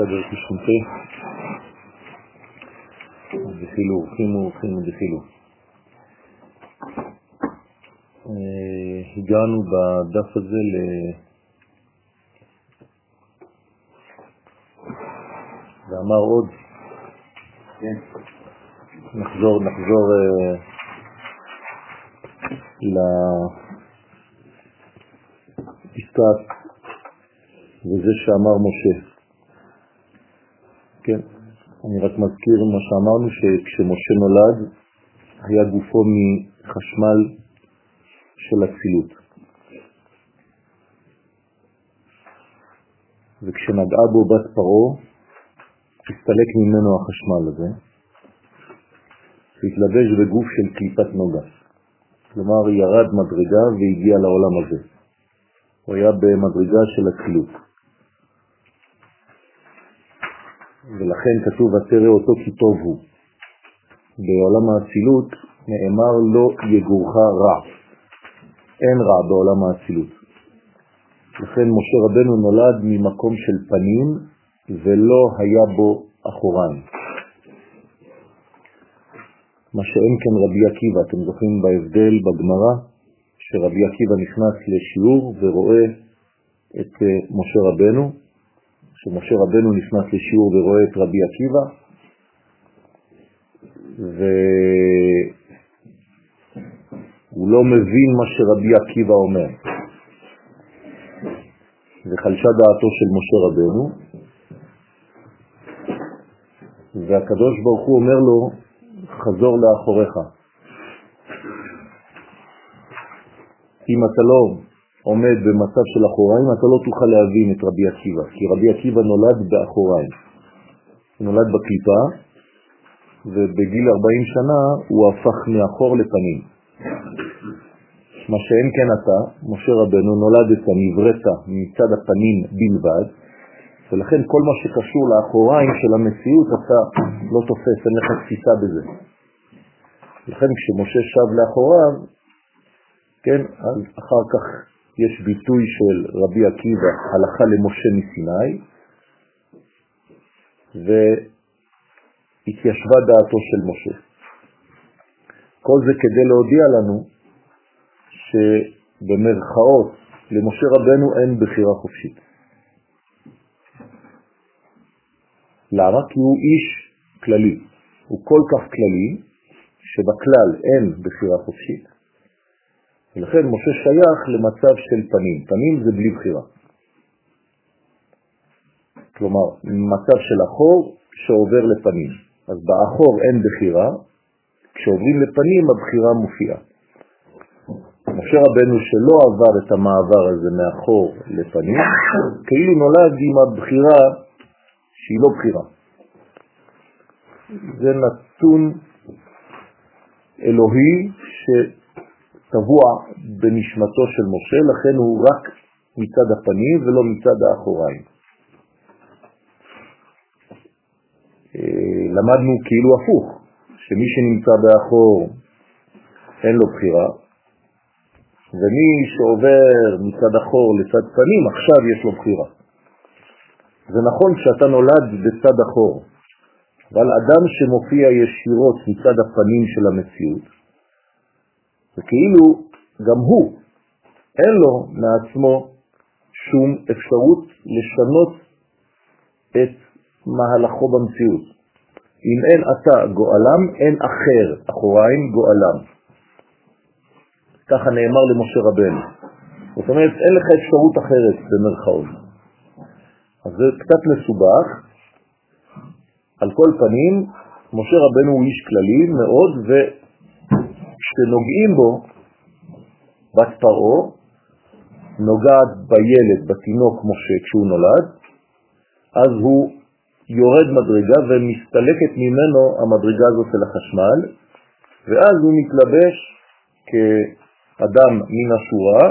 בסדר כשמתי. דחילו, חימו, חימו, דחילו. הגענו בדף הזה ל... ואמר עוד, כן. נחזור, נחזור uh, לפסקה וזה שאמר משה. כן, אני רק מזכיר מה שאמרנו, שכשמשה נולד היה גופו מחשמל של הצילות. וכשנגעה בו בת פרו, הסתלק ממנו החשמל הזה, והתלבש בגוף של קליפת נוגה. כלומר, ירד מדרגה והגיע לעולם הזה. הוא היה במדרגה של הצילות. ולכן כתוב ותראה אותו כי טוב הוא. בעולם האצילות נאמר לא יגורך רע. אין רע בעולם האצילות. לכן משה רבנו נולד ממקום של פנים ולא היה בו אחוריים. מה שאין כן רבי עקיבא, אתם זוכרים בהבדל בגמרא, שרבי עקיבא נכנס לשיעור ורואה את אה, משה רבנו, שמשה רבנו נכנס לשיעור ורואה את רבי עקיבא, והוא לא מבין מה שרבי עקיבא אומר. וחלשה דעתו של משה רבנו, והקדוש ברוך הוא אומר לו, חזור לאחוריך. אם אתה לא עומד במצב של אחוריים, אתה לא תוכל להבין את רבי עקיבא, כי רבי עקיבא נולד באחוריים. הוא נולד בקליפה, ובגיל 40 שנה הוא הפך מאחור לפנים. מה שאין כן אתה, משה רבנו, נולדת, נבראת מצד הפנים בלבד, ולכן כל מה שקשור לאחוריים של המציאות אתה לא תופס, אין לך תפיסה בזה. לכן כשמשה שב לאחוריו, כן, אז אחר כך יש ביטוי של רבי עקיבא, הלכה למשה מסיני, והתיישבה דעתו של משה. כל זה כדי להודיע לנו שבמרכאות למשה רבנו אין בחירה חופשית. למה? כי הוא איש כללי. הוא כל כך כללי, שבכלל אין בחירה חופשית, ולכן משה שייך למצב של פנים. פנים זה בלי בחירה. כלומר, מצב של אחור שעובר לפנים. אז באחור אין בחירה, כשעוברים לפנים הבחירה מופיעה. משה רבנו שלא עבר את המעבר הזה מאחור לפנים, כאילו נולד עם הבחירה שהיא לא בחירה. זה נתון אלוהי ש... טבוע בנשמתו של משה, לכן הוא רק מצד הפנים ולא מצד האחוריים. אה, למדנו כאילו הפוך, שמי שנמצא באחור אין לו בחירה, ומי שעובר מצד אחור לצד פנים, עכשיו יש לו בחירה. זה נכון שאתה נולד בצד אחור, אבל אדם שמופיע ישירות מצד הפנים של המציאות, וכאילו גם הוא, אין לו מעצמו שום אפשרות לשנות את מהלכו במציאות. אם אין אתה גואלם, אין אחר אחוריים גואלם. ככה נאמר למשה רבנו. זאת אומרת, אין לך אפשרות אחרת במרכאות. אז זה קצת מסובך. על כל פנים, משה רבנו הוא איש כללי מאוד, כשנוגעים בו, בת פרעה נוגעת בילד, בתינוק משה, כשהוא נולד, אז הוא יורד מדרגה ומסתלקת ממנו המדרגה הזאת של החשמל, ואז הוא מתלבש כאדם מן השורה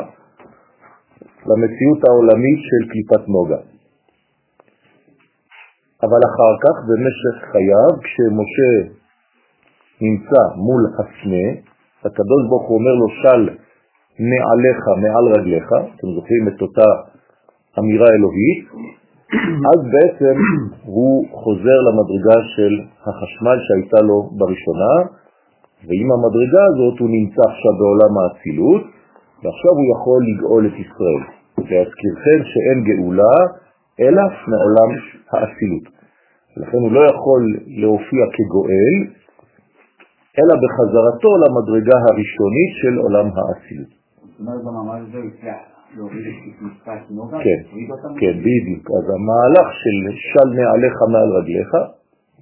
למציאות העולמית של קליפת נוגה. אבל אחר כך, במשך חייו, כשמשה נמצא מול הסנה, הקדוש ברוך הוא אומר לו של נעליך מעל רגליך, אתם זוכרים את אותה אמירה אלוהית, אז בעצם הוא חוזר למדרגה של החשמל שהייתה לו בראשונה, ועם המדרגה הזאת הוא נמצא עכשיו בעולם האצילות, ועכשיו הוא יכול לגאול את ישראל. להזכירכם שאין גאולה אלא מעולם האצילות. לכן הוא לא יכול להופיע כגואל, אלא בחזרתו למדרגה הראשונית של עולם האצילות. זאת אומרת, במאמר הזה הצליח להוריד את מצוות נוגה? כן, כן, בדיוק. אז המהלך של של נעליך מעל רגליך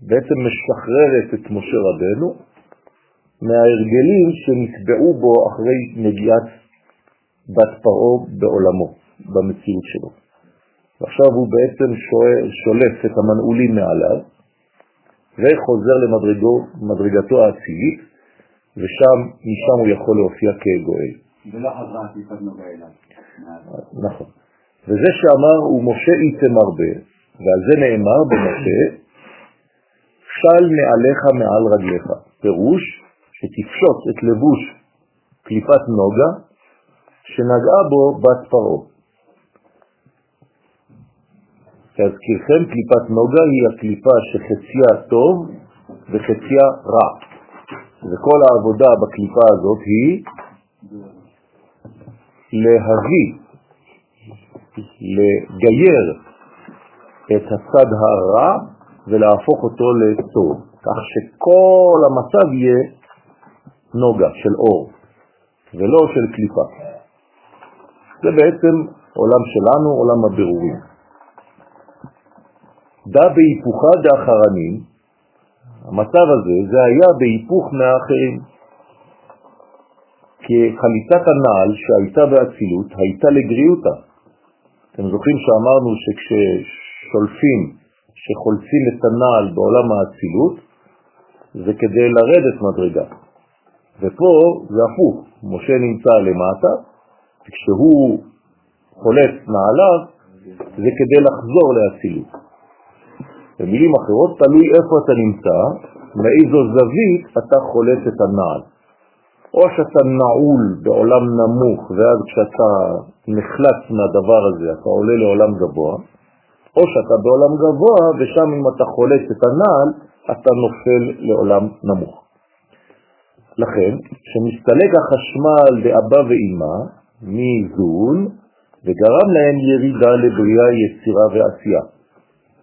בעצם משחררת את משה רבנו מההרגלים שנטבעו בו אחרי נגיעת בת פרעה בעולמו, במציאות שלו. ועכשיו הוא בעצם שולף את המנעולים מעליו וחוזר למדרגתו האצילית, ושם, משם הוא יכול להופיע כגואל. ולא חזרה טיפת נוגע אליו. נכון. וזה שאמר, ומשה איתם הרבה, ועל זה נאמר במשה, של מעליך מעל רגליך. פירוש שתפשוט את לבוש קליפת נוגה שנגעה בו בת פרעה. להזכירכם, קליפת נוגה היא הקליפה שחציה טוב וחציה רע. וכל העבודה בקליפה הזאת היא להביא, לגייר את הצד הרע ולהפוך אותו לטוב, כך שכל המצב יהיה נוגה של אור ולא של קליפה. זה בעצם עולם שלנו, עולם הבירורים. דה בהיפוכה דאחרנים, המצב הזה זה היה בהיפוך מהאחרים. כי חליצת הנעל שהייתה באצילות הייתה לגריותה. אתם זוכרים שאמרנו שכששולפים, שחולצים את הנעל בעולם האצילות, זה כדי לרדת מדרגה. ופה זה הפוך, משה נמצא למטה, וכשהוא חולץ נעליו, זה כדי לחזור לאצילות. במילים אחרות, תלוי איפה אתה נמצא, מאיזו זווית אתה חולץ את הנעל. או שאתה נעול בעולם נמוך, ואז כשאתה נחלץ מהדבר הזה, אתה עולה לעולם גבוה, או שאתה בעולם גבוה, ושם אם אתה חולץ את הנעל, אתה נופל לעולם נמוך. לכן, כשמסתלק החשמל באבא ואימא מזון, וגרם להם ירידה לבריאה, יצירה ועשייה.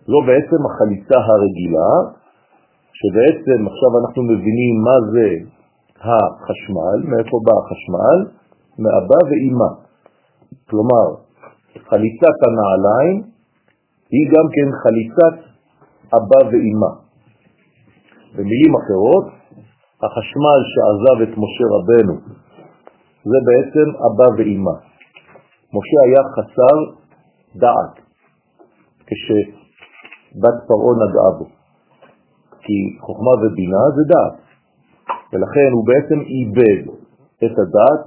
זו בעצם החליצה הרגילה, שבעצם עכשיו אנחנו מבינים מה זה החשמל, מאיפה בא החשמל? מאבא ואימא. כלומר, חליצת הנעליים היא גם כן חליצת אבא ואימא. במילים אחרות, החשמל שעזב את משה רבנו זה בעצם אבא ואימא. משה היה חסר דעת כשבת פרעה נגעה בו, כי חוכמה ובינה זה דעת. ולכן הוא בעצם איבד את הדעת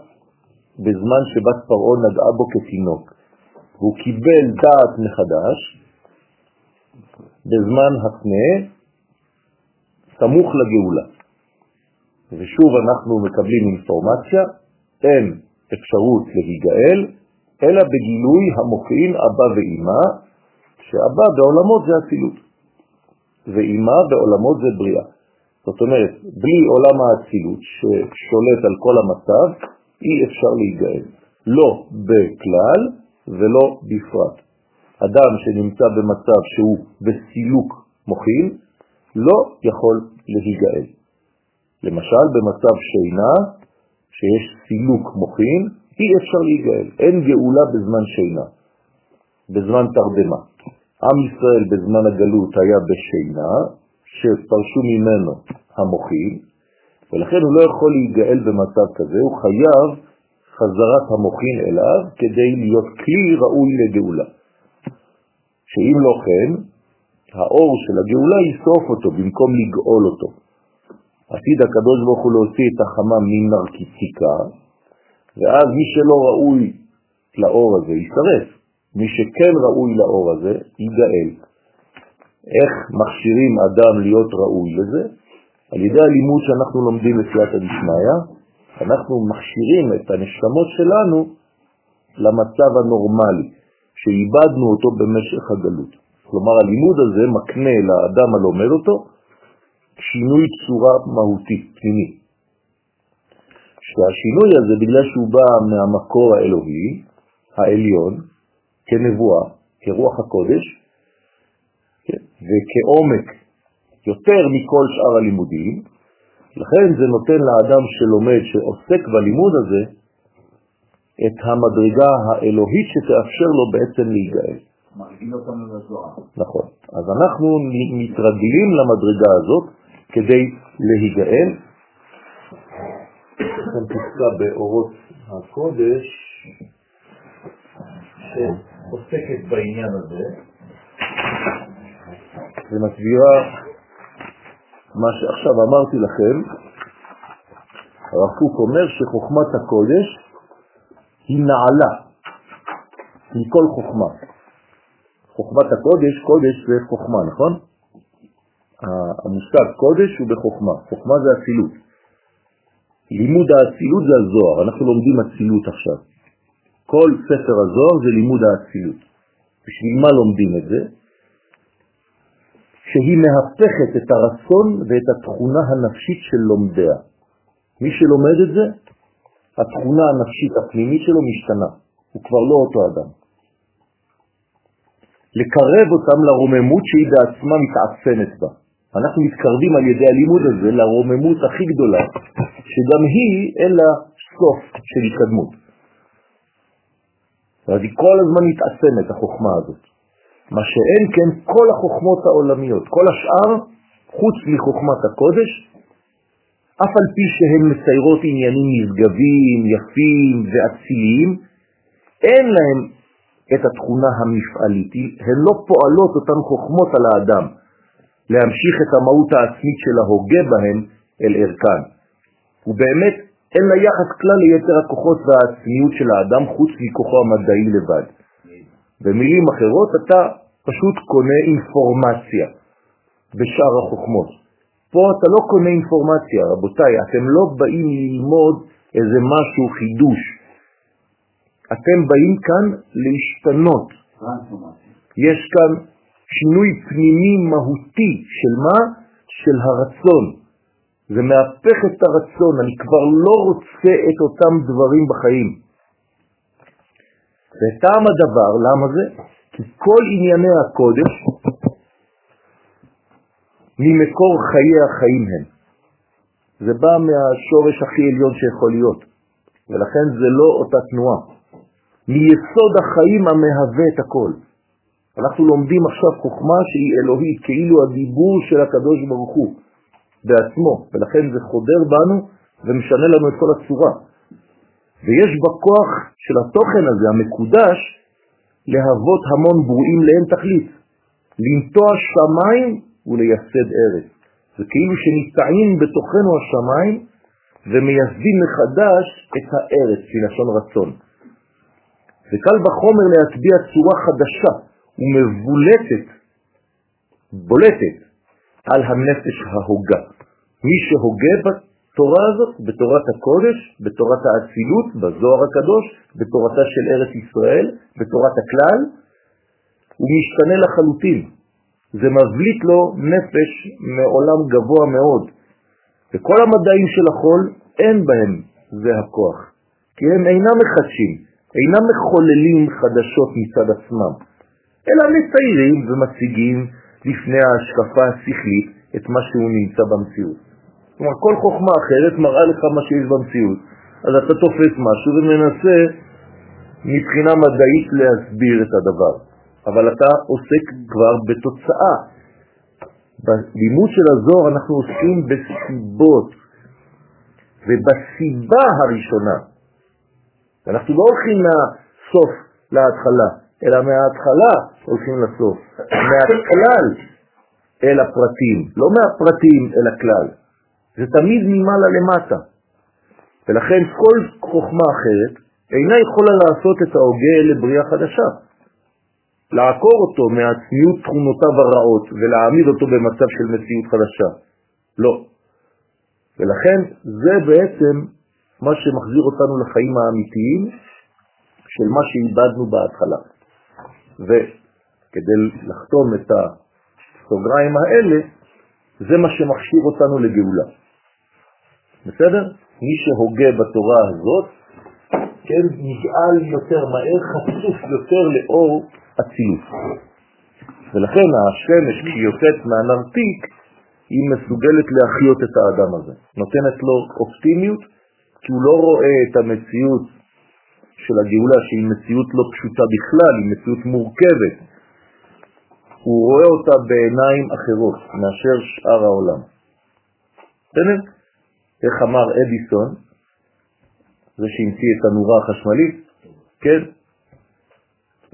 בזמן שבת פרעה נגעה בו כתינוק. והוא קיבל דעת מחדש בזמן הפנה, סמוך לגאולה. ושוב אנחנו מקבלים אינפורמציה, אין אפשרות להיגאל, אלא בגילוי המוכין אבא ואימא, שאבא בעולמות זה אצילות, ואימא בעולמות זה בריאה. זאת אומרת, בלי עולם האצילות ששולט על כל המצב, אי אפשר להיגאל. לא בכלל ולא בפרט. אדם שנמצא במצב שהוא בסילוק מוכין, לא יכול להיגאל. למשל, במצב שינה, שיש סילוק מוכין, אי אפשר להיגאל. אין גאולה בזמן שינה, בזמן תרדמה. עם ישראל בזמן הגלות היה בשינה, שפרשו ממנו המוחים, ולכן הוא לא יכול להיגאל במצב כזה, הוא חייב חזרת המוחין אליו כדי להיות כלי ראוי לגאולה. שאם לא כן, האור של הגאולה יסוף אותו במקום לגאול אותו. עתיד הקדוש ברוך הוא להוציא את החמה מנרקיסיקה, ואז מי שלא ראוי לאור הזה יישרף, מי שכן ראוי לאור הזה ייגאל. איך מכשירים אדם להיות ראוי לזה? על ידי הלימוד שאנחנו לומדים בסייעתא דשמיא, אנחנו מכשירים את הנשמות שלנו למצב הנורמלי, שאיבדנו אותו במשך הגלות. כלומר הלימוד הזה מקנה לאדם הלומד אותו שינוי צורה מהותי, פנימי. שהשינוי הזה, בגלל שהוא בא מהמקור האלוהי, העליון, כנבואה, כרוח הקודש, כן, וכעומק יותר מכל שאר הלימודים, לכן זה נותן לאדם שלומד, שעוסק בלימוד הזה, את המדרגה האלוהית שתאפשר לו בעצם להיגאל. מרגיל אותנו לזוהר. נכון. אז אנחנו מתרגלים למדרגה הזאת כדי להיגאל. כאן פסקה באורות הקודש שעוסקת בעניין הזה ומסבירה מה שעכשיו אמרתי לכם. הרב קוק אומר שחוכמת הקודש היא נעלה מכל חוכמה. חוכמת הקודש, קודש זה חוכמה, נכון? המושג קודש הוא בחוכמה, חוכמה זה אצילות. לימוד האצילות זה הזוהר, אנחנו לומדים אצילות עכשיו. כל ספר הזוהר זה לימוד האצילות. בשביל מה לומדים את זה? שהיא מהפכת את הרצון ואת התכונה הנפשית של לומדיה. מי שלומד את זה, התכונה הנפשית הפנימית שלו משתנה, הוא כבר לא אותו אדם. לקרב אותם לרוממות שהיא בעצמה מתעצמת בה. אנחנו מתקרבים על ידי הלימוד הזה לרוממות הכי גדולה, שגם היא אין לה סוף של התקדמות. אז היא כל הזמן מתעצמת, החוכמה הזאת. מה שאין כן כל החוכמות העולמיות, כל השאר, חוץ מחוכמת הקודש, אף על פי שהן מציירות עניינים נשגבים, יפים ואציליים, אין להם את התכונה המפעלית, הן לא פועלות אותן חוכמות על האדם, להמשיך את המהות העצמית של ההוגה בהם אל ערכן. ובאמת אין לה יחס כלל ליתר הכוחות והעצמיות של האדם חוץ מכוחו המדעי לבד. במילים אחרות, אתה פשוט קונה אינפורמציה בשאר החוכמות. פה אתה לא קונה אינפורמציה, רבותיי, אתם לא באים ללמוד איזה משהו חידוש. אתם באים כאן להשתנות. יש כאן שינוי פנימי מהותי של מה? של הרצון. זה מהפך את הרצון, אני כבר לא רוצה את אותם דברים בחיים. וטעם הדבר, למה זה? כי כל ענייני הקודש ממקור חיי החיים הם. זה בא מהשורש הכי עליון שיכול להיות, ולכן זה לא אותה תנועה. מיסוד החיים המהווה את הכל. אנחנו לומדים עכשיו חוכמה שהיא אלוהית, כאילו הדיבור של הקדוש ברוך הוא בעצמו, ולכן זה חודר בנו ומשנה לנו את כל הצורה. ויש בכוח של התוכן הזה, המקודש, להוות המון ברואים לאין תכלית, לנטוע שמיים ולייסד ארץ. זה כאילו שניטעים בתוכנו השמיים ומייסדים מחדש את הארץ, מלשון רצון. וקל בחומר להטביע צורה חדשה ומבולטת, בולטת, על הנפש ההוגה. מי שהוגה בתורה הזאת, בתורת הקודש, בתורת האצילות, בזוהר הקדוש, בתורתה של ארץ ישראל, בתורת הכלל, הוא משתנה לחלוטין. זה מבליט לו נפש מעולם גבוה מאוד. וכל המדעים של החול, אין בהם זה הכוח, כי הם אינם מחדשים, אינם מחוללים חדשות מצד עצמם, אלא מציירים ומציגים לפני ההשקפה השכלית את מה שהוא נמצא במציאות. כלומר, כל חוכמה אחרת מראה לך מה שיש במציאות. אז אתה תופס משהו ומנסה מבחינה מדעית להסביר את הדבר. אבל אתה עוסק כבר בתוצאה. בלימוד של הזוהר אנחנו עוסקים בסיבות, ובסיבה הראשונה. אנחנו לא הולכים מהסוף להתחלה, אלא מההתחלה הולכים לסוף. מהכלל אל הפרטים, לא מהפרטים אל הכלל. זה תמיד ממעלה למטה. ולכן כל חוכמה אחרת אינה יכולה לעשות את ההוגה לבריאה חדשה. לעקור אותו מעצמיות תכונותיו הרעות ולהעמיד אותו במצב של מציאות חדשה. לא. ולכן זה בעצם מה שמחזיר אותנו לחיים האמיתיים של מה שאיבדנו בהתחלה. ו, כדי לחתום את הסוגריים האלה, זה מה שמכשיר אותנו לגאולה. בסדר? מי שהוגה בתורה הזאת, כן, נגאל יותר מהר, חשוף יותר לאור אצילות. ולכן השמש, כשהיא יוצאת מהנרתיק, היא מסוגלת להחיות את האדם הזה. נותנת לו אופטימיות, כי הוא לא רואה את המציאות של הגאולה, שהיא מציאות לא פשוטה בכלל, היא מציאות מורכבת. הוא רואה אותה בעיניים אחרות מאשר שאר העולם. בסדר? איך אמר אדיסון, זה שהמציא את הנורה החשמלית, כן?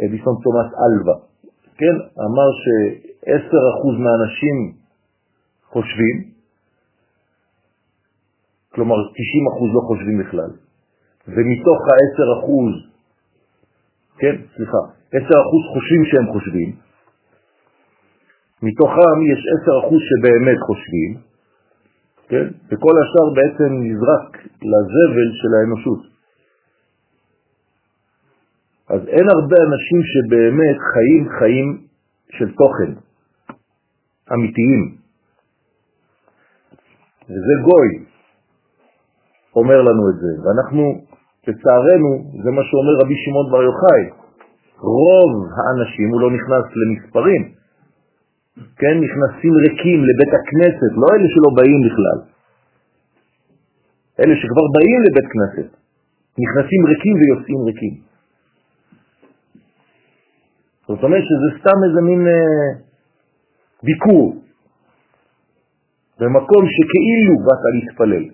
אדיסון תומאס אלווה, כן? אמר ש-10% מהאנשים חושבים, כלומר 90% לא חושבים בכלל, ומתוך ה-10%, כן, סליחה, 10% חושבים שהם חושבים, מתוכם יש 10% שבאמת חושבים, כן? וכל השאר בעצם נזרק לזבל של האנושות. אז אין הרבה אנשים שבאמת חיים חיים של תוכן, אמיתיים. וזה גוי אומר לנו את זה, ואנחנו, לצערנו, זה מה שאומר רבי שמעון בר יוחאי, רוב האנשים, הוא לא נכנס למספרים, כן, נכנסים ריקים לבית הכנסת, לא אלה שלא באים בכלל. אלה שכבר באים לבית כנסת, נכנסים ריקים ויוצאים ריקים. זאת אומרת שזה סתם איזה מין אה, ביקור במקום שכאילו באת להתפלל.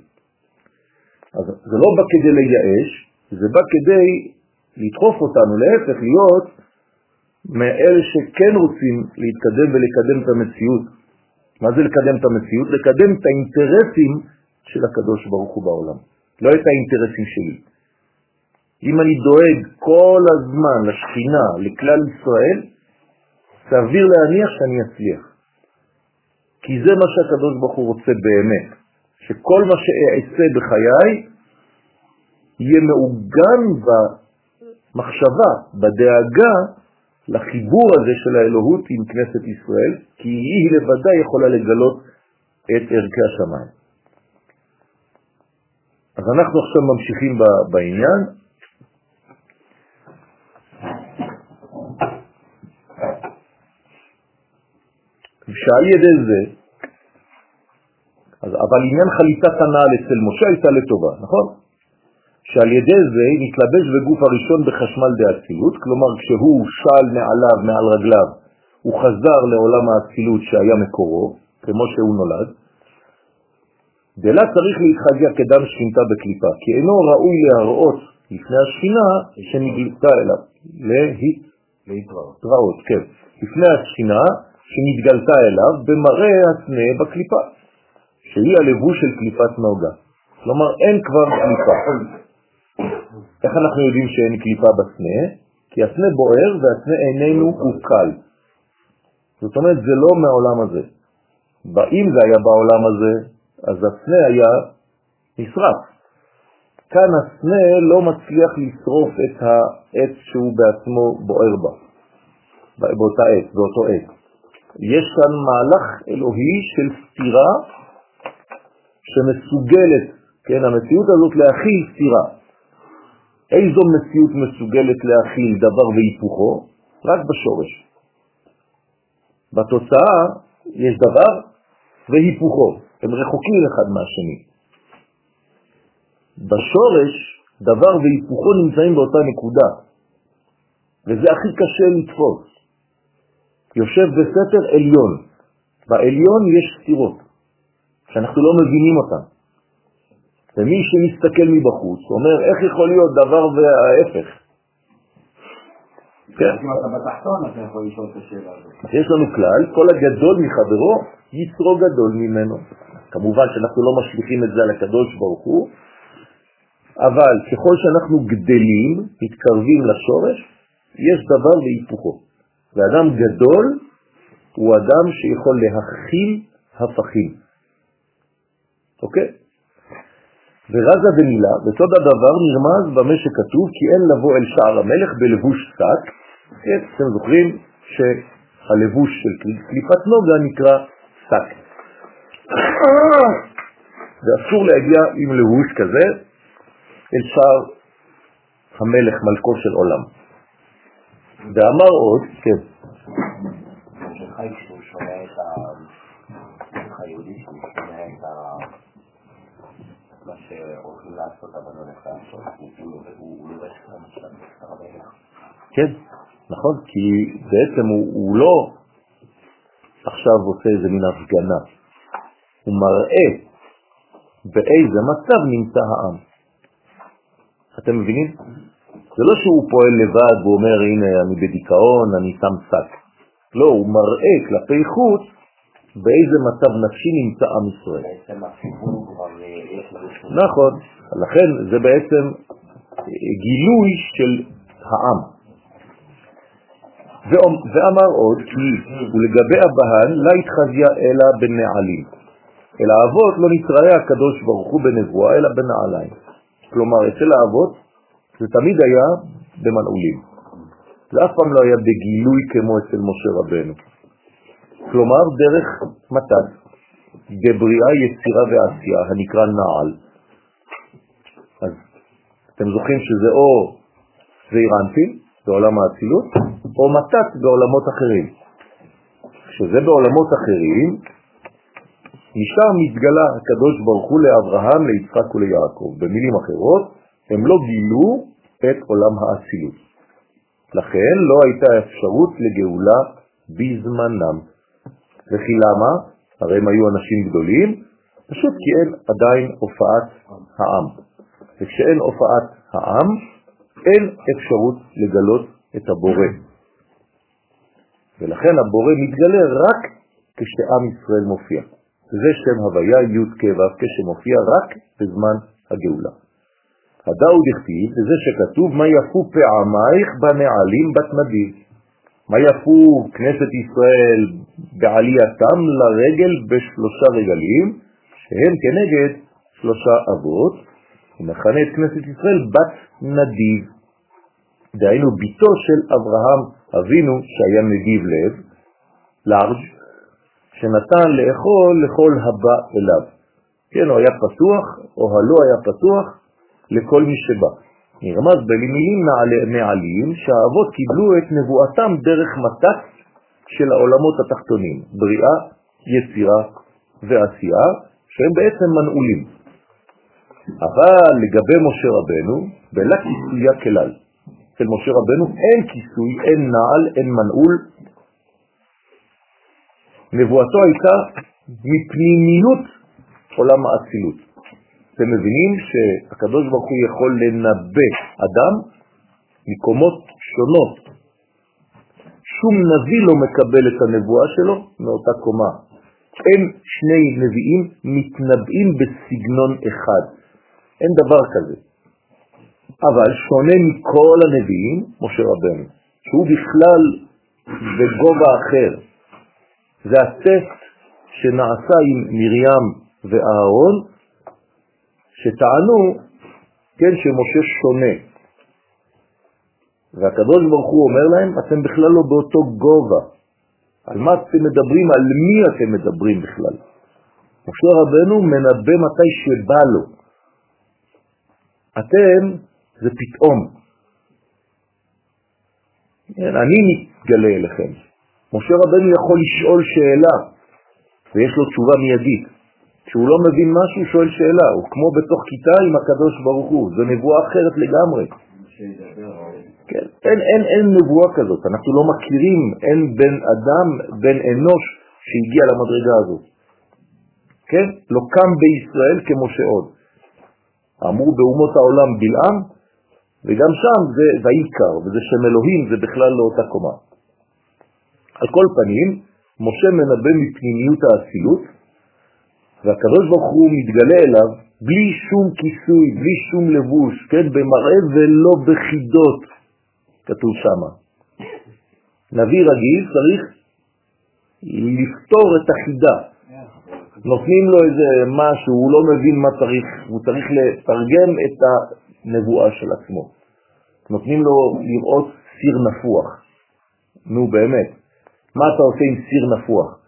אז זה לא בא כדי לייאש, זה בא כדי לדחוף אותנו, להפך, להיות מאלה שכן רוצים להתקדם ולקדם את המציאות. מה זה לקדם את המציאות? לקדם את האינטרסים של הקדוש ברוך הוא בעולם, לא את האינטרסים שלי. אם אני דואג כל הזמן לשכינה, לכלל ישראל, סביר להניח שאני אצליח. כי זה מה שהקדוש ברוך הוא רוצה באמת, שכל מה שאעשה בחיי יהיה מעוגן במחשבה, בדאגה לחיבור הזה של האלוהות עם כנסת ישראל, כי היא לבדה יכולה לגלות את ערכי השמיים. אז אנחנו עכשיו ממשיכים בעניין. שעל ידי זה, אז, אבל עניין חליצת הנעל אצל משה הייתה לטובה, נכון? שעל ידי זה נתלבש בגוף הראשון בחשמל דאצילות, כלומר כשהוא שאל מעליו, מעל רגליו, הוא חזר לעולם האצילות שהיה מקורו, כמו שהוא נולד, דלה צריך להתחגע כדם שכינתה בקליפה, כי אינו ראוי להראות לפני השכינה שנגלתה אליו, להתראות, כן, לפני השכינה שנתגלתה אליו במראה הסנה בקליפה, שהיא הלבוש של קליפת נוגה. כלומר, אין כבר קליפה. איך אנחנו יודעים שאין קליפה בסנה? כי הסנה בוער והסנה איננו הוא קל. זאת אומרת, זה לא מהעולם הזה. אם זה היה בעולם הזה, אז הסנה היה נשרף. כאן הסנה לא מצליח לשרוף את העץ שהוא בעצמו בוער בה, באותה עת, באותו עת. יש כאן מהלך אלוהי של סתירה שמסוגלת, כן, המציאות הזאת להכיל סתירה. איזו מציאות מסוגלת להכיל דבר והיפוכו? רק בשורש. בתוצאה יש דבר והיפוכו, הם רחוקים אחד מהשני. בשורש דבר והיפוכו נמצאים באותה נקודה, וזה הכי קשה לתפוס. יושב בסתר עליון, בעליון יש סתירות, שאנחנו לא מבינים אותן. ומי שמסתכל מבחוץ אומר, איך יכול להיות דבר וההפך? כן. הזאת. יש לנו כלל, כל הגדול מחברו, יצרו גדול ממנו. כמובן שאנחנו לא משליכים את זה על הקדוש ברוך הוא, אבל ככל שאנחנו גדלים, מתקרבים לשורש, יש דבר בהיפוכו. ואדם גדול הוא אדם שיכול להכיל הפכים. אוקיי? ורזה ומילה, בסוד הדבר נרמז במה שכתוב כי אין לבוא אל שער המלך בלבוש שק, כן, אתם זוכרים הלבוש של קליפת נוגה נקרא שק. ואסור להגיע עם לבוש כזה אל שער המלך מלכו של עולם. ואמר עוד, כן. לעשות, אבל לא הולך לעשות, הוא את המלך. כן, נכון, כי בעצם הוא, לא עכשיו עושה איזה מין הפגנה, הוא מראה באיזה מצב נמצא העם. אתם מבינים? זה לא שהוא פועל לבד ואומר, הנה, אני בדיכאון, אני שם שק. לא, הוא מראה כלפי חוץ באיזה מצב נפשי נמצא עם ישראל. שהוא... נכון, לכן זה בעצם גילוי של העם. ואמר עוד כי ולגבי הבהן לא התחזיה אלא בנעלים. אל האבות לא נתראה הקדוש ברוך הוא בנבואה אלא בנעליים. כלומר, אצל האבות זה תמיד היה במנעולים. זה אף פעם לא היה בגילוי כמו אצל משה רבנו. כלומר, דרך מתת, בבריאה, יצירה ועשייה, הנקרא נעל. אתם זוכרים שזה או זעירנטים, בעולם האצילות, או מתת בעולמות אחרים. כשזה בעולמות אחרים, משם מתגלה הקדוש ברוך הוא לאברהם, ליצחק וליעקב. במילים אחרות, הם לא גילו את עולם האצילות. לכן לא הייתה אפשרות לגאולה בזמנם. וכי למה? הרי הם היו אנשים גדולים, פשוט כי אין עדיין הופעת העם. וכשאין הופעת העם, אין אפשרות לגלות את הבורא. ולכן הבורא מתגלה רק כשעם ישראל מופיע. זה שם הוויה י' כ' כשמופיע רק בזמן הגאולה. הדאו דכתיב, וזה שכתוב, מה יפו פעמייך בנעלים בתנדיב. מה יפו כנסת ישראל בעלייתם לרגל בשלושה רגלים, שהם כנגד שלושה אבות, ומכנה את כנסת ישראל בת נדיב. דהיינו ביתו של אברהם אבינו שהיה נדיב לב, לארג', שנתן לאכול לכל הבא אליו. כן, הוא היה פתוח, או הלא היה פתוח, לכל מי שבא. נרמז במילים נעלים שהאבות קיבלו את נבואתם דרך מתת של העולמות התחתונים, בריאה, יצירה ועשייה, שהם בעצם מנעולים. אבל לגבי משה רבנו, בלה כיסויה כלל. אצל משה רבנו אין כיסוי, אין נעל, אין מנעול. נבואתו הייתה מפנימיות עולם האצילות. אתם מבינים שהקדוש ברוך הוא יכול לנבא אדם מקומות שונות. שום נביא לא מקבל את הנבואה שלו מאותה קומה. אין שני נביאים מתנבאים בסגנון אחד. אין דבר כזה. אבל שונה מכל הנביאים, משה רבנו, שהוא בכלל בגובה אחר. זה הטסט שנעשה עם מרים ואהרון, שטענו, כן, שמשה שונה. והקדוש ברוך הוא אומר להם, אתם בכלל לא באותו גובה. על מה אתם מדברים? על מי אתם מדברים בכלל? משה רבנו מנבא מתי שבא לו. אתם זה פתאום. כן, אני מתגלה אליכם. משה רבנו יכול לשאול שאלה, ויש לו תשובה מיידית. כשהוא לא מבין משהו, שואל שאלה. הוא כמו בתוך כיתה עם הקדוש ברוך הוא. זו נבואה אחרת לגמרי. כן, אין, אין, אין נבואה כזאת. אנחנו לא מכירים, אין בן אדם, בן אנוש, שהגיע למדרגה הזאת. כן? לא קם בישראל כמו שעוד. אמרו באומות העולם בלעם, וגם שם זה ויקר, וזה שם אלוהים, זה בכלל לא אותה קומה. על כל פנים, משה מנבא מפנימיות האצילות, והקדוש ברוך הוא מתגלה אליו בלי שום כיסוי, בלי שום לבוש, כן, במראה ולא בחידות, כתוב שם. נביא רגיל צריך לפתור את החידה. נותנים לו איזה משהו, הוא לא מבין מה צריך, הוא צריך לתרגם את הנבואה של עצמו. נותנים לו לראות סיר נפוח. נו באמת. מה אתה עושה עם סיר נפוח?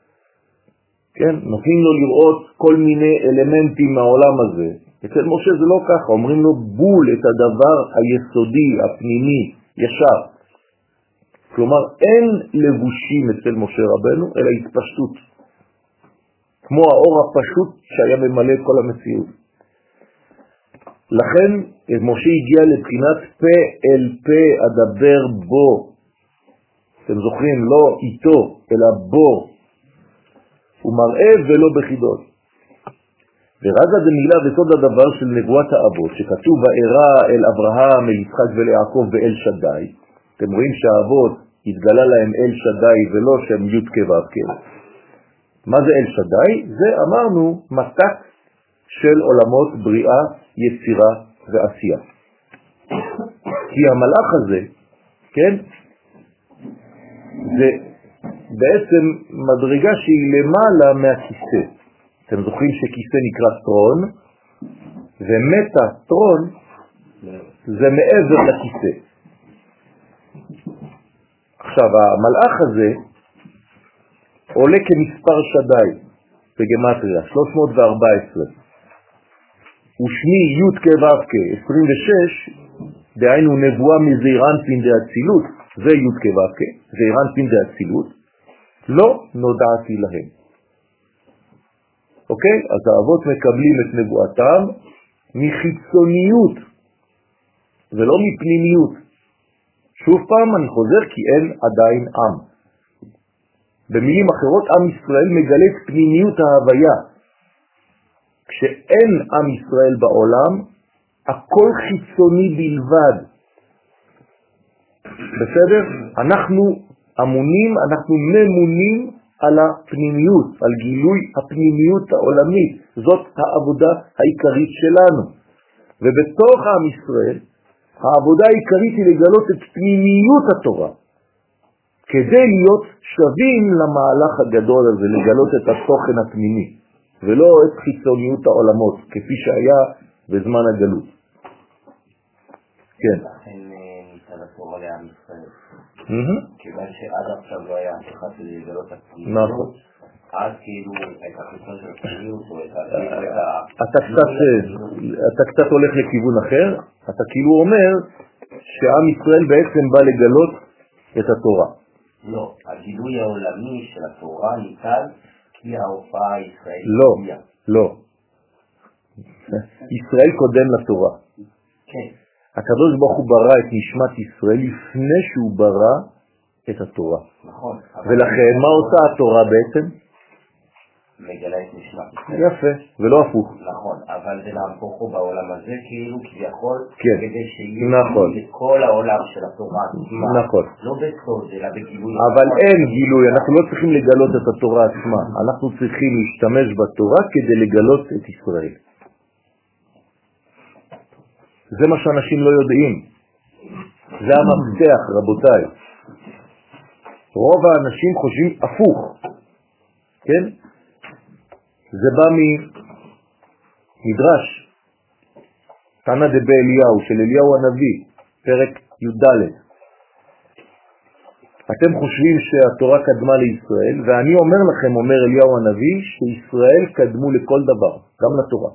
כן, נותנים לו לראות כל מיני אלמנטים מהעולם הזה. אצל משה זה לא ככה, אומרים לו בול את הדבר היסודי, הפנימי, ישר. כלומר, אין לבושים אצל משה רבנו, אלא התפשטות. כמו האור הפשוט שהיה ממלא כל המציאות. לכן משה הגיע לבחינת פה אל פה אדבר בו. אתם זוכרים, לא איתו, אלא בו. הוא מראה ולא בחידות. ורזה דמילה וסוד הדבר של נבואת האבות, שכתוב ואירע אל אברהם, אל יצחק וליעקב ואל שדי. אתם רואים שהאבות התגלה להם אל שדי ולא שם י' כו' מה זה אל שדי? זה אמרנו מתק של עולמות בריאה, יצירה ועשייה. כי המלאך הזה, כן, זה בעצם מדרגה שהיא למעלה מהכיסא. אתם זוכרים שכיסא נקרא טרון, ומטה טרון זה מעבר לכיסא. עכשיו, המלאך הזה עולה כמספר שדי בגמטריה, 314. ושמי י' כו' כ 26, דהיינו נבואה מזעירנפין דאצילות, זה י' כו' זעירנפין דאצילות, לא נודעתי להם. אוקיי? אז האבות מקבלים את נבואתם מחיצוניות ולא מפנימיות. שוב פעם אני חוזר כי אין עדיין עם. במילים אחרות, עם ישראל מגלה את פנימיות ההוויה. כשאין עם ישראל בעולם, הכל חיצוני בלבד. בסדר? אנחנו אמונים, אנחנו ממונים על הפנימיות, על גילוי הפנימיות העולמית. זאת העבודה העיקרית שלנו. ובתוך עם ישראל, העבודה העיקרית היא לגלות את פנימיות התורה, כדי להיות שווים למהלך הגדול הזה, לגלות את התוכן הפנימי, ולא את חיצוניות העולמות, כפי שהיה בזמן הגלות. כן. אה. כיוון שעד עכשיו לא היה אף אחד לגלות את הפנימיות. נכון. אז כאילו את החיצון של הפנימיות או את ה... אתה קצת הולך לכיוון אחר, אתה כאילו אומר שעם ישראל בעצם בא לגלות את התורה. לא, הגילוי העולמי של התורה ניתן כי ההופעה הישראלית. לא, לא. ישראל קודם לתורה. כן. הקדוש ברוך הוא ברא את נשמת ישראל לפני שהוא ברא את התורה. נכון. ולכן מה עושה התורה בעצם? מגלה את נשמת ישראל. יפה, ולא הפוך. נכון, אבל זה להפוך הוא בעולם הזה כאילו כביכול, כן. כדי שיהיה נכון. כל העולם של התורה עצמה. נכון. לא בסוד, אלא בגילוי. אבל אין גילוי, אנחנו לא צריכים לגלות את התורה עצמה, אנחנו צריכים להשתמש בתורה כדי לגלות את ישראל. זה מה שאנשים לא יודעים. זה המפתח, רבותיי. רוב האנשים חושבים הפוך, כן? זה בא ממדרש, תנא דבי אליהו, של אליהו הנביא, פרק י"ד. אתם חושבים שהתורה קדמה לישראל, ואני אומר לכם, אומר אליהו הנביא, שישראל קדמו לכל דבר, גם לתורה.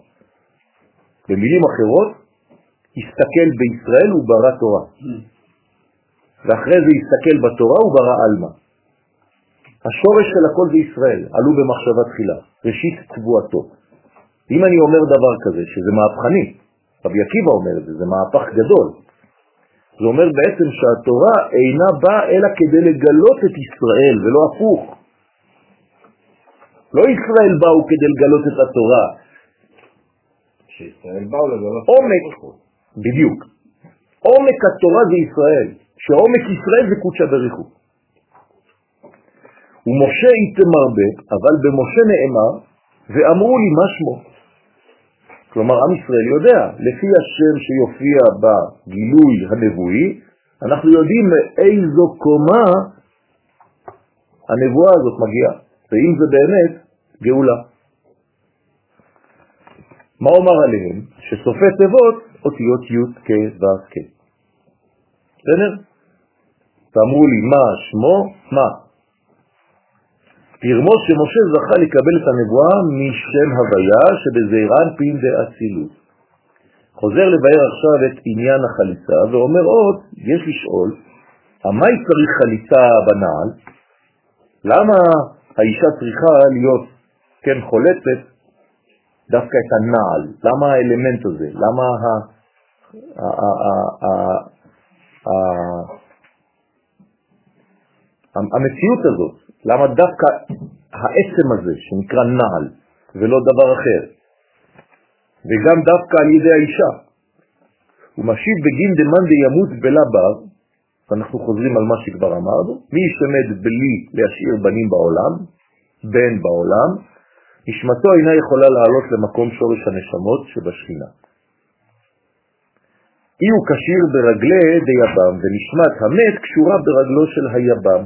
במילים אחרות, הסתכל בישראל הוא ברא תורה. ואחרי זה הסתכל בתורה הוא ברא אלמה. השורש של הכל זה ישראל, עלו במחשבה תחילה, ראשית תבואתו. אם אני אומר דבר כזה, שזה מהפכני, רבי עקיבא אומר את זה, זה מהפך גדול. זה אומר בעצם שהתורה אינה באה אלא כדי לגלות את ישראל, ולא הפוך. לא ישראל באו כדי לגלות את התורה. שישראל באו לגלות עומק, בדיוק. עומק התורה זה ישראל, שעומק ישראל זה קודשא בריחו. ומשה יתמרבה, אבל במשה נאמר, ואמרו לי מה שמו. כלומר, עם ישראל יודע, לפי השם שיופיע בגילוי הנבואי, אנחנו יודעים מאיזו קומה הנבואה הזאת מגיעה, ואם זה באמת גאולה. מה אומר עליהם? שסופי תיבות אותיות י' כ' ו' כ'. בסדר? ואמרו לי, מה שמו? מה? תרמוס שמשה זכה לקבל את הנבואה משם הוויה שבזעירן פין דאצילות. חוזר לבאר עכשיו את עניין החליצה ואומר עוד, יש לשאול, המי צריך חליצה בנעל? למה האישה צריכה להיות, כן, חולצת דווקא את הנעל? למה האלמנט הזה? למה ה... המציאות הזאת, למה דווקא העצם הזה שנקרא נעל ולא דבר אחר, וגם דווקא על ידי האישה. הוא משיב בגין דמן דימות בלה בר, ואנחנו חוזרים על מה שכבר אמרנו, מי ישתמד בלי להשאיר בנים בעולם, בן בעולם, נשמתו אינה יכולה לעלות למקום שורש הנשמות שבשכינה. אי הוא קשיר ברגלי דיבם, ונשמת המת קשורה ברגלו של היבם.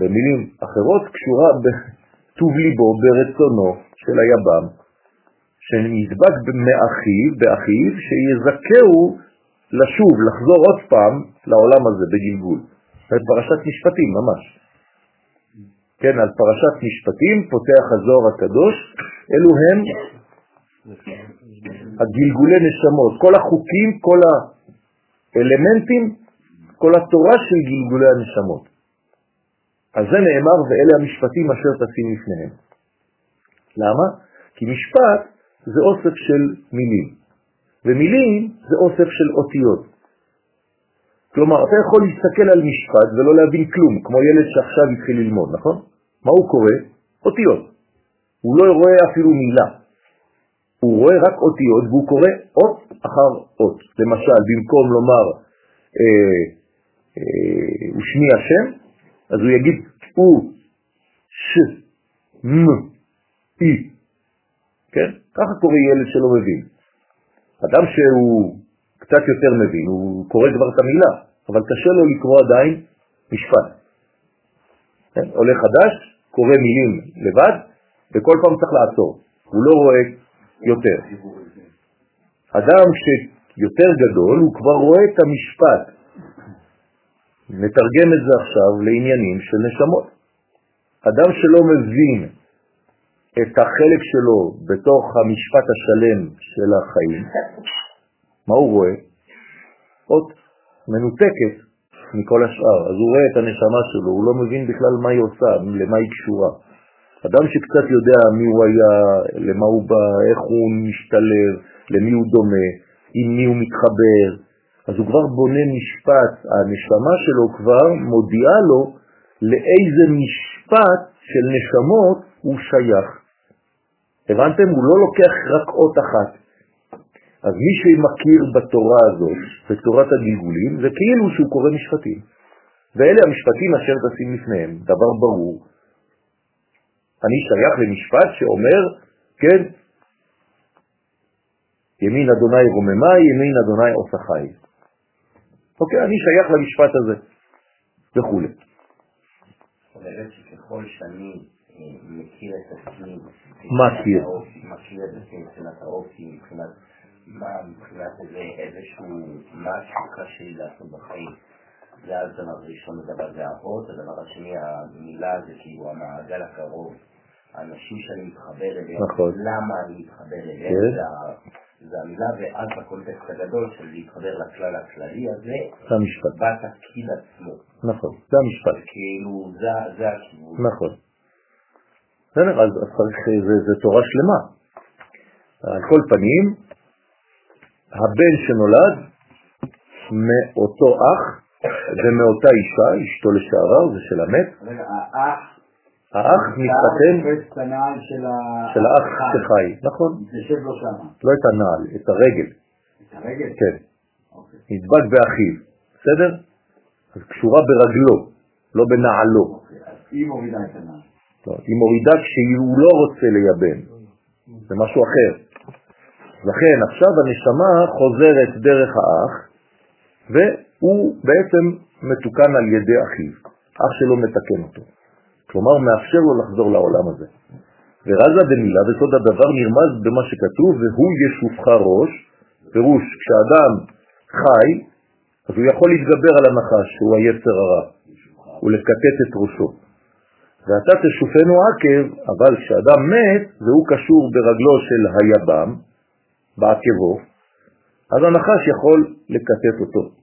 במילים אחרות, קשורה בטוב ליבו, ברצונו של היבם, שנדבק מאחיו, באחיו, שיזכהו לשוב, לחזור עוד פעם לעולם הזה בגלגול. זאת פרשת משפטים, ממש. כן, על פרשת משפטים פותח הזוהר הקדוש, אלו הם הגלגולי נשמות, כל החוקים, כל האלמנטים, כל התורה של גלגולי הנשמות. אז זה נאמר, ואלה המשפטים אשר תשים לפניהם. למה? כי משפט זה אוסף של מילים, ומילים זה אוסף של אותיות. כלומר, אתה יכול להסתכל על משפט ולא להבין כלום, כמו ילד שעכשיו התחיל ללמוד, נכון? מה הוא קורא? אותיות. הוא לא רואה אפילו מילה. הוא רואה רק אותיות והוא קורא אות אחר אות. למשל, במקום לומר אה, אה, ושמי השם, אז הוא יגיד הוא, ש, מ, אי. כן? ככה קורא ילד שלא מבין. אדם שהוא קצת יותר מבין, הוא קורא כבר את המילה, אבל קשה לו לקרוא עדיין משפט. כן? עולה חדש, קורא מילים לבד, וכל פעם צריך לעצור. הוא לא רואה יותר. אדם שיותר גדול, הוא כבר רואה את המשפט. נתרגם את זה עכשיו לעניינים של נשמות. אדם שלא מבין את החלק שלו בתוך המשפט השלם של החיים, מה הוא רואה? אות מנותקת מכל השאר. אז הוא רואה את הנשמה שלו, הוא לא מבין בכלל מה היא עושה, למה היא קשורה. אדם שקצת יודע מי הוא היה, למה הוא בא, איך הוא משתלב, למי הוא דומה, עם מי הוא מתחבר, אז הוא כבר בונה משפט, הנשמה שלו כבר מודיעה לו לאיזה משפט של נשמות הוא שייך. הבנתם? הוא לא לוקח רק אות אחת. אז מי שמכיר בתורה הזאת, בתורת הגלגולים, זה כאילו שהוא קורא משפטים. ואלה המשפטים אשר תשים לפניהם, דבר ברור. אני שייך למשפט שאומר, כן, ימין אדוני רוממה, ימין אדוני עושה חי. אוקיי, אני שייך למשפט הזה, וכו'. שככל שאני אה, מכיר את עצמי, מכיר, מכיר את עצמי מבחינת האופי, מבחינת מה, מבחינת איזשהו משהו קשה לעשות בחיים. זה הדבר הראשון, הדבר זה האבות, הדבר השני, המילה זה כאילו המעגל הקרוב, האנשים שאני מתחבר אליהם, נכון. למה אני מתחבר אליהם, כן. זה המילה, ואז בקונטקסט הגדול של להתחבר לכלל הכללי הזה, זה המשפט. בתפקיד עצמו. נכון, זה המשפט. כאילו, זה- זה הכיוון. נכון. בסדר, אז צריך, זה, זה תורה שלמה. על כל פנים, הבן שנולד מאותו אח ומאותה אישה, אשתו לשעבר, זה של המת, רגע, האח... האח מתחתן את הנעל של האח שחי, נכון, מתיישב לו שמה. לא את הנעל, את הרגל, את הרגל? כן, אוקיי. נדבק באחיו, בסדר? אז קשורה ברגלו, לא בנעלו. אוקיי, היא מורידה את הנעל. לא, היא מורידה כשהוא לא רוצה לייבם, זה משהו אחר. לכן עכשיו הנשמה חוזרת דרך האח, והוא בעצם מתוקן על ידי אחיו, אח שלו מתקן אותו. כלומר, מאפשר לו לחזור לעולם הזה. ורזה במילה, וסוד הדבר נרמז במה שכתוב, והוא ישופך ראש, פירוש, כשאדם חי, אז הוא יכול להתגבר על הנחש, שהוא היצר הרע, ולקטט את ראשו. ואתה תשופנו עקב, אבל כשאדם מת והוא קשור ברגלו של היבם, בעקבו, אז הנחש יכול לקטט אותו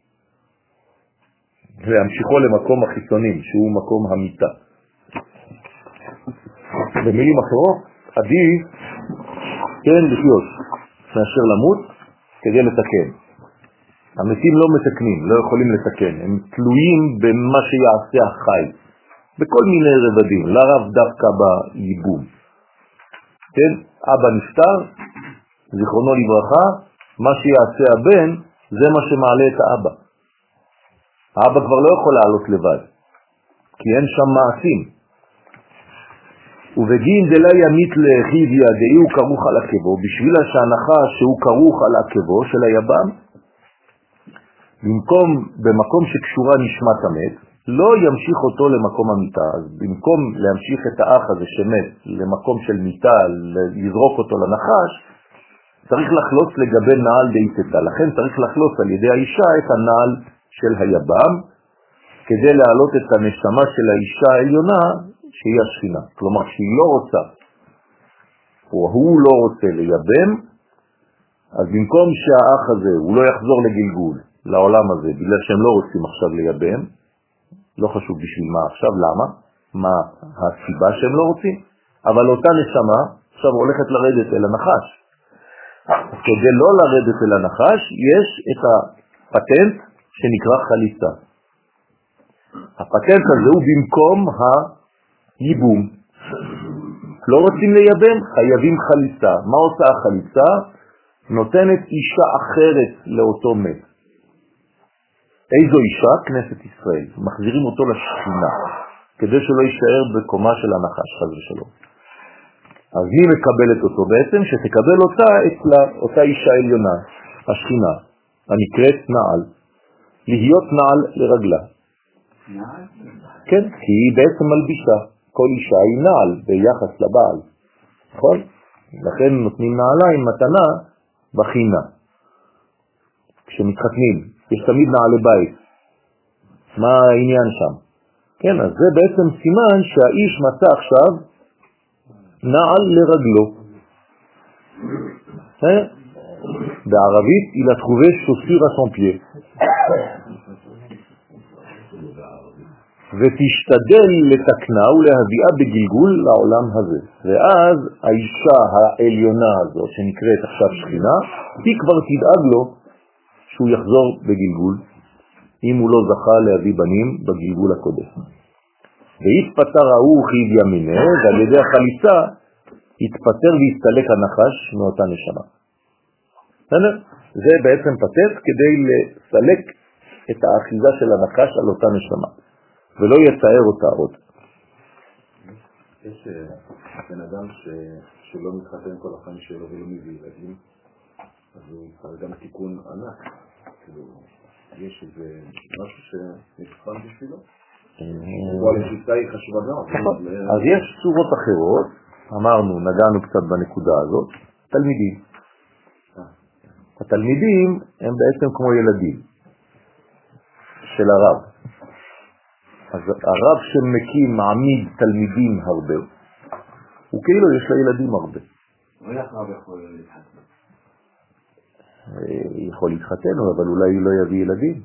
להמשיכו למקום החיצונים, שהוא מקום המיטה. במילים אחרות, עדיף כן לחיות מאשר למות כדי לתקן. המתים לא מתקנים, לא יכולים לתקן, הם תלויים במה שיעשה החי, בכל מיני רבדים, לרב דווקא בייבום. כן, אבא נפטר, זיכרונו לברכה, מה שיעשה הבן זה מה שמעלה את האבא. האבא כבר לא יכול לעלות לבד, כי אין שם מעשים. ובגין דלה ימית לחיביה דאי הוא כרוך על עקבו, בשביל שהנחה שהוא כרוך על עקבו של היבם, במקום, במקום שקשורה נשמת המת, לא ימשיך אותו למקום המיטה. אז במקום להמשיך את האח הזה שמת למקום של מיטה, לזרוק אותו לנחש, צריך לחלוץ לגבי נעל דאיתתה. לכן צריך לחלוץ על ידי האישה את הנעל של היבם, כדי להעלות את הנשמה של האישה העליונה, שהיא השכינה. כלומר, שהיא לא רוצה, או הוא לא רוצה לייבם, אז במקום שהאח הזה, הוא לא יחזור לגלגול, לעולם הזה, בגלל שהם לא רוצים עכשיו לייבם, לא חשוב בשביל מה עכשיו, למה? מה הסיבה שהם לא רוצים? אבל אותה נשמה עכשיו הולכת לרדת אל הנחש. כדי לא לרדת אל הנחש, יש את הפטנט שנקרא חליצה. הפטנט הזה הוא במקום הייבום. לא רוצים לייבם, חייבים חליצה. מה עושה החליצה? נותנת אישה אחרת לאותו מת. איזו אישה? כנסת ישראל. מחזירים אותו לשכינה, כדי שלא יישאר בקומה של הנחש, חז ושלום. אז מי מקבלת אותו בעצם? שתקבל אותה אצלה, אותה אישה עליונה, השכינה, הנקראת נעל. להיות נעל לרגלה. כן, כי היא בעצם מלבישה. כל אישה היא נעל ביחס לבעל, נכון? לכן נותנים נעליים מתנה בחינה. כשמתחתנים, יש תמיד נעלי בית. מה העניין שם? כן, אז זה בעצם סימן שהאיש מצא עכשיו נעל לרגלו. אה? בערבית, il a trouvé chaussure ותשתדל לתקנה ולהביאה בגלגול לעולם הזה. ואז האישה העליונה הזאת, שנקראת עכשיו שכינה, היא כבר תדאג לו שהוא יחזור בגלגול, אם הוא לא זכה להביא בנים בגלגול הקודם. והתפטר ההוא חיב ימינה, ועל ידי החליצה התפטר והסתלק הנחש מאותה נשמה. זה בעצם פטט כדי לסלק את האחיזה של הנחש על אותה נשמה. ולא יצער אותה עוד. יש אה, בן אדם. שלא מתחתן כל החיים שלו ולא מביא ילדים, אז הוא צריך גם תיקון ענק. כאילו, יש איזה משהו שנבחן בשבילו? מאוד. נכון. אז יש צורות אחרות, אמרנו, נגענו קצת בנקודה הזאת, תלמידים. אה. התלמידים הם בעצם כמו ילדים של הרב. אז הרב שמקים, מעמיד תלמידים הרבה, הוא כאילו יש לילדים הרבה. ואיך רב יכול להתחתן? אה, יכול להתחתן, אבל אולי לא יביא ילדים.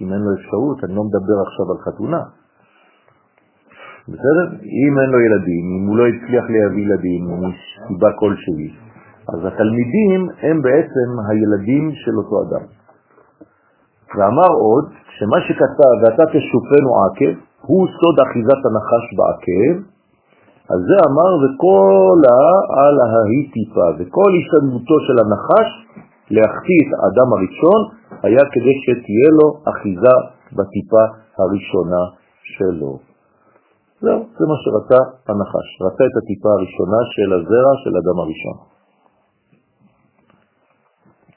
אם אין לו אפשרות, אני לא מדבר עכשיו על חתונה. בסדר? אם אין לו ילדים, אם הוא לא הצליח להביא ילדים, מסיבה כלשהי, אז התלמידים הם בעצם הילדים של אותו אדם. ואמר עוד, שמה שכתב, ואתה תשופנו עקב, הוא סוד אחיזת הנחש בעקב, אז זה אמר וכל על ההיא טיפה, וכל השתדלותו של הנחש להחטיא את האדם הראשון היה כדי שתהיה לו אחיזה בטיפה הראשונה שלו. זהו, זה מה שרצה הנחש, רצה את הטיפה הראשונה של הזרע של אדם הראשון.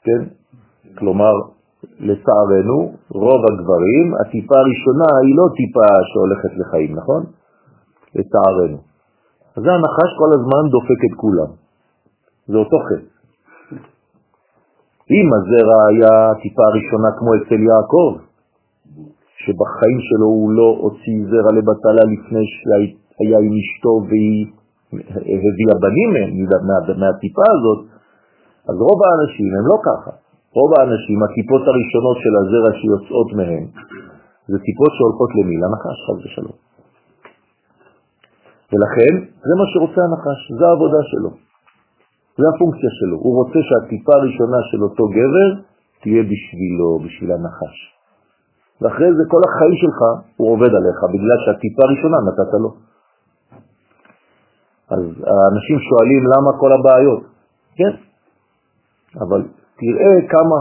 כן? כלומר, לצערנו, רוב הגברים, הטיפה הראשונה היא לא טיפה שהולכת לחיים, נכון? לצערנו. אז זה הנחש כל הזמן דופק את כולם. זה אותו חטא. אם הזרע היה טיפה ראשונה כמו אצל יעקב, שבחיים שלו הוא לא הוציא זרע לבטלה לפני היה עם אשתו והיא הביאה בנים מה, מהטיפה הזאת, אז רוב האנשים הם לא ככה. רוב האנשים, הטיפות הראשונות של הזרע שיוצאות מהם, זה טיפות שהולכות למי? לנחש, חס ושלום. ולכן, זה מה שרוצה הנחש, זה העבודה שלו. זה הפונקציה שלו. הוא רוצה שהטיפה הראשונה של אותו גבר תהיה בשבילו, בשביל הנחש. ואחרי זה כל החיים שלך הוא עובד עליך, בגלל שהטיפה הראשונה נתת לו. אז האנשים שואלים למה כל הבעיות. כן, אבל תראה כמה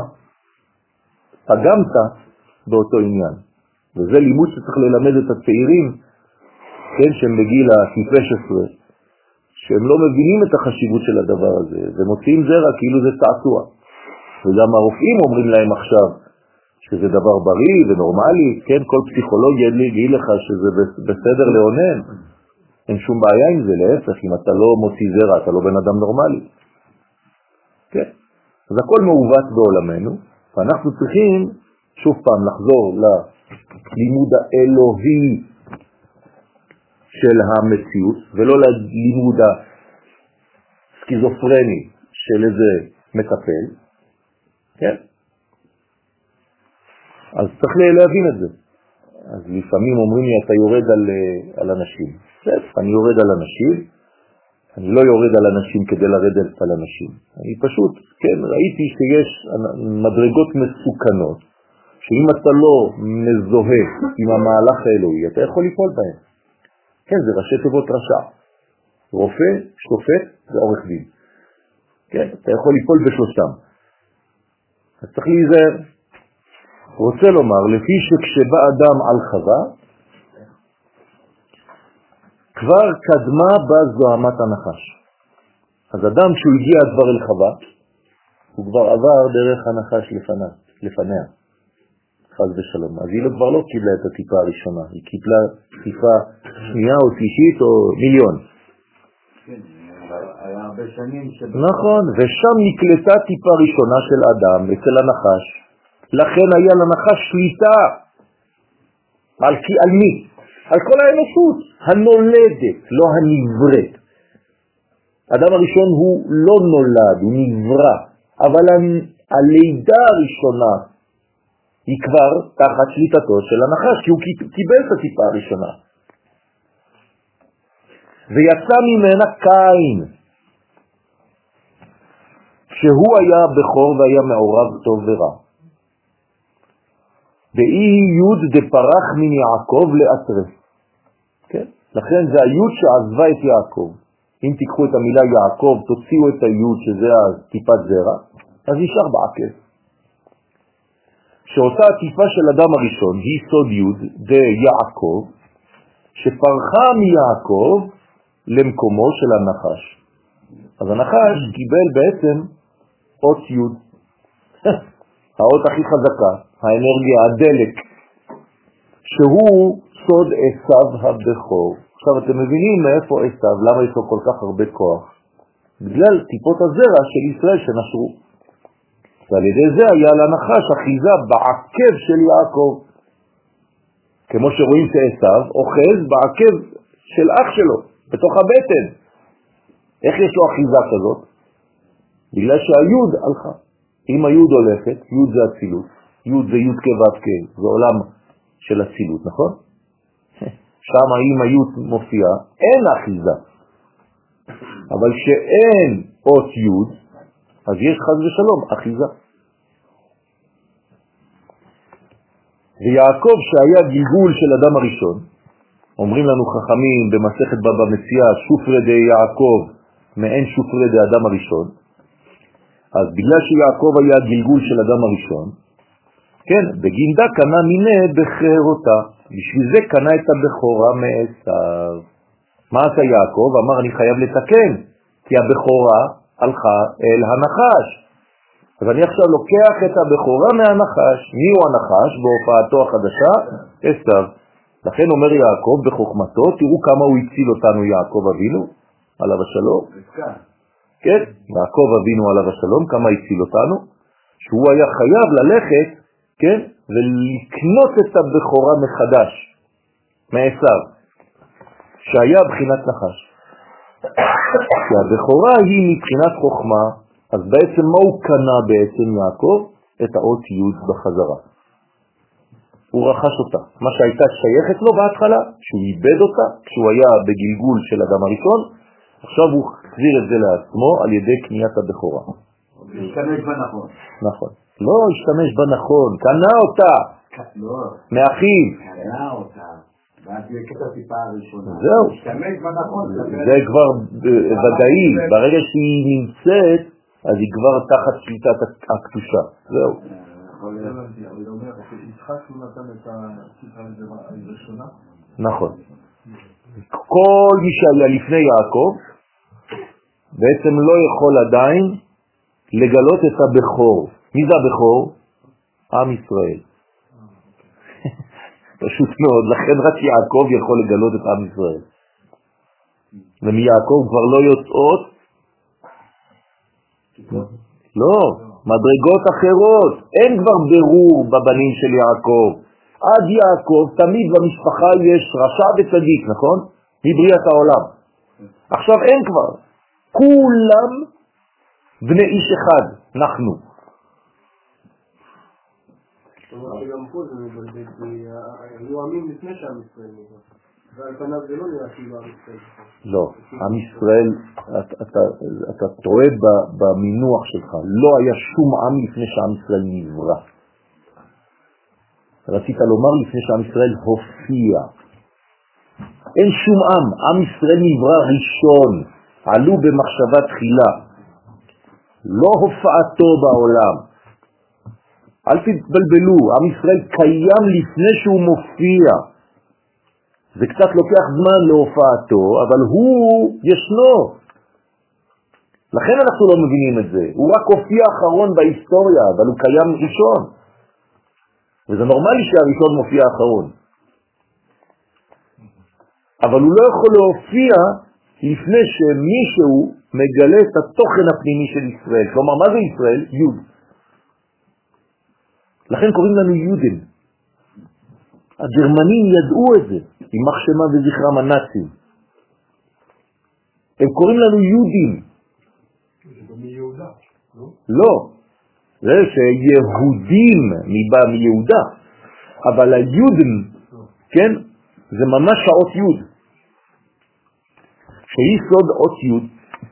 פגמת באותו עניין. וזה לימוד שצריך ללמד את הצעירים, כן, שהם בגיל ה-16, שהם לא מבינים את החשיבות של הדבר הזה, ומוציאים זרע כאילו זה צעצוע. וגם הרופאים אומרים להם עכשיו שזה דבר בריא ונורמלי, כן, כל פסיכולוג יגיד לך שזה בסדר לאונן, אין שום בעיה עם זה, להפך, אם אתה לא מוציא זרע, אתה לא בן אדם נורמלי. כן, אז הכל מעוות בעולמנו, ואנחנו צריכים שוב פעם לחזור ללימוד האלוהי של המציאות, ולא ללימוד הסקיזופרני של איזה מטפל, כן? אז צריך להבין את זה. אז לפעמים אומרים לי, אתה יורד על, על אנשים. בסדר, אני יורד על אנשים, אני לא יורד על אנשים כדי לרדת על אנשים. אני פשוט, כן, ראיתי שיש מדרגות מסוכנות, שאם אתה לא מזוהה עם המהלך האלוהי, אתה יכול ליפול בהם. כן, זה ראשי תיבות רשע. רופא, שופט ועורך דין. כן, אתה יכול ליפול בשלושתם. אז צריך להיזהר. רוצה לומר, לפי שכשבא אדם על חווה, כבר קדמה בה זוהמת הנחש. אז אדם שהוא הגיע כבר אל חווה, הוא כבר עבר דרך הנחש לפניו, לפניה, חז ושלום. אז היא לא, כבר לא קיבלה את הטיפה הראשונה, היא קיבלה טיפה שנייה או תשיעית או מיליון. נכון, ושם נקלטה טיפה ראשונה של אדם אצל הנחש. לכן היה לנחש שליטה על, על מי? על כל האנושות הנולדת, לא הנבראת. האדם הראשון הוא לא נולד, הוא נברא, אבל הלידה הראשונה היא כבר תחת שליטתו של הנחש, כי הוא קיבל את הטיפה הראשונה. ויצא ממנה קין, שהוא היה בכור והיה מעורב טוב ורע. באי יוד דפרח מן יעקב לאתרס. כן? לכן זה היוד שעזבה את יעקב. אם תיקחו את המילה יעקב, תוציאו את היוד שזה הטיפת זרע, אז נשאר בעקב. שאותה הטיפה של אדם הראשון היא סוד יוד דיעקב, שפרחה מיעקב למקומו של הנחש. אז הנחש קיבל בעצם אות יוד, האות הכי חזקה, האנרגיה, הדלק, שהוא סוד עשיו הבכור. עכשיו אתם מבינים מאיפה עשיו, למה יש לו כל כך הרבה כוח? בגלל טיפות הזרע של ישראל שנשרו. ועל ידי זה היה לנחש אחיזה בעקב של יעקב. כמו שרואים שעשיו אוחז בעקב של אח שלו, בתוך הבטן. איך יש לו אחיזה כזאת? בגלל שהיוד הלכה. אם היוד הולכת, יוד זה אצילות, יוד זה יוד כבד כן, זה עולם של אצילות, נכון? שם אם היוד מופיע, אין אחיזה. אבל שאין אות יוד, אז יש חז ושלום אחיזה. ויעקב שהיה גלגול של אדם הראשון, אומרים לנו חכמים במסכת בבא מציאה, שופרי די יעקב מעין שופרי די אדם הראשון, אז בגלל שיעקב היה גלגול של אדם הראשון, כן, בגינדה קנה מיני בחירותה, בשביל זה קנה את הבכורה מעשיו. מה עשה יעקב? אמר אני חייב לתקן, כי הבכורה הלכה אל הנחש. אז אני עכשיו לוקח את הבכורה מהנחש. מי הוא הנחש בהופעתו החדשה? עשיו. לכן אומר יעקב בחוכמתו, תראו כמה הוא הציל אותנו יעקב אבינו, עליו השלום. כן, יעקב אבינו עליו השלום, כמה הציל אותנו, שהוא היה חייב ללכת, כן, ולקנות את הבכורה מחדש, מעשיו, שהיה בחינת נחש. שהבכורה היא מבחינת חוכמה, אז בעצם מה הוא קנה בעצם יעקב? את האות י' בחזרה. הוא רכש אותה. מה שהייתה שייכת לו בהתחלה, שהוא איבד אותה, כשהוא היה בגלגול של אדם הראשון, עכשיו הוא החזיר את זה לעצמו על ידי קניית הבכורה. נכון. לא השתמש בנכון, קנה אותה לא, מאחיו. קנה אותה. ואז לקט הטיפה הראשונה. זהו. זה כבר אה, ודאי, ברגע שהיא נמצאת, אז היא כבר תחת שליטת הקדושה. זהו. נכון. כל מי שהיה לפני יעקב בעצם לא יכול עדיין לגלות את הבכור. מי זה הבכור? עם ישראל. פשוט מאוד, לכן רק יעקב יכול לגלות את עם ישראל. ומיעקב כבר לא יוצאות, לא, מדרגות אחרות, אין כבר ברור בבנים של יעקב. עד יעקב תמיד במשפחה יש רשע וצדיק, נכון? מבריאת העולם. עכשיו אין כבר, כולם בני איש אחד, אנחנו. למרות שגם פה זה מבלבל, כי היו עמים לפני שעם ישראל נברא. ועל פניו זה לא נראה כאילו עם ישראל. לא, עם ישראל, אתה, טועה במינוח שלך, לא היה שום עם לפני שעם ישראל נברא. רצית לומר לפני שעם ישראל הופיע. אין שום עם, עם ישראל נברא ראשון, עלו במחשבה תחילה, לא הופעתו בעולם. אל תתבלבלו, עם ישראל קיים לפני שהוא מופיע. זה קצת לוקח זמן להופעתו, אבל הוא ישנו. לכן אנחנו לא מבינים את זה. הוא רק הופיע אחרון בהיסטוריה, אבל הוא קיים ראשון. וזה נורמלי שהראשון מופיע אחרון. אבל הוא לא יכול להופיע לפני שמישהו מגלה את התוכן הפנימי של ישראל. כלומר, מה זה ישראל? יוד. לכן קוראים לנו יודן. הגרמנים ידעו את זה, יימח שמה וזכרם הנאצים. הם קוראים לנו יהודים. לא, זה שיהודים מבא מיהודה, אבל היודן, כן, זה ממש האות יוד. שהיא סוד אות יוד,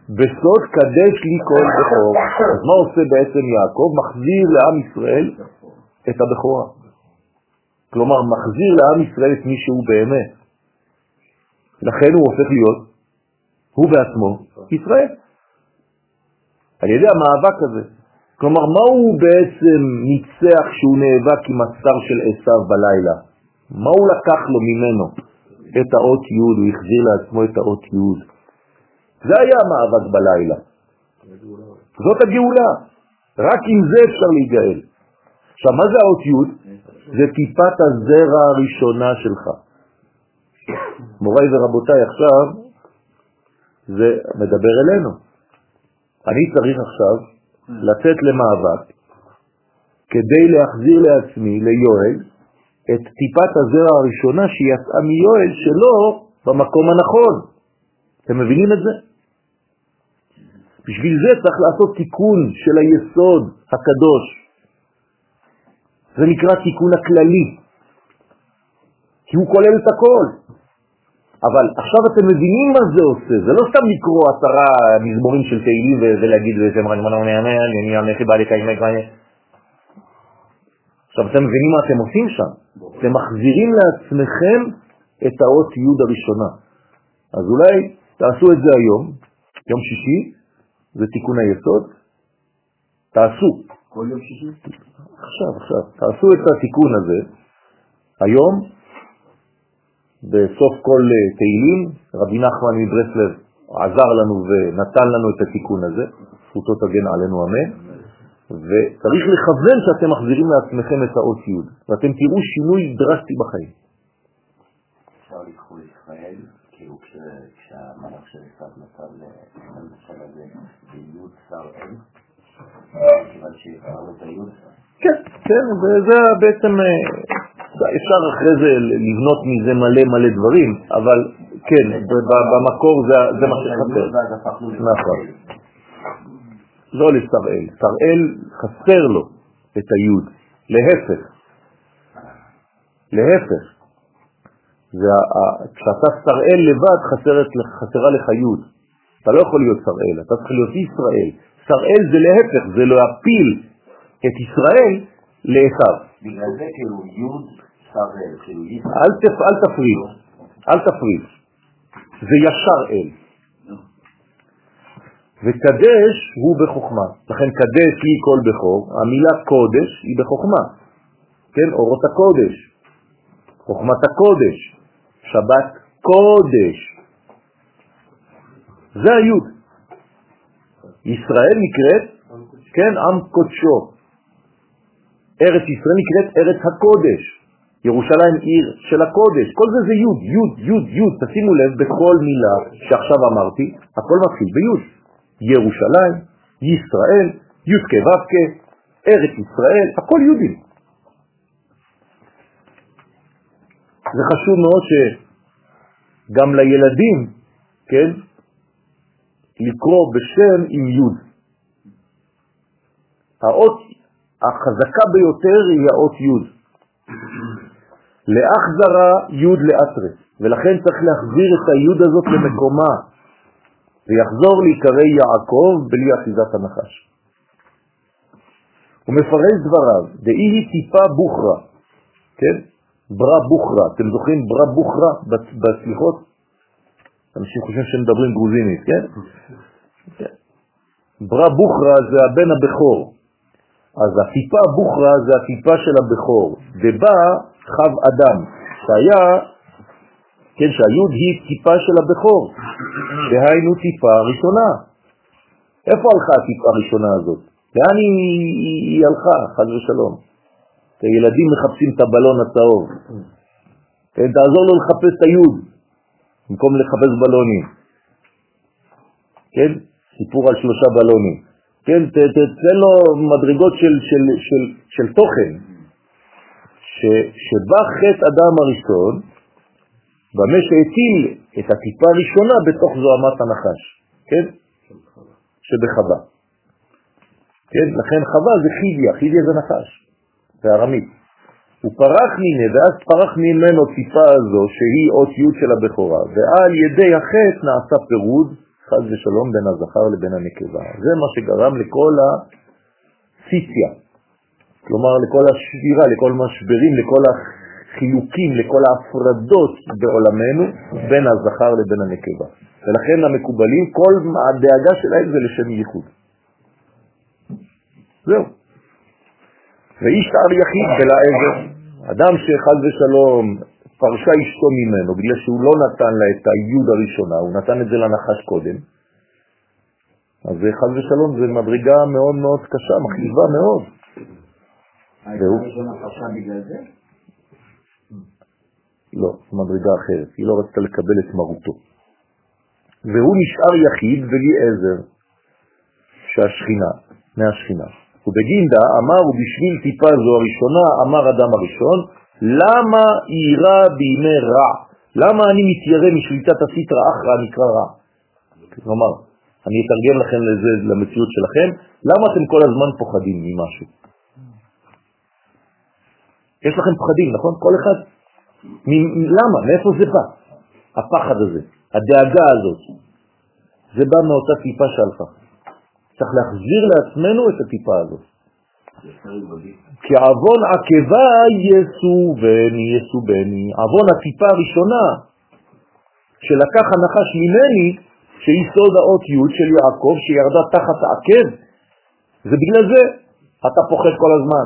בסוד קדש לי כל בכור. אז מה עושה בעצם יעקב? מחזיר לעם ישראל את הבכורה. כלומר, מחזיר לעם ישראל את מי שהוא באמת. לכן הוא הופך להיות, הוא בעצמו, ישראל. על ידי המאבק הזה. כלומר, מה הוא בעצם ניצח שהוא נאבק עם השר של עשיו בלילה? מה הוא לקח לו ממנו? את האות י', הוא החזיר לעצמו את האות י'. זה היה המאבק בלילה. זאת הגאולה. רק עם זה אפשר להיגאל. עכשיו, מה זה האות י'? זה טיפת הזרע הראשונה שלך. מוריי ורבותיי, עכשיו זה מדבר אלינו. אני צריך עכשיו לצאת למאבק כדי להחזיר לעצמי, ליואל, את טיפת הזרע הראשונה שיצאה מיואל שלו במקום הנכון. אתם מבינים את זה? בשביל זה צריך לעשות תיקון של היסוד הקדוש. זה נקרא תיקון הכללי, כי הוא כולל את הכל. אבל עכשיו אתם מבינים מה זה עושה, זה לא סתם לקרוא עשרה מזמורים של תהילים ולהגיד לזה עכשיו אתם מבינים מה אתם עושים שם, אתם מחזירים לעצמכם את האות י' הראשונה. אז אולי תעשו את זה היום, יום שישי, זה תיקון היסוד, תעשו. כל יום שישי? עכשיו, עכשיו, תעשו את התיקון הזה היום, בסוף כל אה, תהילים, רבי נחמן מברסלב עזר לנו ונתן לנו את התיקון הזה, זכותו תגן עלינו אמן, וצריך לכוון שאתם מחזירים לעצמכם את האות י', ואתם תראו שינוי דרסטי בחיים. אפשר לקחו ישראל, כאילו כש- כשהמלאך של עשיו נתן למשל הזה ביוד שר אם, כיוון שהפרנו את היוד, כן, כן, וזה בעצם, אה, אפשר אחרי זה לבנות מזה מלא מלא דברים, אבל כן, במקור זה- זה מה שחסר. נכון. לא לשראל, שראל חסר לו את היוד, להפך, להפך. זה כשאתה שראל לבד חסרה לך יוד. אתה לא יכול להיות שראל, אתה צריך להיות ישראל. שראל זה להפך, זה להפיל את ישראל לעשיו. בגלל זה כאילו יוד שראל, כאילו ישראל. אל, תפ, אל תפריד, אל תפריד. זה ישר אל. וקדש הוא בחוכמה. לכן קדש לי כל בכור, המילה קודש היא בחוכמה. כן, אורות הקודש, חוכמת הקודש, שבת קודש. זה היוד. ישראל נקראת, כן, עם קודשו. ארץ ישראל נקראת ארץ הקודש. ירושלים עיר של הקודש, כל זה זה יוד, יוד, יוד, יוד, תשימו לב, בכל מילה שעכשיו אמרתי, הכל מתחיל ביוד. ירושלים, ישראל, יוד כו' ארץ ישראל, הכל יודים. זה חשוב מאוד שגם לילדים, כן, לקרוא בשם עם יוד. האות החזקה ביותר היא האות יוד. לאחזרה יוד לאתרה, ולכן צריך להחזיר את היוד הזאת למקומה, ויחזור להיקרא יעקב בלי אחיזת הנחש. הוא מפרש דבריו, דאי היא טיפה בוכרה, כן? ברה בוכרה, אתם זוכרים ברה בוכרה בסליחות? אנשים חושבים שהם מדברים גרוזינית, כן? ברה בוכרה זה הבן הבכור, אז הטיפה בוכרה זה הטיפה של הבכור, ובא חב אדם, שהיה, כן, שהיוד היא טיפה של הבכור, דהיינו טיפה ראשונה. איפה הלכה הטיפה הראשונה הזאת? לאן היא, היא, היא הלכה, חד ושלום? הילדים מחפשים את הבלון הצהוב. כן, תעזור לו לחפש את היוד, במקום לחפש בלונים. כן, סיפור על שלושה בלונים. כן, תתן לו מדרגות של, של, של, של תוכן, ש, שבא חטא אדם הראשון, במה שהטיל את הטיפה הראשונה בתוך זוהמת הנחש, כן? שבחווה. כן? לכן חווה זה חידיה, חידיה זה נחש, בארמית. הוא פרח מיני, ואז פרח ממנו טיפה הזו, שהיא אות י' של הבכורה, ועל ידי החטא נעשה פירוד, חז ושלום, בין הזכר לבין הנקבה. זה מה שגרם לכל הסיציה, כלומר לכל השבירה, לכל המשברים, לכל החילוקים, לכל ההפרדות בעולמנו בין הזכר לבין הנקבה. ולכן המקובלים, כל הדאגה שלהם זה לשם ייחוד. זהו. ואיש תער יחיד בלה עזר, אדם שחל ושלום פרשה אשתו ממנו, בגלל שהוא לא נתן לה את היוד הראשונה, הוא נתן את זה לנחש קודם, אז חל ושלום זה מדרגה מאוד מאוד קשה, מכאיבה מאוד. והוא? לא, מדרגה אחרת, היא לא רצתה לקבל את מרותו. והוא נשאר יחיד בלי עזר, שהשכינה, מהשכינה. ובגינדה אמר, ובשביל טיפה זו הראשונה, אמר אדם הראשון, למה אירה בימי רע? למה אני מתיירא משליטת הסטרא אחרא נקרא רע? כלומר, אני אתרגם לכם לזה, למציאות שלכם, למה אתם כל הזמן פוחדים ממשהו? יש לכם פחדים, נכון? כל אחד. למה? מאיפה זה בא? הפחד הזה, הדאגה הזאת. זה בא מאותה טיפה שהלכה. צריך להחזיר לעצמנו את הטיפה הזאת. כי עוון עקבה יסובני, יסובני, עוון הטיפה הראשונה שלקח הנחש ממני, שהיא סוד האות י' של יעקב שירדה תחת העקב, זה בגלל זה אתה פוחד כל הזמן.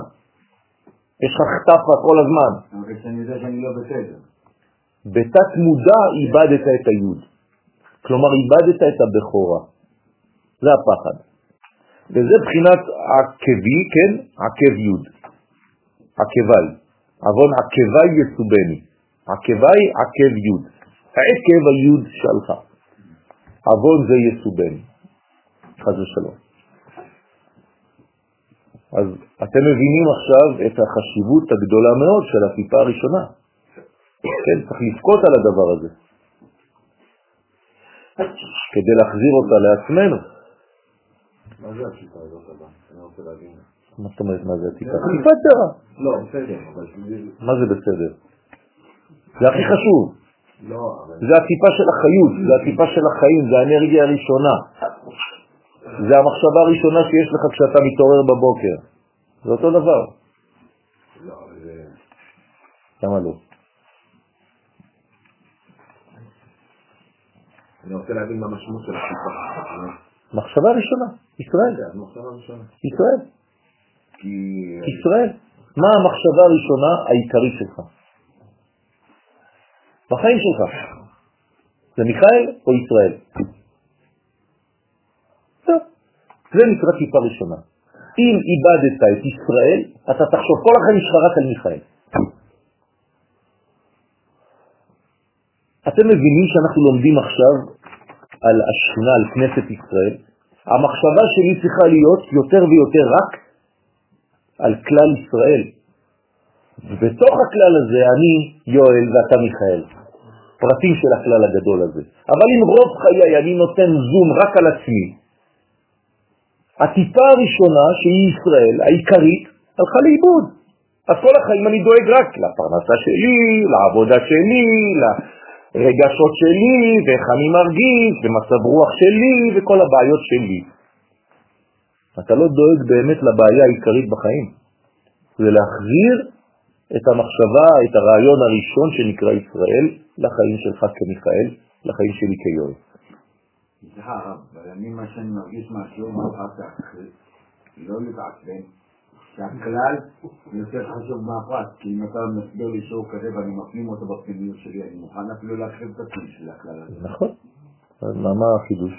יש לך חטפה כל הזמן. אבל כשאני יודע שאני לא בסדר. בתת מודע איבדת את היוד. כלומר, איבדת את הבכורה. זה הפחד. וזה בחינת עקבי, כן? עקב יוד. עקבי. עוון עקבי יסובני. עקבי עקב יוד. העקב היוד שלך. עוון זה יסובני. חז ושלום. אז אתם מבינים עכשיו את החשיבות הגדולה מאוד של הטיפה הראשונה. כן, צריך לבכות על הדבר הזה. כדי להחזיר אותה לעצמנו. מה זה השיטה הזאת הבאה? אני רוצה להבין. מה זאת אומרת, מה זה הטיפה? טיפת דרה. לא, בסדר, אבל... מה זה בסדר? זה הכי חשוב. לא, אבל... זה הטיפה של החיות, זה הטיפה של החיים, זה האנרגיה הראשונה. זה המחשבה הראשונה שיש לך כשאתה מתעורר בבוקר. זה אותו דבר. לא. למה לא? אני רוצה להבין מה המשמעות של השיטה. מחשבה ראשונה, ישראל. הראשונה. ישראל. ישראל. מה המחשבה הראשונה העיקרית שלך? בחיים שלך. זה מיכאל או ישראל? זה נקרא טיפה ראשונה. אם איבדת את ישראל, אתה תחשוב כל החיים שלך רק על מיכאל. אתם מבינים שאנחנו לומדים עכשיו על השכינה, על כנסת ישראל? המחשבה שלי צריכה להיות יותר ויותר רק על כלל ישראל. ובתוך הכלל הזה אני יואל ואתה מיכאל, פרטים של הכלל הגדול הזה. אבל אם רוב חיי אני נותן זום רק על עצמי, הטיפה הראשונה שהיא ישראל, העיקרית, הלכה לאיבוד. אז כל החיים אני דואג רק לפרנסה שלי, לעבודה שלי, לרגשות שלי, ואיך אני מרגיש, ומצב רוח שלי, וכל הבעיות שלי. אתה לא דואג באמת לבעיה העיקרית בחיים. זה להחזיר את המחשבה, את הרעיון הראשון שנקרא ישראל, לחיים שלך כמיכאל, לחיים שלי כיואל. סליחה הרב, אבל אני מה שאני מרגיש מהשיעור מאחר כך, לא להתעצבן, שהכלל יותר חשוב מהפרט, כי אם אתה מסביר לי שיעור כזה ואני מפנים אותו בפנימיות שלי, אני מוכן אפילו להקריב את עצמי של הכלל הזה. נכון. מה החידוש?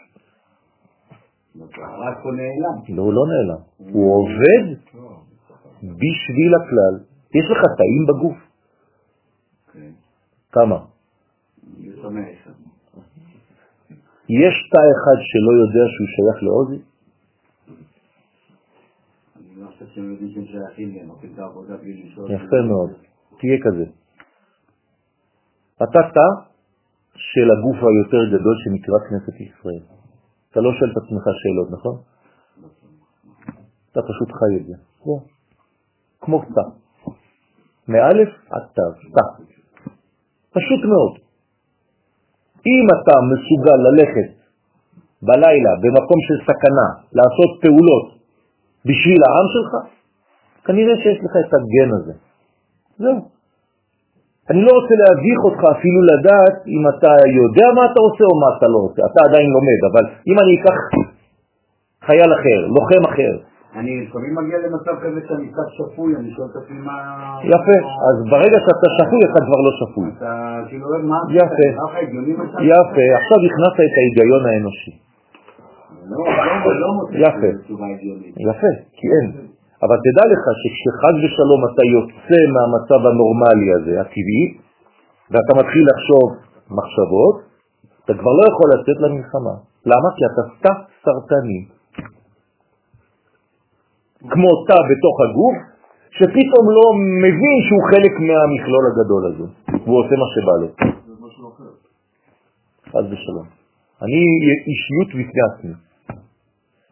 הפרט פה נעלם. לא, הוא לא נעלם. הוא עובד בשביל הכלל. יש לך תאים בגוף? כן, כמה? יש תא אחד שלא יודע שהוא שייך לעוזי? שהם שייכים לי, הם עושים את בלי לשאול. יפה מאוד. תהיה כזה. אתה תא של הגוף היותר גדול שנקרא כנסת ישראל. אתה לא שואל את עצמך שאלות, נכון? אתה פשוט חי את זה. כמו תא. מאלף עד תא. תא. פשוט מאוד. אם אתה מסוגל ללכת בלילה במקום של סכנה, לעשות פעולות בשביל העם שלך, כנראה שיש לך את הגן הזה. זהו. אני לא רוצה להביך אותך אפילו לדעת אם אתה יודע מה אתה עושה או מה אתה לא עושה. אתה עדיין לומד, אבל אם אני אקח חייל אחר, לוחם אחר, אני לפעמים מגיע למצב כזה שאני קצת שפוי, אני שואל את עצמי מה... יפה, אז ברגע שאתה שפוי אתה כבר לא שפוי. אתה כאילו, מה... יפה. יפה, עכשיו הכנסת את ההיגיון האנושי. לא, לא, לא מוצא יפה. בצורה הגיונית. יפה, כי אין. אבל תדע לך שכשחד ושלום אתה יוצא מהמצב הנורמלי הזה, הטבעי, ואתה מתחיל לחשוב מחשבות, אתה כבר לא יכול לצאת למלחמה. למה? כי אתה סתם סרטני. כמו תא בתוך הגוף, שפתאום לא מבין שהוא חלק מהמכלול הגדול הזה. הוא עושה מה שבא לו. חד ושלום. אני אישיות בפני עצמי.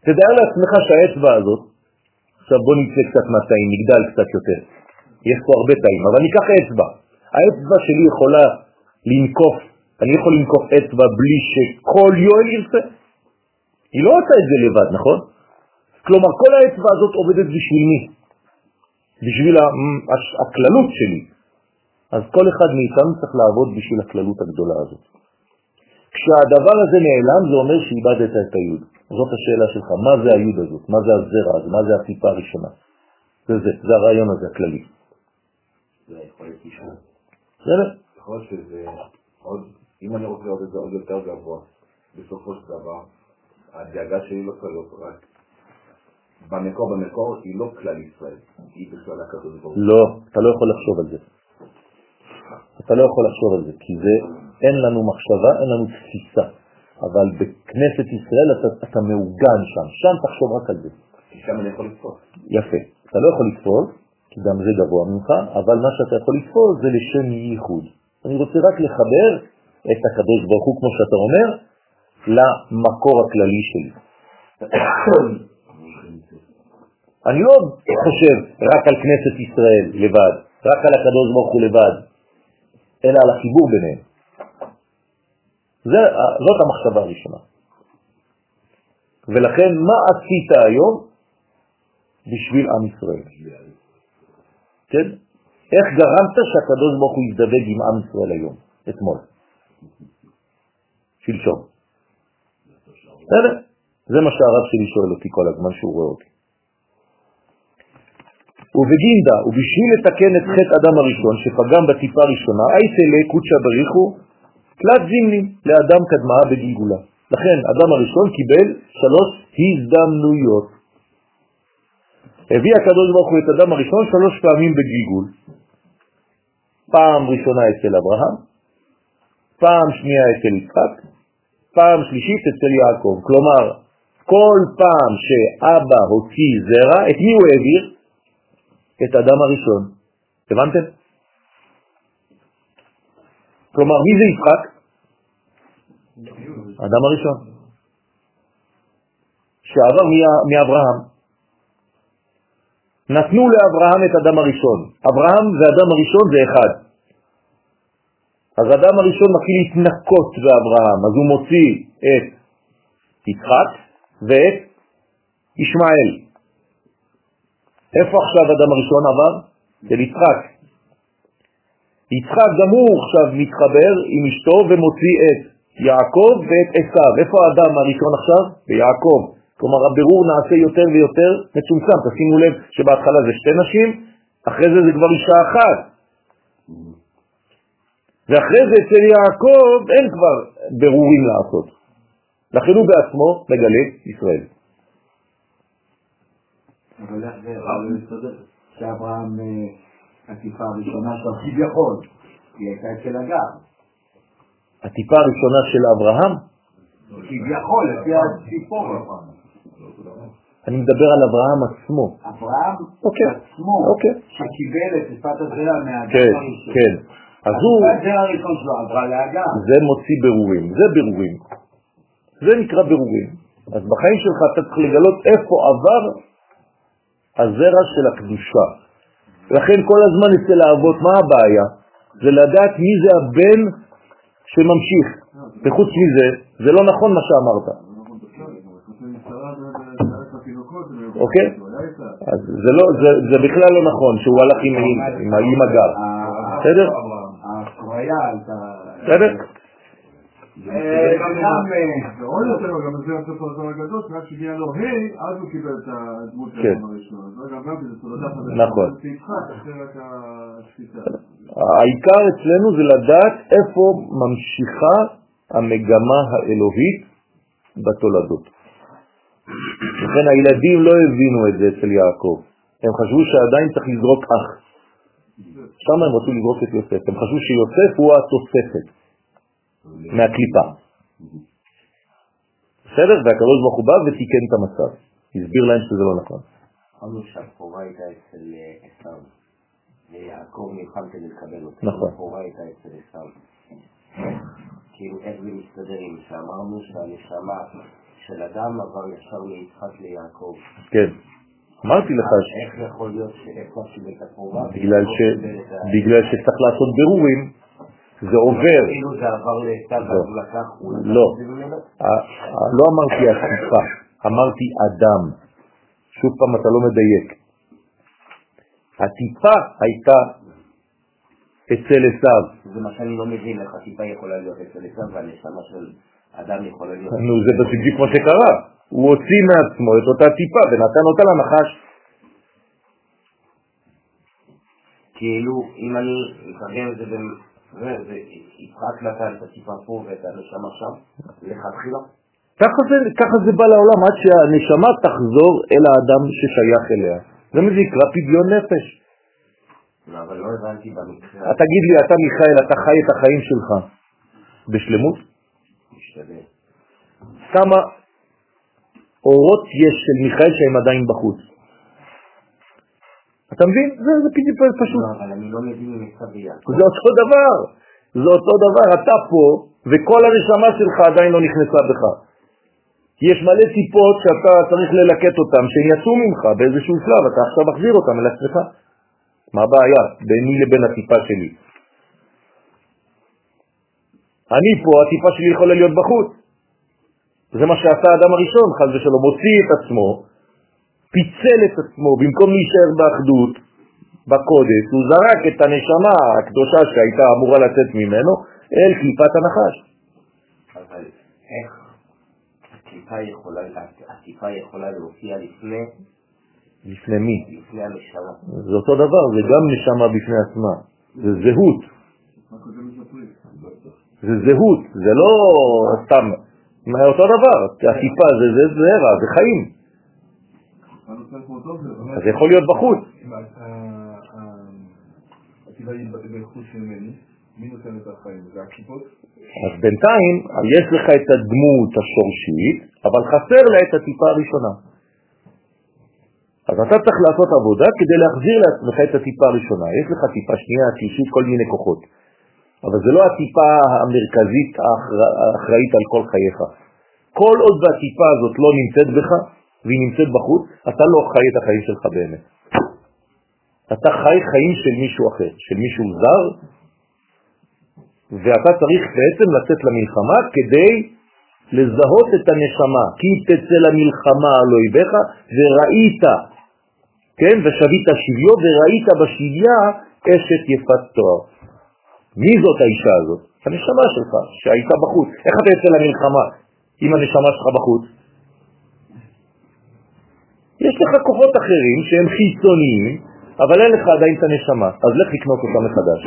תדאר לעצמך שהאצבע הזאת, עכשיו בוא נצא קצת מהתאים, נגדל קצת יותר. יש פה הרבה תאים, אבל ניקח אצבע. האצבע שלי יכולה לנקוף, אני יכול לנקוף אצבע בלי שכל יואל ירצה? היא לא עושה את זה לבד, נכון? כלומר, כל האצבע הזאת עובדת בשביל מי? בשביל הכללות שלי. אז כל אחד מאיתנו צריך לעבוד בשביל הכללות הגדולה הזאת. כשהדבר הזה נעלם, זה אומר שאיבדת את היוד. זאת השאלה שלך, מה זה היוד הזאת? מה זה הזרע הזה? מה זה הטיפה הראשונה? זה זה, זה הרעיון הזה, הכללי. זה יכול להיות אישור. בסדר? יכול להיות שזה עוד, אם אני רוצה לראות את זה עוד יותר גבוה, בסופו של דבר, הדאגה שלי לא להיות רק במקור, במקור היא לא כלל ישראל, היא בכלל הקדוש ברוך הוא. לא, אתה לא יכול לחשוב על זה. אתה לא יכול לחשוב על זה, כי זה, אין לנו מחשבה, אין לנו תפיסה. אבל בכנסת ישראל אתה, אתה מעוגן שם, שם תחשוב רק על זה. כי שם אני יכול לתפוס. יפה. אתה לא יכול לתפוס, כי גם זה גבוה ממך, אבל מה שאתה יכול לתפוס זה לשם ייחוד. אני רוצה רק לחבר את הקדוש ברוך הוא, כמו שאתה אומר, למקור הכללי שלי. אני לא חושב רק על כנסת ישראל לבד, רק על הקדוש ברוך הוא לבד, אלא על החיבור ביניהם. זה, זאת המחשבה הראשונה. ולכן, מה עשית היום בשביל עם ישראל? כן? איך גרמת שהקדוש ברוך הוא יזדווג עם עם ישראל היום, אתמול, שלשום? בסדר? זה מה שהרב שלי שואל אותי כל הזמן שהוא רואה אותי. ובגינדה, ובשביל לתקן את חטא אדם הראשון שפגם בטיפה הראשונה, אייתלה קודשא בריחו תלת זימני לאדם קדמה בגלגולה. לכן אדם הראשון קיבל שלוש הזדמנויות. הביא הקדוש ברוך הוא את אדם הראשון שלוש פעמים בגלגול. פעם ראשונה אצל אברהם, פעם שנייה אצל יצחק, פעם שלישית אצל יעקב. כלומר, כל פעם שאבא הוציא זרע, את מי הוא העביר? את אדם הראשון. הבנתם? כלומר, מי זה יצחק? אדם הראשון. שעבר מאברהם. נתנו לאברהם את אדם הראשון. אברהם ואדם הראשון זה אחד. אז אדם הראשון מתחיל להתנקות באברהם, אז הוא מוציא את יצחק ואת ישמעאל. איפה עכשיו אדם הראשון עבר? של יצחק. יצחק גם הוא עכשיו מתחבר עם אשתו ומוציא את יעקב ואת עשיו. איפה האדם הראשון עכשיו? ביעקב. כלומר הבירור נעשה יותר ויותר מצומצם. תשימו לב שבהתחלה זה שתי נשים, אחרי זה זה כבר אישה אחת. ואחרי זה אצל יעקב אין כבר ברורים לעשות. לכן הוא בעצמו מגלה ישראל. אבל איך זה מסתדר? שאברהם, הטיפה הראשונה שלו כביכול, היא הייתה אצל הגר. הטיפה הראשונה של אברהם, כביכול, לפי הסיפור. אני מדבר על אברהם עצמו. אברהם אוקיי, עצמו, אוקיי. שקיבל את טיפת הזרע מהאדם כן, הראשון. כן. אז הוא, הזרע הראשון שלו עברה לאגם. זה מוציא ברורים, זה ברורים. זה נקרא ברורים. אז בחיים שלך אתה צריך לגלות איפה עבר הזרע של הקדושה. לכן כל הזמן אצל האבות, מה הבעיה? זה לדעת מי זה הבן שממשיך. וחוץ מזה, זה לא נכון מה שאמרת. אוקיי? אז זה, לא, זה, זה בכלל לא נכון שהוא הלך עם, האמא גר. בסדר? בסדר? אה, אה, ועוד יותר, גם זה הספר הזר הגדול, שרק כשהגיע לו ה', אז הוא קיבל את הדמות של כן. האדם הראשון. נכון. השפיטה. העיקר אצלנו זה לדעת איפה ממשיכה המגמה האלוהית בתולדות. לכן הילדים לא הבינו את זה אצל יעקב. הם חשבו שעדיין צריך לזרוק אח. שם הם רצו לזרוק את יוסף. הם חשבו שיוסף הוא התוספת מהקליפה. בסדר? והקדוש ברוך הוא בא ותיקן את המצב. הסביר להם שזה לא נכון. אה, ויעקב נלחם כדי לקבל אותה. נכון. הבכורה הייתה אצל עשיו. כאילו איך זה מסתדר עם שאמרנו שהנשמה של אדם עבר ישר מיצחק ליעקב. כן. אמרתי לך ש... איך יכול להיות קיבל את הבכורה? בגלל, שצריך לעשות בירורים, זה עובר. כאילו זה עבר לעשיו, לא. אז הוא לקח, הוא לקח לא. לא אמרתי עקיפה, אמרתי אדם. שוב פעם אתה לא מדייק. הטיפה הייתה אצל עשיו. זה מה שאני לא מבין, איך הטיפה יכולה להיות אצל עשיו והנשמה של אדם יכולה להיות... נו, זה בדיוק מה שקרה. הוא הוציא מעצמו את אותה טיפה ונתן אותה לנחש. כאילו, אם אני אתרגם את זה בין... זה, זה, יצחק נתן את הטיפה פה ואת הנשמה שם, לכתחילה. ככה זה, ככה זה בא לעולם, עד שהנשמה תחזור אל האדם ששייך אליה. זה מה זה נקרא פדיון נפש. לא, אבל לא הבנתי במקרה. אתה תגיד לי, אתה מיכאל, אתה חי את החיים שלך בשלמות? משתדל. כמה אורות יש של מיכאל שהם עדיין בחוץ? אתה מבין? זה, זה פשוט פשוט. לא, אבל אני לא מבין ויעקב. זה אותו דבר. זה אותו דבר, אתה פה, וכל הנשמה שלך עדיין לא נכנסה בך. יש מלא טיפות שאתה צריך ללקט אותם, שהם יצאו ממך באיזשהו שלב, אתה עכשיו מחזיר אותם אל עצמך. מה הבעיה ביני לבין הטיפה שלי? אני פה, הטיפה שלי יכולה להיות בחוץ. זה מה שעשה האדם הראשון, חז ושלום, הוציא את עצמו, פיצל את עצמו, במקום להישאר באחדות, בקודש, הוא זרק את הנשמה הקדושה שהייתה אמורה לצאת ממנו אל קליפת הנחש. אבל איך הטיפה יכולה, להופיע לפני, לפני מי? לפני הנשמה? זה אותו דבר, זה גם נשמה בפני עצמה, זה זהות. זה זהות, זה לא סתם, אותו דבר, הטיפה זה זה זרע, זה חיים. אז זה יכול להיות בחוץ. זה הכיפות? אז בינתיים יש לך את הדמות השורשית, אבל חסר לה את הטיפה הראשונה. אז אתה צריך לעשות עבודה כדי להחזיר לעצמך את הטיפה הראשונה. יש לך טיפה שנייה, שלישית, כל מיני כוחות. אבל זה לא הטיפה המרכזית האחראית על כל חייך. כל עוד והטיפה הזאת לא נמצאת בך, והיא נמצאת בחוץ, אתה לא חי את החיים שלך באמת. אתה חי חיים של מישהו אחר, של מישהו זר, ואתה צריך בעצם לצאת למלחמה כדי לזהות את הנשמה, כי תצא למלחמה על אויביך וראית, כן, ושבית שביו וראית בשביה אשת יפת תואר. מי זאת האישה הזאת? הנשמה שלך, שהייתה בחוץ. איך אתה יוצא למלחמה אם הנשמה שלך בחוץ? יש לך כוחות אחרים שהם חיצוניים, אבל אין לך עדיין את הנשמה, אז לך לקנות אותה מחדש.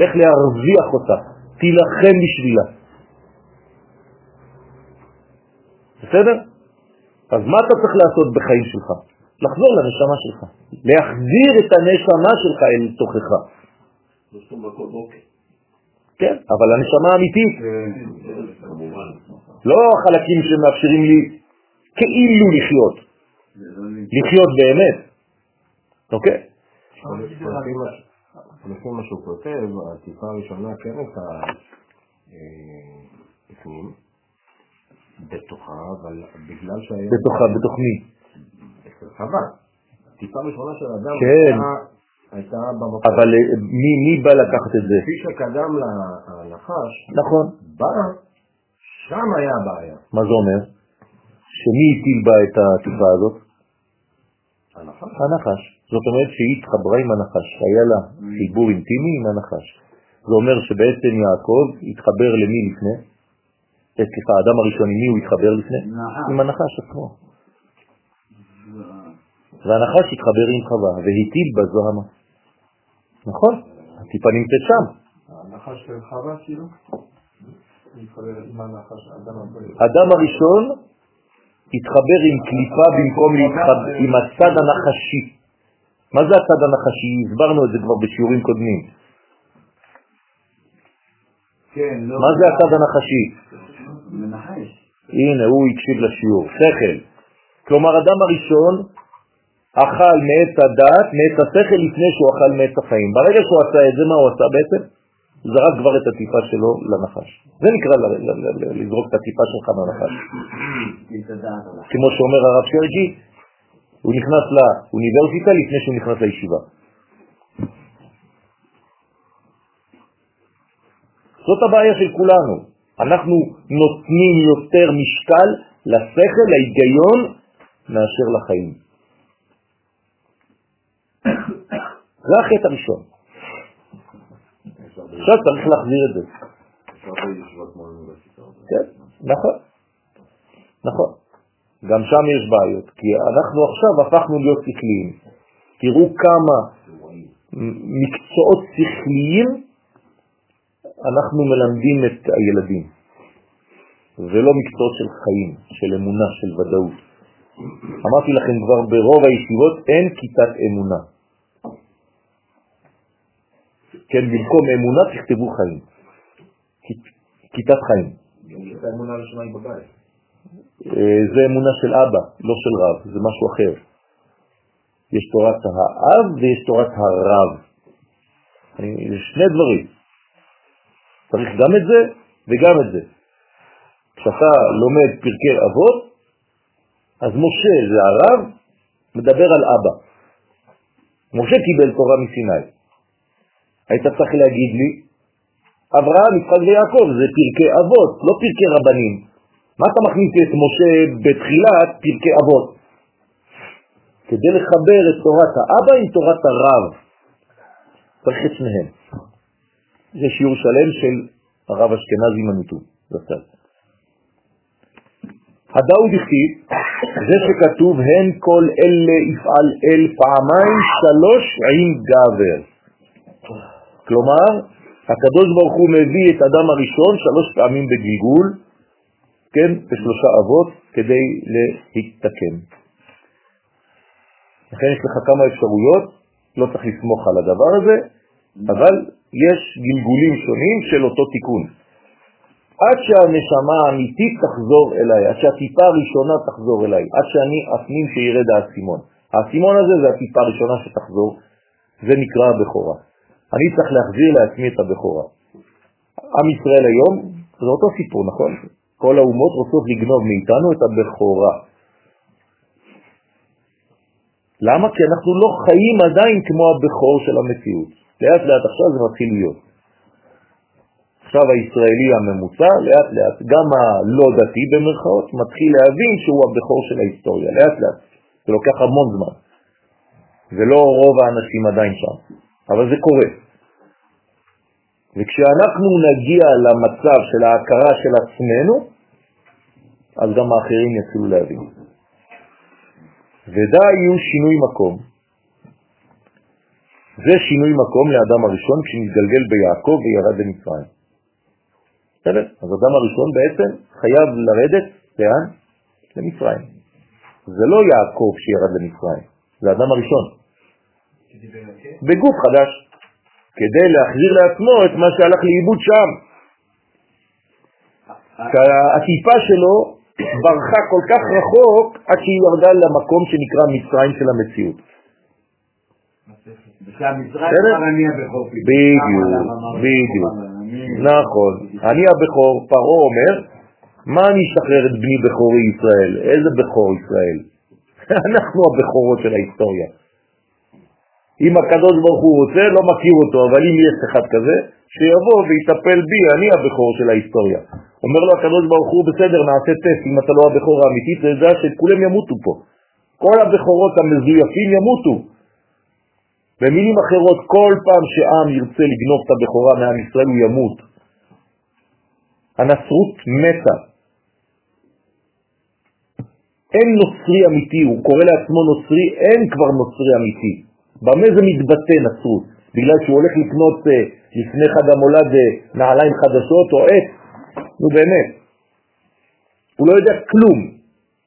לך להרוויח אותה, תילחם בשבילה. בסדר? אז מה אתה צריך לעשות בחיים שלך? לחזור לנשמה שלך, להחזיר את הנשמה שלך אל תוכך. כן, אבל הנשמה האמיתית, לא החלקים שמאפשרים לי כאילו לחיות, לחיות באמת, אוקיי? לפי מה שהוא כותב, הטיפה הראשונה כן הייתה בפנים, בתוכה, אבל בגלל שהיה... בתוכה, בתוך מי? אצל חווה. הטיפה הראשונה של אדם כן. הייתה- במקום. אבל אה, מי, מי בא לקחת את זה? כפי שקדם לנחש, נכון. בא, שם היה הבעיה. מה זה אומר? שמי הטיל בה את הטיפה הזאת? הנחש. הנחש. זאת אומרת שהיא התחברה עם הנחש, היה לה חיבור אינטימי עם הנחש. זה אומר שבעצם יעקב התחבר למי לפני? אה, סליחה, האדם הראשון, עם מי הוא התחבר לפני? עם הנחש עצמו. והנחש התחבר עם חווה והטיל בזוהמה. נכון? הטיפה נמצאת שם. הנחש של חווה כאילו? האדם הראשון התחבר עם קליפה במקום להתחבר עם הצד הנחשי. מה זה הצד הנחשי? הסברנו את זה כבר בשיעורים קודמים. כן, לא. מה זה הצד הנחשי? מנחש. הנה, הוא הקשיב לשיעור. שכל. כלומר, אדם הראשון אכל מעץ הדת, מעץ השכל, לפני שהוא אכל מעץ החיים. ברגע שהוא עשה את זה, מה הוא עשה בעצם? זרק כבר את הטיפה שלו לנחש. זה נקרא לזרוק את הטיפה שלך עליו. כמו שאומר הרב שרג'י, הוא נכנס לאוניברסיטה לפני שהוא נכנס לישיבה. זאת הבעיה של כולנו. אנחנו נותנים יותר משקל לשכל, להיגיון, מאשר לחיים. זה החטא הראשון. עכשיו צריך להחזיר את זה. כן, נכון, נכון. גם שם יש בעיות, כי אנחנו עכשיו הפכנו להיות שכליים. תראו כמה מקצועות שכליים אנחנו מלמדים את הילדים, ולא מקצועות של חיים, של אמונה, של ודאות. אמרתי לכם כבר, ברוב הישיבות אין כיתת אמונה. כן, במקום אמונה תכתבו חיים. כיתת חיים. היא בבית. אה, זה אמונה של אבא, לא של רב, זה משהו אחר. יש תורת האב ויש תורת הרב. זה שני דברים. צריך גם את זה וגם את זה. כשאתה לומד פרקי אבות, אז משה זה הרב, מדבר על אבא. משה קיבל תורה מסיני. היית צריך להגיד לי, אברהם, יצחק ויעקב, זה פרקי אבות, לא פרקי רבנים. מה אתה מכניס את משה בתחילת פרקי אבות? כדי לחבר את תורת האבא עם תורת הרב. צריך את שניהם. זה שיעור שלם של הרב אשכנזי מנותו, בצד. הדאו דכתיב, זה שכתוב הן כל אלה יפעל אל פעמיים שלוש עם גבר. כלומר, הקדוש ברוך הוא מביא את אדם הראשון שלוש פעמים בגלגול, כן, בשלושה אבות, כדי להתתקן. לכן יש לך כמה אפשרויות, לא צריך לסמוך על הדבר הזה, אבל יש גלגולים שונים של אותו תיקון. עד שהנשמה האמיתית תחזור אליי, עד שהטיפה הראשונה תחזור אליי, עד שאני אפנים שירד האסימון. האסימון הזה זה הטיפה הראשונה שתחזור, זה נקרא הבכורה. אני צריך להחזיר לעצמי את הבכורה. עם ישראל היום, זה אותו סיפור, נכון? כל האומות רוצות לגנוב מאיתנו את הבכורה. למה? כי אנחנו לא חיים עדיין כמו הבכור של המציאות. לאט לאט עכשיו זה מתחיל להיות. עכשיו הישראלי הממוצע, לאט לאט, גם הלא דתי במרכאות, מתחיל להבין שהוא הבכור של ההיסטוריה, לאט לאט. זה לוקח המון זמן. ולא רוב האנשים עדיין שם, אבל זה קורה. וכשאנחנו נגיע למצב של ההכרה של עצמנו, אז גם האחרים יתחילו להבין. ודאי יהיו שינוי מקום. זה שינוי מקום לאדם הראשון כשנתגלגל ביעקב וירד למצרים. בסדר? אז אדם הראשון בעצם חייב לרדת, לאן? למצרים. זה לא יעקב שירד למצרים, זה האדם הראשון. בגוף חדש, כדי להחזיר לעצמו את מה שהלך לאיבוד שם. הטיפה שלו ברחה כל כך רחוק עד שהיא ירדה למקום שנקרא מצרים של המציאות. בדיוק, בדיוק. נכון. אני הבכור, פרעה אומר, מה אני אשחרר את בני בכורי ישראל? איזה בכור ישראל? אנחנו הבכורות של ההיסטוריה. אם הקדוש ברוך הוא רוצה, לא מכיר אותו, אבל אם יש אחד כזה, שיבוא ויטפל בי, אני הבכור של ההיסטוריה. אומר לו הקדוש ברוך הוא, בסדר, נעשה טסט, אם אתה לא הבכור האמיתי, זה שכולם ימותו פה. כל הבכורות המזויפים ימותו. במילים אחרות, כל פעם שעם ירצה לגנוב את הבכורה מעם ישראל, הוא ימות. הנצרות מתה. אין נוצרי אמיתי, הוא קורא לעצמו נוצרי, אין כבר נוצרי אמיתי. במה זה מתבטא נצרות? בגלל שהוא הולך לקנות uh, לפני חג המולד uh, נעליים חדשות או עץ? נו באמת. הוא לא יודע כלום.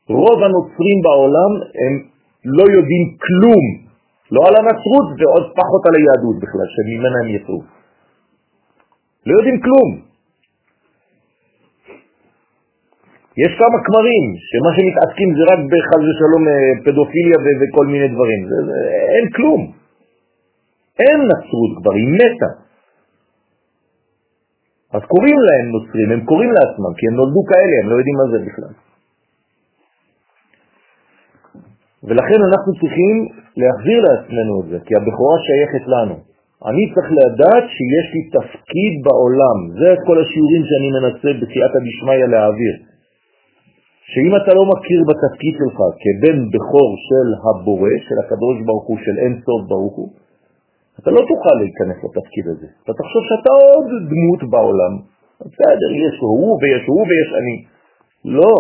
רוב הנוצרים בעולם הם לא יודעים כלום לא על הנצרות ועוד פחות על היהדות בכלל, שממנה הם יצאו. לא יודעים כלום. יש כמה כמרים, שמה שמתעסקים זה רק בחז ושלום אה, פדופיליה וכל מיני דברים. זה, זה, אין כלום. אין נצרות כבר, היא מתה. אז קוראים להם נוצרים, הם קוראים לעצמם, כי הם נולדו כאלה, הם לא יודעים מה זה בכלל. ולכן אנחנו צריכים להחזיר לעצמנו את זה, כי הבכורה שייכת לנו. אני צריך לדעת שיש לי תפקיד בעולם. זה כל השיעורים שאני מנסה בסייעתא דשמיא להעביר. שאם אתה לא מכיר בתפקיד שלך כבן בכור של הבורא, של הקדוש ברוך הוא, של אין סוף ברוך הוא, אתה לא תוכל להיכנס לתפקיד הזה. אתה תחשוב שאתה עוד דמות בעולם. בסדר, יש הוא ויש הוא ויש אני. לא.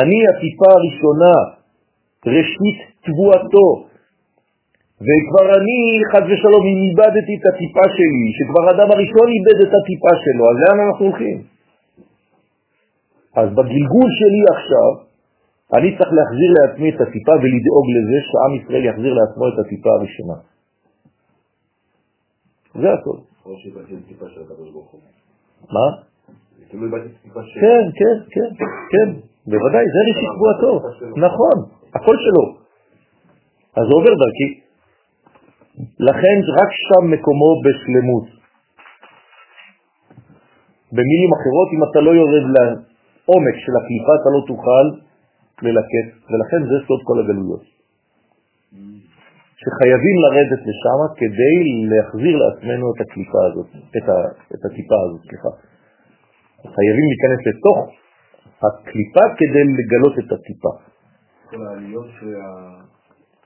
אני הטיפה הראשונה, ראשית תבואתו. וכבר אני, חד ושלום, אם איבדתי את הטיפה שלי, שכבר אדם הראשון איבד את הטיפה שלו, אז לאן אנחנו הולכים? אז בגלגול שלי עכשיו, אני צריך להחזיר לעצמי את הטיפה ולדאוג לזה שעם ישראל יחזיר לעצמו את הטיפה הראשונה. זה הכל. מה? כן, כן, כן, כן, בוודאי, זה ראשית תבואתו. נכון, הכל שלו. אז זה עובר דרכי. לכן רק שם מקומו בשלמות. במילים אחרות, אם אתה לא יורד לעומק של הקליפה, אתה לא תוכל ללקט, ולכן זה סוד כל הגלויות. שחייבים לרדת לשם כדי להחזיר לעצמנו את הקליפה הזאת, את, ה, את הטיפה הזאת, סליחה. חייבים להיכנס לתוך הקליפה כדי לגלות את הטיפה. כל העליות.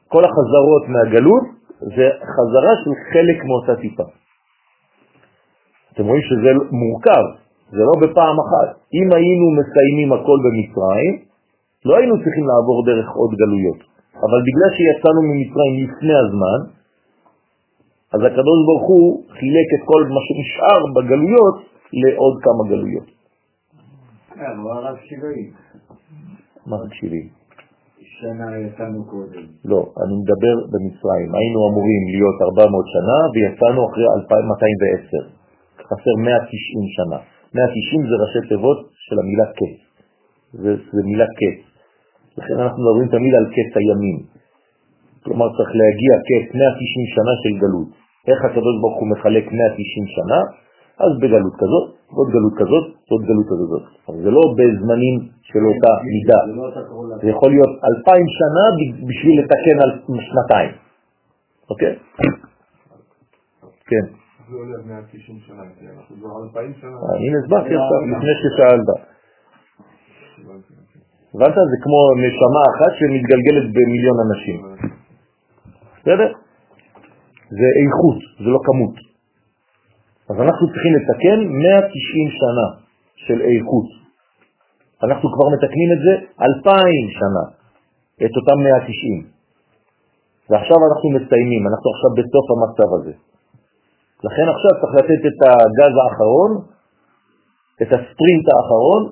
כל החזרות מהגלות זה חזרה של חלק מאותה טיפה. אתם רואים שזה מורכב, זה לא בפעם אחת. אם היינו מסיימים הכל במצרים, לא היינו צריכים לעבור דרך עוד גלויות. אבל בגלל שיצאנו ממצרים לפני הזמן, אז הקדוש ברוך הוא חילק את כל מה שנשאר בגלויות לעוד כמה גלויות. כן, הוא הרב שבעים. מה רק שבעים? שנה יצאנו קודם. לא, אני מדבר במצרים. היינו אמורים להיות 400 שנה ויצאנו אחרי 2210. חסר 190 שנה. 190 זה ראשי תיבות של המילה קץ. זה, זה מילה קץ. לכן אנחנו מדברים תמיד על קץ הימים. כלומר צריך להגיע קץ 190 שנה של גלות. איך הקדוש ברוך הוא מחלק 190 שנה? אז בגלות כזאת, עוד גלות כזאת, עוד גלות כזאת. אבל זה לא בזמנים של אותה מידה. זה לא יכול להיות אלפיים שנה בשביל לתקן על שנתיים. אוקיי? כן. זה עולה 190 שנה, כי אנחנו כבר 2,000 שנה. הנה הסברתי עכשיו, לפני ששאלת. הבנת? זה כמו נשמה אחת שמתגלגלת במיליון אנשים. בסדר? זה איכות, זה לא כמות. אז אנחנו צריכים לתקן 190 שנה של איכות. אנחנו כבר מתקנים את זה 2,000 שנה, את אותם 190. ועכשיו אנחנו מסיימים, אנחנו עכשיו בסוף המצב הזה. לכן עכשיו צריך לתת את הגז האחרון, את הספרינט האחרון,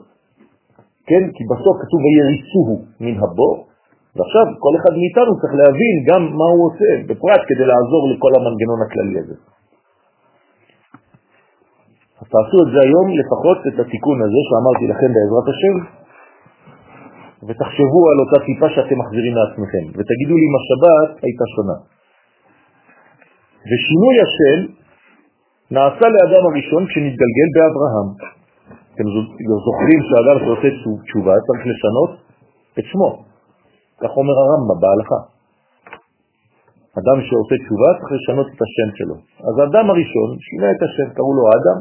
כן? כי בסוף כתוב ויריסוהו מן הבור, ועכשיו כל אחד מאיתנו צריך להבין גם מה הוא עושה, בפרט כדי לעזור לכל המנגנון הכללי הזה. תעשו את זה היום, לפחות את התיקון הזה שאמרתי לכם בעזרת השם, ותחשבו על אותה טיפה שאתם מחזירים לעצמכם, ותגידו לי אם השבת הייתה שונה. ושינוי השם נעשה לאדם הראשון כשנתגלגל באברהם. אתם זוכרים שאדם שעושה תשובה צריך לשנות את שמו, כך אומר הרמב"ם בהלכה. אדם שעושה תשובה צריך לשנות את השם שלו. אז האדם הראשון שינה את השם, קראו לו אדם,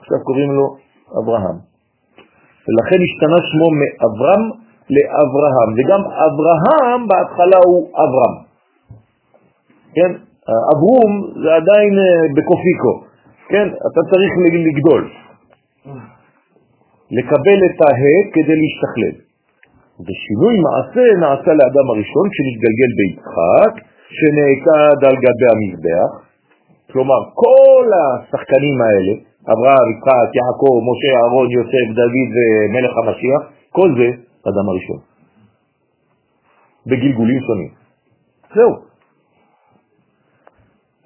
עכשיו קוראים לו אברהם. ולכן השתנה שמו מאברהם לאברהם, וגם אברהם בהתחלה הוא אברהם. כן? אברום זה עדיין אה, בקופיקו, כן? אתה צריך לגדול. לקבל את ההא כדי להשתכלל. ושינוי מעשה נעשה לאדם הראשון שנתגלגל ביצחק, שנעקד על גבי המזבח, כלומר כל השחקנים האלה, אברהם, יצחק, יעקב, משה, אהרון, יוסף, דוד ומלך המשיח, כל זה אדם הראשון. בגלגולים שונים. זהו.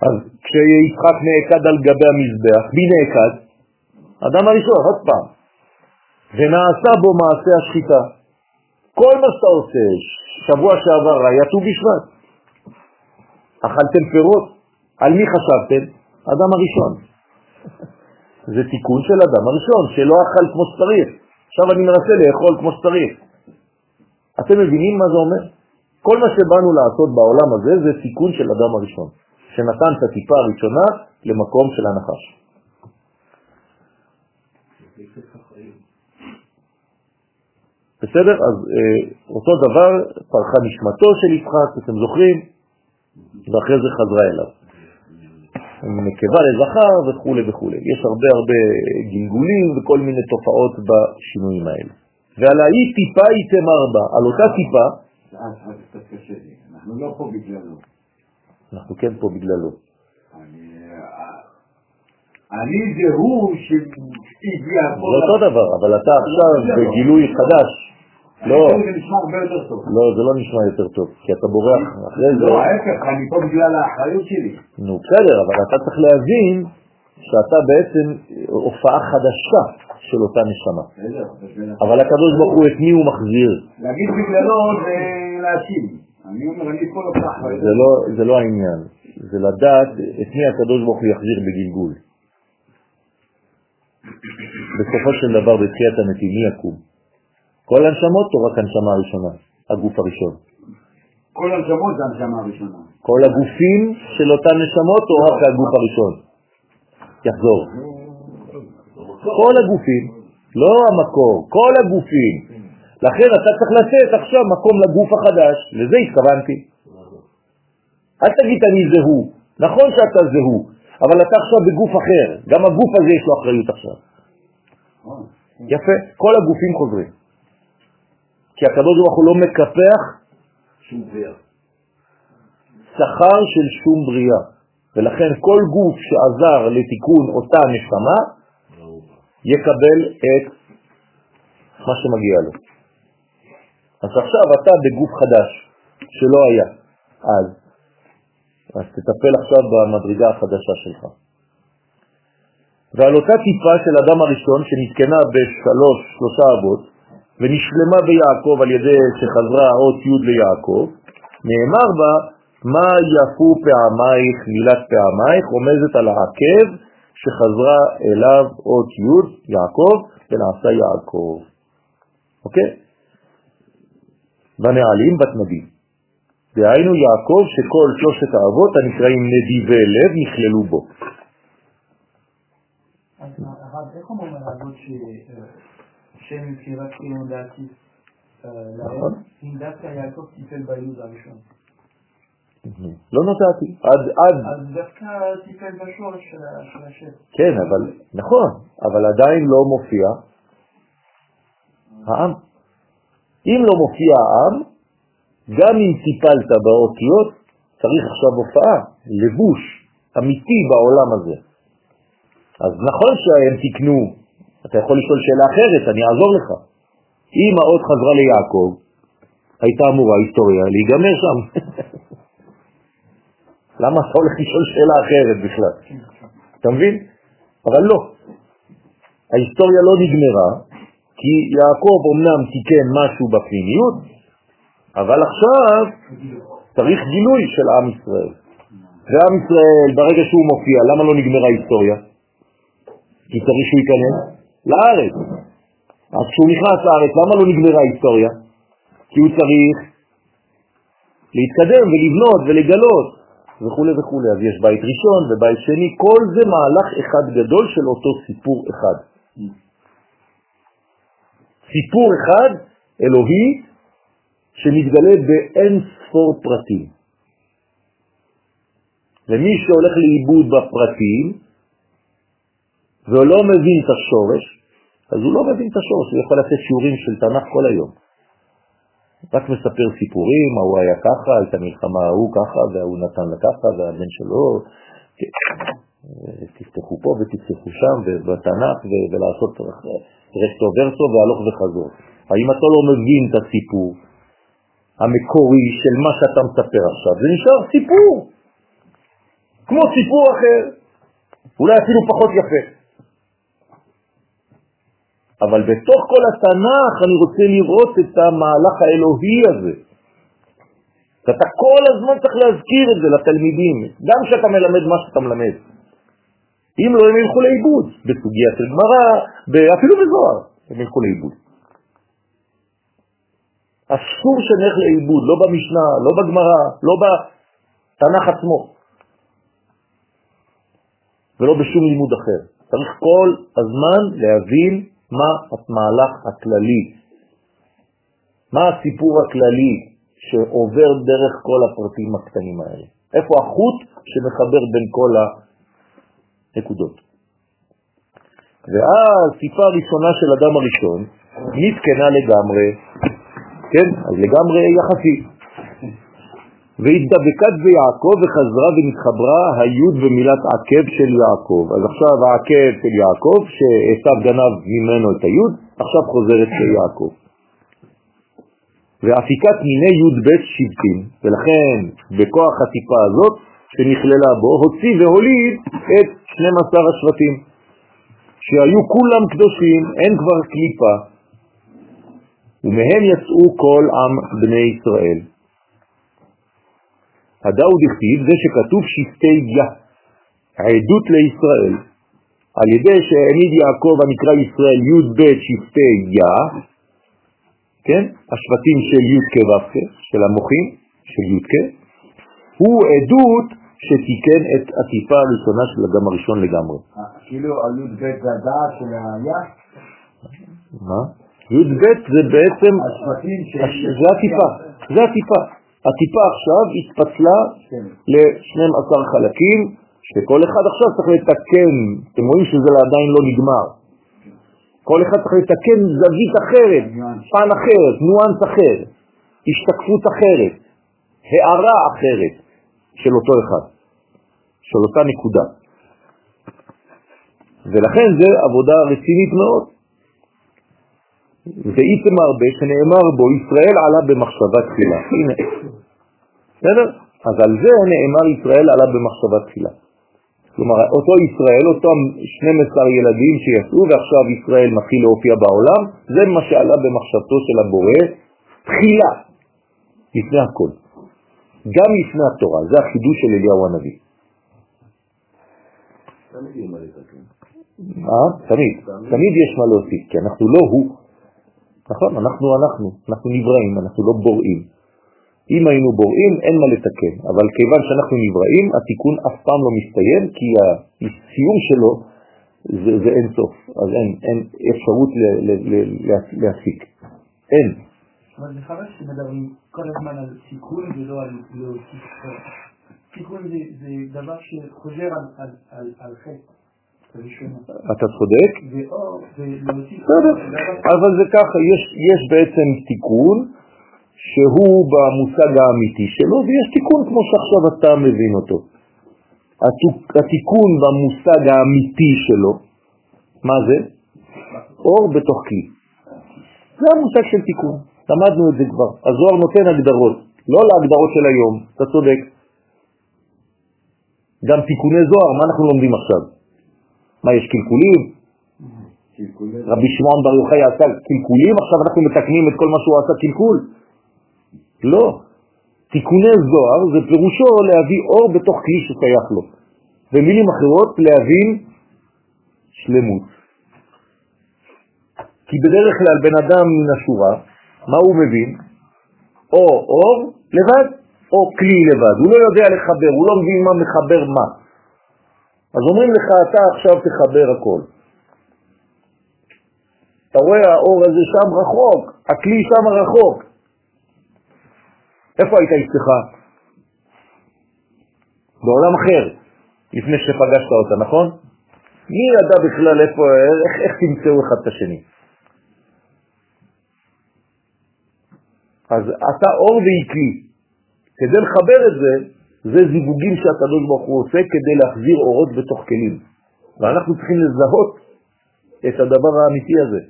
אז כשיצחק נעקד על גבי המזבח, מי נעקד? אדם הראשון, עוד פעם. ונעשה בו מעשה השחיטה. כל מה שאתה עושה, שבוע שעבר היה ט"ו בשבט. אכלתם פירות, על מי חשבתם? אדם הראשון. זה תיקון של אדם הראשון, שלא אכל כמו שצריך. עכשיו אני מנסה לאכול כמו שצריך. אתם מבינים מה זה אומר? כל מה שבאנו לעשות בעולם הזה זה תיקון של אדם הראשון, שנתן את הטיפה הראשונה למקום של הנחש. בסדר? אז אה, אותו דבר פרחה נשמתו של יצחק, אתם זוכרים? ואחרי זה חזרה אליו. נקבה לזכר וכו' וכו'. יש הרבה הרבה גלגולים וכל מיני תופעות בשינויים האלה. ועל האי טיפה היא תמר בה, על אותה טיפה. אנחנו לא פה בגללו. אנחנו כן פה בגללו. אני אה, זה הוא שהגיע. זה אותו דבר, אבל אתה עכשיו בגילוי חדש. לא, זה נשמע הרבה יותר טוב. לא, זה לא נשמע יותר טוב, כי אתה בורח אחרי זה. לא, ההפך, אני פה בגלל האחריות שלי. נו, בסדר, אבל אתה צריך להבין שאתה בעצם הופעה חדשה של אותה נשמה. בסדר. אבל הקדוש ברוך הוא, את מי הוא מחזיר? להגיד בגללו זה להאשים. אני אומר, לא לא, זה לא העניין, זה לדעת את מי הקדוש ברוך הוא יחזיר בגלגול. בסופו של דבר בתחיית המתים מי יקום? כל הנשמות או רק הנשמה הראשונה, הגוף הראשון? כל הנשמות זה הנשמה הראשונה. כל הגופים של אותן נשמות או רק הגוף הראשון? יחזור. כל הגופים, לא המקור, כל הגופים. לכן אתה צריך לתת עכשיו מקום לגוף החדש, לזה התכוונתי. אל תגיד אני זהו, נכון שאתה זהו, אבל אתה עכשיו בגוף אחר, גם הגוף הזה יש לו אחריות עכשיו. יפה, כל הגופים חוזרים. כי הקדוש ברוך הוא לא מקפח שום בריאה. שכר של שום בריאה, ולכן כל גוף שעזר לתיקון אותה נשמה יקבל את מה שמגיע לו. אז עכשיו אתה בגוף חדש שלא היה אז, אז תטפל עכשיו במדרגה החדשה שלך. ועל אותה טיפה של אדם הראשון שנתקנה בשלוש, שלושה אבות, ונשלמה ביעקב על ידי שחזרה אות י' ליעקב, נאמר בה, מה יפו פעמייך מילת פעמייך, רומזת על העקב שחזרה אליו אות י' יעקב ונעשה יעקב. אוקיי? בנעלים בתנדים. דהיינו יעקב שכל שלושת האבות הנקראים נדיבי לב נכללו בו. הרב, איך אומרים על האבות ששם מבחירת כאילו דעתי להם, אם דווקא יעקב טיפל ביוד הראשון? לא נתתי, עד, עד, אז דווקא טיפל בשורש של השם. כן, אבל, נכון, אבל עדיין לא מופיע העם. אם לא מופיע העם, גם אם טיפלת באותיות, צריך עכשיו הופעה, לבוש אמיתי בעולם הזה. אז נכון שהם תקנו, אתה יכול לשאול שאלה אחרת, אני אעזור לך. אם האות חזרה ליעקב, הייתה אמורה היסטוריה להיגמר שם. למה אתה הולך לשאול שאלה אחרת בכלל? אתה מבין? אבל לא. ההיסטוריה לא נגמרה, כי יעקב אמנם תיקן משהו בפנימיות, אבל עכשיו צריך גילוי של עם ישראל. ועם ישראל, ברגע שהוא מופיע, למה לא נגמרה ההיסטוריה? כי צריך שהוא ייכנס לארץ. אז כשהוא נכנס לארץ, למה לא נגמרה ההיסטוריה? כי הוא צריך להתקדם ולבנות ולגלות וכו' וכו'. אז יש בית ראשון ובית שני, כל זה מהלך אחד גדול של אותו סיפור אחד. סיפור אחד, אלוהי, שמתגלה באין ספור פרטים. ומי שהולך לאיבוד בפרטים, ולא מבין את השורש, אז הוא לא מבין את השורש, הוא יכול לתת שיעורים של תנ"ך כל היום. רק מספר סיפורים, ההוא היה ככה, הייתה מלחמה ההוא ככה, וההוא נתן לה ככה, והבן שלו, תפתחו פה ותפתחו שם, ובתנ"ך, ו- ולעשות רקטו ורסו והלוך וחזור. האם אתה לא מבין את הסיפור המקורי של מה שאתה מספר עכשיו? זה נשאר סיפור, כמו סיפור אחר, אולי אפילו פחות יפה. אבל בתוך כל התנ"ך אני רוצה לראות את המהלך האלוהי הזה. ואתה כל הזמן צריך להזכיר את זה לתלמידים, גם כשאתה מלמד מה שאתה מלמד. אם לא, הם ילכו לאיבוד, בסוגיה של גמרא, אפילו בזוהר, הם ילכו לאיבוד. אסור שנלך לאיבוד, לא במשנה, לא בגמרא, לא בתנ"ך עצמו, ולא בשום לימוד אחר. צריך כל הזמן להבין מה המהלך הכללי, מה הסיפור הכללי שעובר דרך כל הפרטים הקטנים האלה. איפה החוט שמחבר בין כל הנקודות. ואז טיפה הראשונה של אדם הראשון נתקנה לגמרי, כן, אז לגמרי יחסי. והתדבקת ביעקב וחזרה ונתחברה היוד במילת עקב של יעקב. אז עכשיו העקב של יעקב, שעשיו גנב ממנו את היוד, עכשיו חוזרת ליעקב. ואפיקת מיני י' ב' שבטים, ולכן בכוח הטיפה הזאת שנכללה בו, הוציא והוליד את 12 השבטים, שהיו כולם קדושים, אין כבר קליפה, ומהם יצאו כל עם בני ישראל. הדאו דכתיב זה שכתוב שבטי יה, עדות לישראל, על ידי שהעמיד יעקב הנקרא ישראל י"ב שבטי יא, כן? השבטים של י' כו' של המוחים, של י' הוא עדות שתיקן את עטיפה הראשונה של אדם הראשון לגמרי. כאילו על י"ב זה הדעת של היה? מה? י"ב זה בעצם, זה הטיפה, זה הטיפה. הטיפה עכשיו התפצלה כן. ל-12 חלקים, שכל אחד עכשיו צריך לתקן, אתם רואים שזה עדיין לא נגמר. כל אחד צריך לתקן זווית אחרת, פן אחרת, ניואנס אחר, השתקפות אחרת, הערה אחרת של אותו אחד, של אותה נקודה. ולכן זה עבודה רצינית מאוד. ואיתם הרבה שנאמר בו, ישראל עלה במחשבה תחילה. הנה, בסדר? אז על זה נאמר ישראל עלה במחשבה תחילה. כלומר, אותו ישראל, אותם 12 ילדים שיצאו ועכשיו ישראל מתחיל להופיע בעולם, זה מה שעלה במחשבתו של הבורא תחילה, לפני הכל. גם לפני התורה, זה החידוש של אליהו הנביא. תמיד. אה? תמיד, תמיד יש מה להוסיף, כי אנחנו לא הוא. נכון, אנחנו אנחנו, אנחנו נבראים, אנחנו לא בוראים. אם היינו בוראים, אין מה לתקן, אבל כיוון שאנחנו נבראים, התיקון אף פעם לא מסתיים, כי הסיום שלו זה, זה אין סוף, אז אין, אין אפשרות להסיק. אין. אבל זה חבל שמדברים כל הזמן על תיקון ולא על להוסיף. תיקון זה, זה דבר שחוזר על, על, על, על חטא. אתה צודק, דבר- אבל זה ככה, יש, יש בעצם תיקון שהוא במושג האמיתי שלו, ויש תיקון כמו שעכשיו אתה מבין אותו. התיקון במושג האמיתי שלו, מה זה? אור בתוך כלי. זה המושג של תיקון, למדנו את זה כבר. הזוהר נותן הגדרות, לא להגדרות של היום, אתה צודק. גם תיקוני זוהר, מה אנחנו לומדים עכשיו? מה, יש קלקולים? קלקולי- רבי שמעון בר יוחאי עשה קלקולים, עכשיו אנחנו מתקנים את כל מה שהוא עשה קלקול? לא. תיקוני זוהר זה פירושו להביא אור בתוך כלי ששייך לו. במילים אחרות, להבין שלמות. כי בדרך כלל בן אדם מן השורה, מה הוא מבין? או אור לבד, או כלי לבד. הוא לא יודע לחבר, הוא לא מבין מה מחבר מה. אז אומרים לך, אתה עכשיו תחבר הכל. אתה רואה האור הזה שם רחוק, הכלי שם רחוק. איפה היית אצלך? בעולם אחר, לפני שפגשת אותה, נכון? מי ידע בכלל איפה, איך, איך תמצאו אחד את השני? אז אתה אור והיא. כדי לחבר את זה, זה זיווגים שהקדוש ברוך הוא עושה כדי להחזיר אורות בתוך כלים. ואנחנו צריכים לזהות את הדבר האמיתי הזה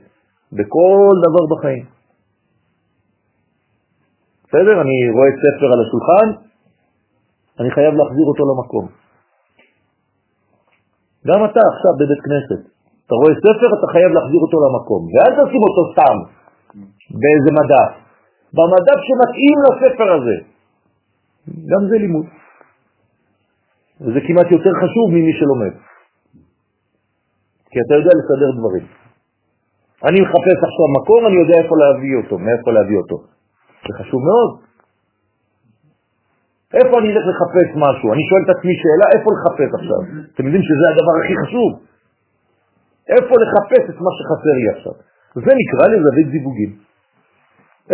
בכל דבר בחיים. בסדר? אני רואה ספר על השולחן, אני חייב להחזיר אותו למקום. גם אתה עכשיו בבית כנסת, אתה רואה ספר, אתה חייב להחזיר אותו למקום, ואל תשים אותו סתם באיזה מדף, במדף שמתאים לספר הזה. גם זה לימוד. וזה כמעט יותר חשוב ממי שלומד. כי אתה יודע לסדר דברים. אני מחפש עכשיו מקום, אני יודע איפה להביא אותו, מאיפה להביא אותו. זה חשוב מאוד. איפה אני אלך לחפש משהו? אני שואל את עצמי שאלה, איפה לחפש עכשיו? אתם יודעים שזה הדבר הכי חשוב. איפה לחפש את מה שחסר לי עכשיו? זה נקרא לזווית זיווגים.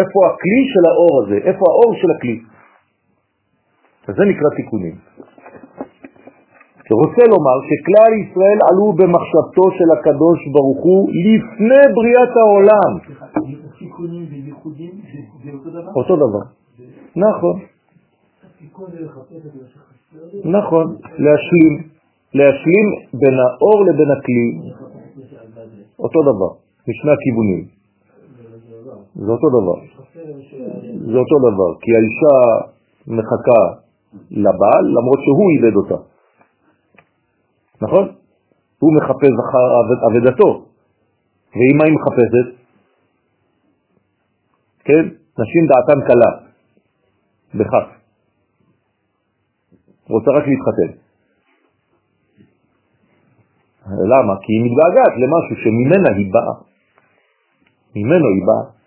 איפה הכלי של האור הזה? איפה האור של הכלי? אז זה נקרא תיקונים. שרוצה לומר שכלל ישראל עלו במחשבתו של הקדוש ברוך הוא לפני בריאת העולם. תיקונים וייחודים זה- אותו דבר? אותו דבר. נכון, נכון. להשלים. להשלים בין האור לבין הכלי. אותו דבר. משני הכיוונים. זה אותו דבר. זה אותו דבר. כי האישה מחכה לבעל למרות שהוא איבד אותה. נכון? הוא מחפש אחר עבד- עבדתו. ואם מה היא מחפשת? כן? נשים דעתן קלה. בכך. רוצה רק להתחתן. למה? כי היא מתגעגעת למשהו שממנה היא באה. ממנו היא באה.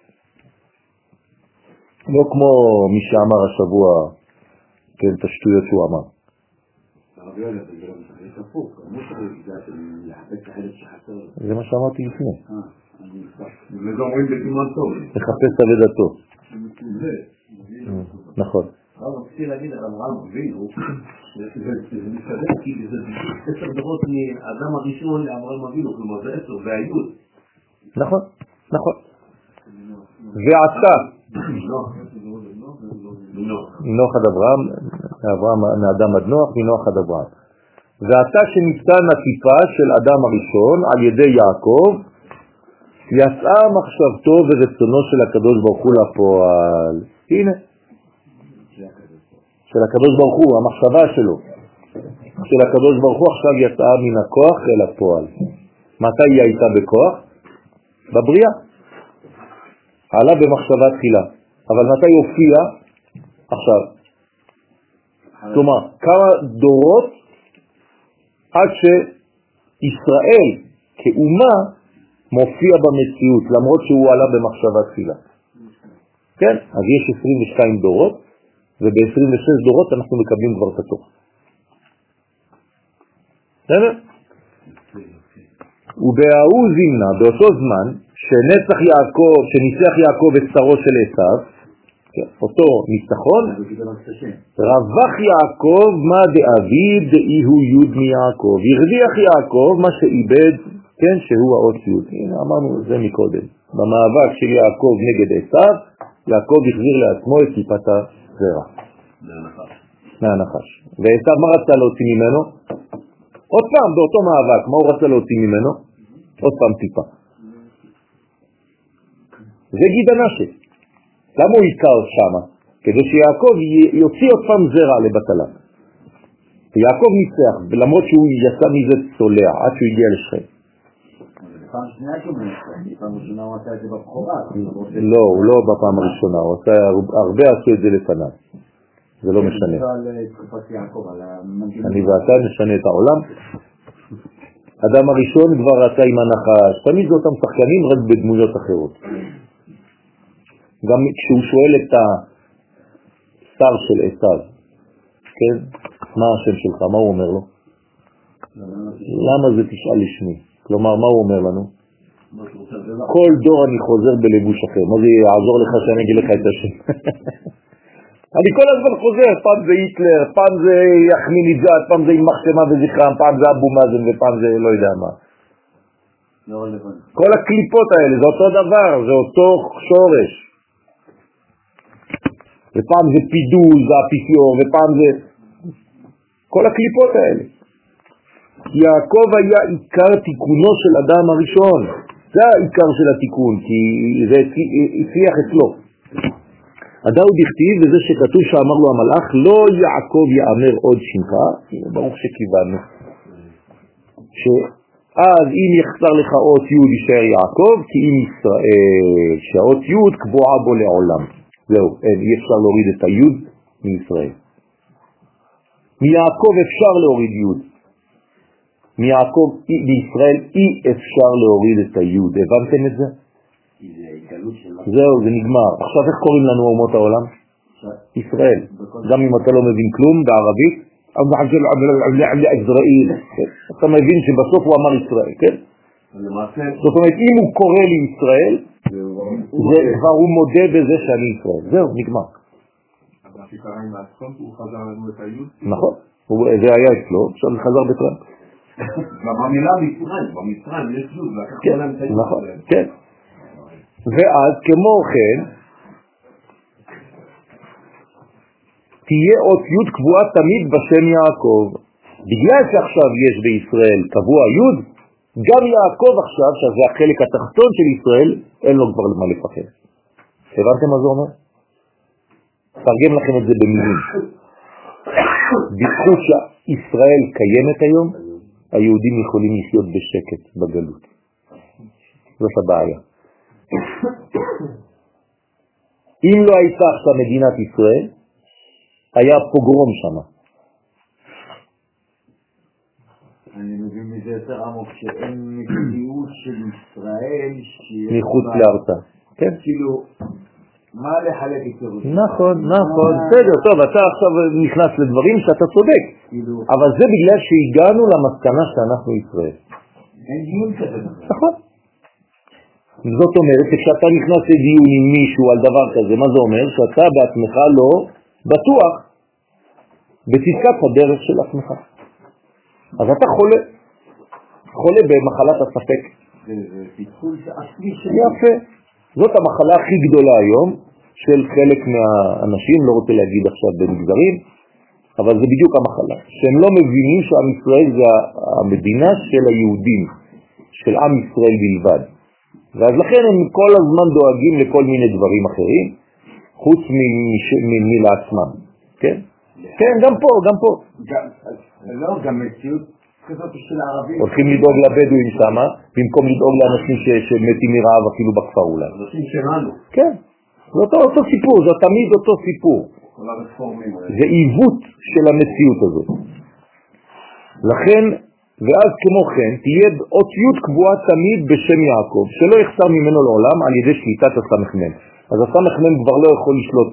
לא כמו מי שאמר השבוע, כן, את השטויות שהוא אמר. זה מה שאמרתי לפני. לחפש אבדתו. נכון. רציתי להגיד על אברהם אבינו, זה מסתדר כי זה עשר דורות מאדם הראשון לאברהם אבינו, כלומר זה עשר, והיוד. נכון, נכון. ועתה, נוח עד אברהם, אברהם מאדם עד נוח, מנוח עד אברהם. ועתה שניתן הטיפה של אדם הראשון על ידי יעקב, יצאה מחשבתו ורצונו של הקדוש ברוך הוא לפועל. הנה, של הקדוש ברוך הוא, המחשבה שלו, של הקדוש ברוך הוא עכשיו יצאה מן הכוח אל הפועל. מתי היא הייתה בכוח? בבריאה. עלה במחשבה תחילה. אבל מתי הופיע? עכשיו. כלומר, כמה דורות עד שישראל כאומה מופיע במציאות, למרות שהוא עלה במחשבה תחילה. כן, אז יש 22 דורות, וב-26 דורות אנחנו מקבלים כבר את התוך. בסדר? ובההוא זימנה, באותו זמן, שנצח יעקב, שניצח יעקב את שרו של עשיו, כן, אותו ניצחון, רווח יעקב מה דאביד דאי הוא יוד מיעקב, הרוויח יעקב מה שאיבד, כן, שהוא האות יוד. הנה אמרנו זה מקודם. במאבק של יעקב נגד עשיו, יעקב החזיר לעצמו את טיפת הזרע. מהנחש. ועשיו מה רצה להוציא ממנו? עוד פעם, באותו מאבק, מה הוא רצה להוציא ממנו? עוד פעם טיפה. זה גיד הנשק. למה הוא עיקר שמה? כדי שיעקב יוציא עוד פעם זרע לבטלה. ויעקב ניצח, ולמרות שהוא יצא מזה צולע עד שהוא הגיע לשכם. פעם שנייה שהוא מנסה, פעם ראשונה הוא עשה את זה בבחורה. לא, הוא לא בפעם הראשונה, הוא עשה, הרבה עשו את זה לפניו. זה לא משנה. אני ואתה נשנה את העולם. אדם הראשון כבר רצה עם הנחש, תמיד זה אותם שחקנים רק בדמויות אחרות. גם כשהוא שואל את השר של עשיו, כן, מה השם שלך, מה הוא אומר לו? למה זה תשאל לשמי? כלומר, מה הוא אומר לנו? כל דור אני חוזר בלבוש אחר. מה זה יעזור לך שאני אגיד לך את השם? אני כל הזמן חוזר, פעם זה היטלר, פעם זה יחמיניג'ת, פעם זה עם מחשמה וזכרם, פעם זה אבו מאזן ופעם זה לא יודע מה. כל הקליפות האלה זה אותו דבר, זה אותו שורש. ופעם זה פידול, זה אפיפיור, ופעם זה... כל הקליפות האלה. יעקב היה עיקר תיקונו של אדם הראשון. זה העיקר של התיקון, כי זה הצליח אצלו. הדאו דכתיב, וזה שכתוב שאמר לו המלאך, לא יעקב יאמר עוד שמך, ברוך שכיוונו. שאז אם יחסר לך אות י' יישאר יעקב, כי אם ישראל, שהאות י' קבועה בו לעולם. זהו, אין, אי אפשר להוריד את הי' מישראל. מיעקב אפשר להוריד י'. מיעקב בישראל אי אפשר להוריד את היוד, הבנתם את זה? זהו, זה נגמר. עכשיו איך קוראים לנו אומות העולם? ישראל. גם אם אתה לא מבין כלום בערבית, אתה מבין שבסוף הוא אמר ישראל, כן? זאת אומרת, אם הוא קורא לי ישראל, זה כבר הוא מודה בזה שאני ישראל. זהו, נגמר. נכון, זה היה אצלו, עכשיו זה חזר בטרם. במילה מצרים, במצרים יש זוג, לקחו להם את היד. נכון, כן. ואז כמו כן, תהיה אות י' קבועה תמיד בשם יעקב. בגלל שעכשיו יש בישראל קבוע י', גם יעקב עכשיו, שזה החלק התחתון של ישראל, אין לו כבר למה לפחד. הבנתם מה זה אומר? תרגם לכם את זה במילים. בזכות שישראל קיימת היום, היהודים יכולים לחיות בשקט בגלות. זאת הבעיה. אם לא הייתה עכשיו מדינת ישראל, היה פוגרום שם. אני מבין זה יותר עמוק, שאין מציאות של ישראל מחוץ לארצה. כן? כאילו, מה לחלק את ירושלים? נכון, נכון, בסדר, טוב, אתה עכשיו נכנס לדברים שאתה צודק, כאילו, אבל זה בגלל שהגענו למסקנה שאנחנו ישראל. אין דיון כזה. נכון. זאת אומרת, כשאתה נכנס לדיון עם מישהו על דבר כזה, מה זה אומר? שאתה בעצמך לא בטוח בצדקת הדרך של עצמך. אז אתה חולה, חולה במחלת הספק. זה זה פיצול עצמי שלי. יפה. זאת המחלה הכי גדולה היום של חלק מהאנשים, לא רוצה להגיד עכשיו במגזרים, אבל זה בדיוק המחלה, שהם לא מבינים שעם ישראל זה המדינה של היהודים, של עם ישראל בלבד. ואז לכן הם כל הזמן דואגים לכל מיני דברים אחרים, חוץ מלעצמם, כן? כן, גם פה, גם פה. לא, גם מציאות. הולכים לדאוג לבדואים שמה, במקום לדאוג לאנשים שמתים מרעב אפילו בכפר אולי. אנשים שלנו, כן, זה אותו, אותו סיפור, זה תמיד אותו סיפור. זה עיוות של המציאות הזאת. לכן, ואז כמו כן, תהיה אותיות קבועה תמיד בשם יעקב, שלא יחסר ממנו לעולם על ידי שליטת הסמ"ם. אז הסמ"ם כבר לא יכול לשלוט,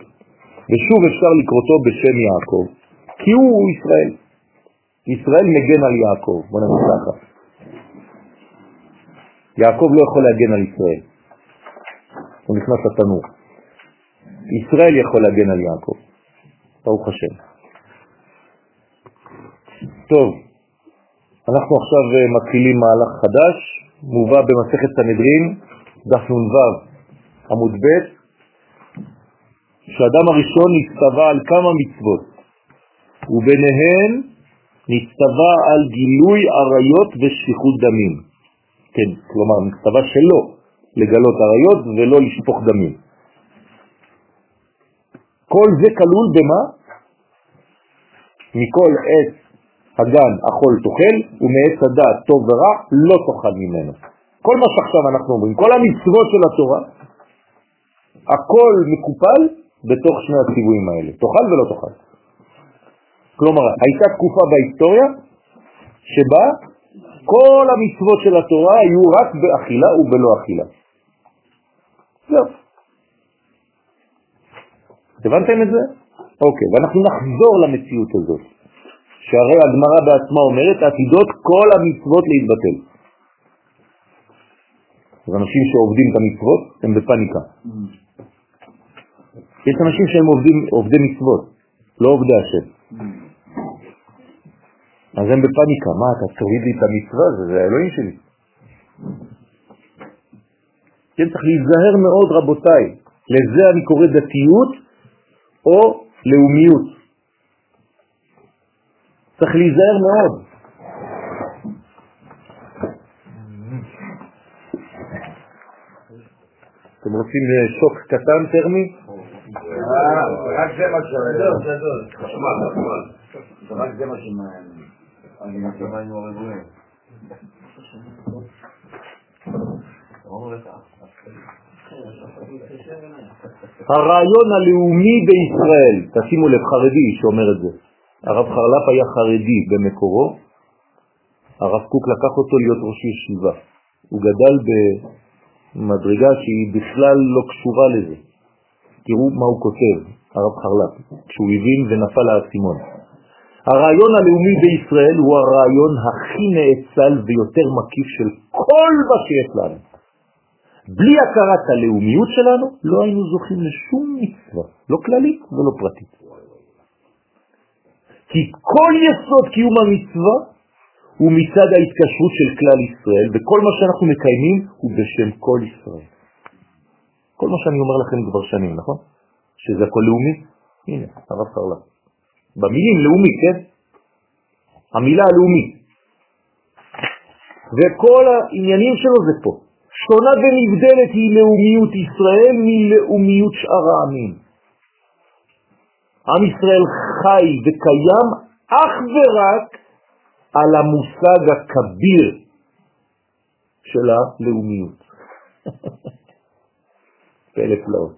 ושוב אפשר לקרותו בשם יעקב, כי הוא ישראל. ישראל מגן על יעקב, בוא נגיד ככה. יעקב לא יכול להגן על ישראל, הוא נכנס לתנור. ישראל יכול להגן על יעקב, ברוך השם. טוב, אנחנו עכשיו אה, מתחילים מהלך חדש, מובא במסכת סנהדרין, דף נ"ו עמוד ב', שאדם הראשון נצטווה על כמה מצוות, וביניהן נצטווה על גילוי עריות ושפיכות דמים. כן, כלומר, נצטווה שלא לגלות עריות ולא לשפוך דמים. כל זה כלול במה? מכל עץ הגן אכול תאכל, ומעץ הדעת טוב ורע לא תאכל ממנו. כל מה שעכשיו אנחנו אומרים, כל המצוות של התורה, הכל מקופל בתוך שני הציוויים האלה, תאכל ולא תאכל. כלומר, הייתה תקופה בהיסטוריה שבה כל המצוות של התורה היו רק באכילה ובלא אכילה. זהו. הבנתם את זה? אוקיי, ואנחנו נחזור למציאות הזאת, שהרי הגמרא בעצמה אומרת, עתידות כל המצוות להתבטל. אז אנשים שעובדים את המצוות הם בפניקה. יש אנשים שהם עובדים, עובדי מצוות, לא עובדי השם. אז הם בפניקה, מה אתה תוריד לי את המצווה, זה, זה האלוהים שלי. כן, צריך להיזהר מאוד רבותיי, לזה אני קורא דתיות או לאומיות. צריך להיזהר מאוד. אתם רוצים אה, שוק קטן טרמי? אה, רק זה מה ש... גדול, גדול. רק זה מה שמעניין. אני מסכים היינו הרגועים. הרעיון הלאומי בישראל, תשימו לב, חרדי שאומר את זה. הרב חרל"פ היה חרדי במקורו, הרב קוק לקח אותו להיות ראש ישיבה. הוא גדל במדרגה שהיא בכלל לא קשורה לזה. תראו מה הוא כותב, הרב חרל"פ, כשהוא הבין ונפל האסימון. הרעיון הלאומי בישראל הוא הרעיון הכי נאצל ויותר מקיף של כל מה שיש לנו. בלי הכרת הלאומיות שלנו לא היינו זוכים לשום מצווה, לא כללית ולא פרטית. כי כל יסוד קיום המצווה הוא מצד ההתקשרות של כלל ישראל, וכל מה שאנחנו מקיימים הוא בשם כל ישראל. כל מה שאני אומר לכם כבר שנים, נכון? שזה הכל לאומי? הנה, הרב קרלה. במילים לאומי, כן? המילה הלאומי. וכל העניינים שלו זה פה. שונה ונבדלת היא לאומיות ישראל מלאומיות שאר העמים. עם ישראל חי וקיים אך ורק על המושג הכביר של הלאומיות. פלא פלאות.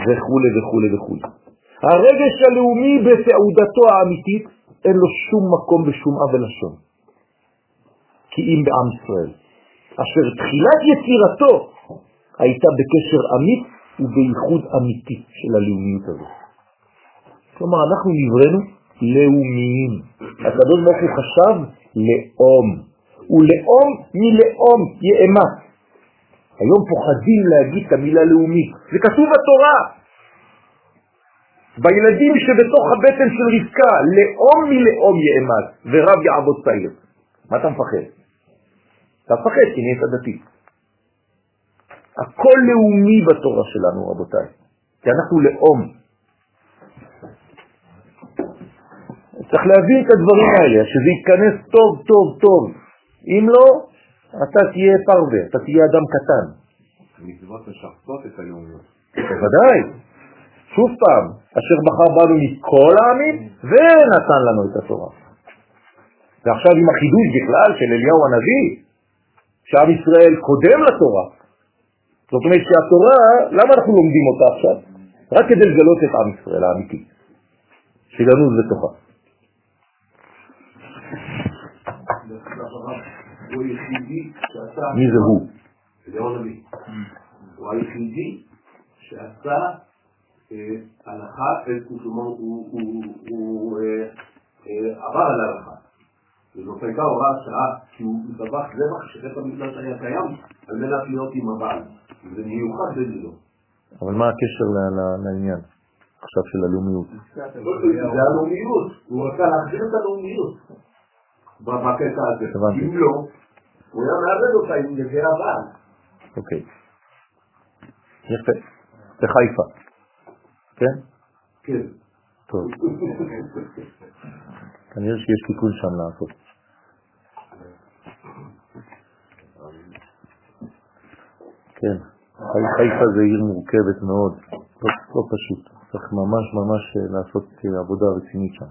וכו' וכו' וכו'. הרגש הלאומי בתעודתו האמיתית אין לו שום מקום בשום אב ולשון. הבקיעים בעם ישראל, אשר תחילת יצירתו הייתה בקשר אמית ובייחוד אמיתי של הלאומיות הזאת. כלומר, אנחנו נבראנו לאומיים. הקדוש ברוך הוא חשב לאום, ולאום מלאום יאמת. היום פוחדים להגיד את המילה לאומית, זה כתוב בתורה. בילדים שבתוך הבטן של רבקה, לאום מלאום יאמת, ורב יעבוד צעיר. מה אתה מפחד? אתה מפחד כי נהיית דתי. הכל לאומי בתורה שלנו, רבותיי, כי אנחנו לאום. צריך להבין את הדברים האלה, שזה ייכנס טוב טוב טוב. אם לא, אתה תהיה פרווה, אתה תהיה אדם קטן. המצוות משרתות את הלאומיות. בוודאי. שוב פעם, אשר בחר בנו מכל העמים ונתן לנו את התורה. ועכשיו עם החידוש בכלל של אליהו הנביא, שעם ישראל קודם לתורה. זאת אומרת שהתורה, למה אנחנו לומדים אותה עכשיו? רק כדי לגלות את עם ישראל האמיתי, שגנוז בתוכה. מי זה הוא? אליהו הנביא. הוא היחידי שעשה הלכה, כלומר הוא אה, אה, עבר על ההלכה. וזאת הייתה הוראת שעה, כי הוא טבח זבח שבית המקדש היה קיים על מנת להיות עם הבעל. זה מיוחד בגילו. אבל מה הקשר לעניין עכשיו של הלאומיות? זה הלאומיות, הוא רצה להחזיר את הלאומיות בקטע הזה. אם לא, הוא היה מאבד אותה עם נביאי הבעל. אוקיי. יפה. בחיפה. כן? כן. טוב. כנראה שיש תיקון שם לעשות. כן, חי- חיפה זה עיר מורכבת מאוד, לא, לא פשוט, צריך ממש ממש אה, לעשות אה, עבודה רצינית שם.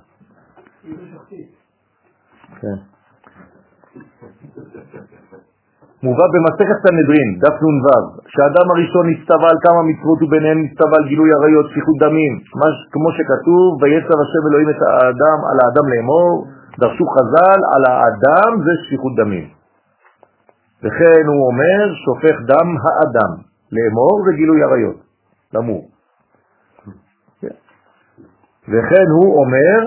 כן. מובא במסכת סנהדרין, דף נ"ו, שהאדם הראשון נצטווה על כמה מצוות וביניהם נצטווה על גילוי עריות, שפיכות דמים, מש, כמו שכתוב, ויצר השם אלוהים את האדם, על האדם לאמור, דרשו חז"ל, על האדם זה שפיכות דמים. וכן הוא אומר, שופך דם האדם, לאמור זה גילוי עריות, למור. כן. וכן הוא אומר,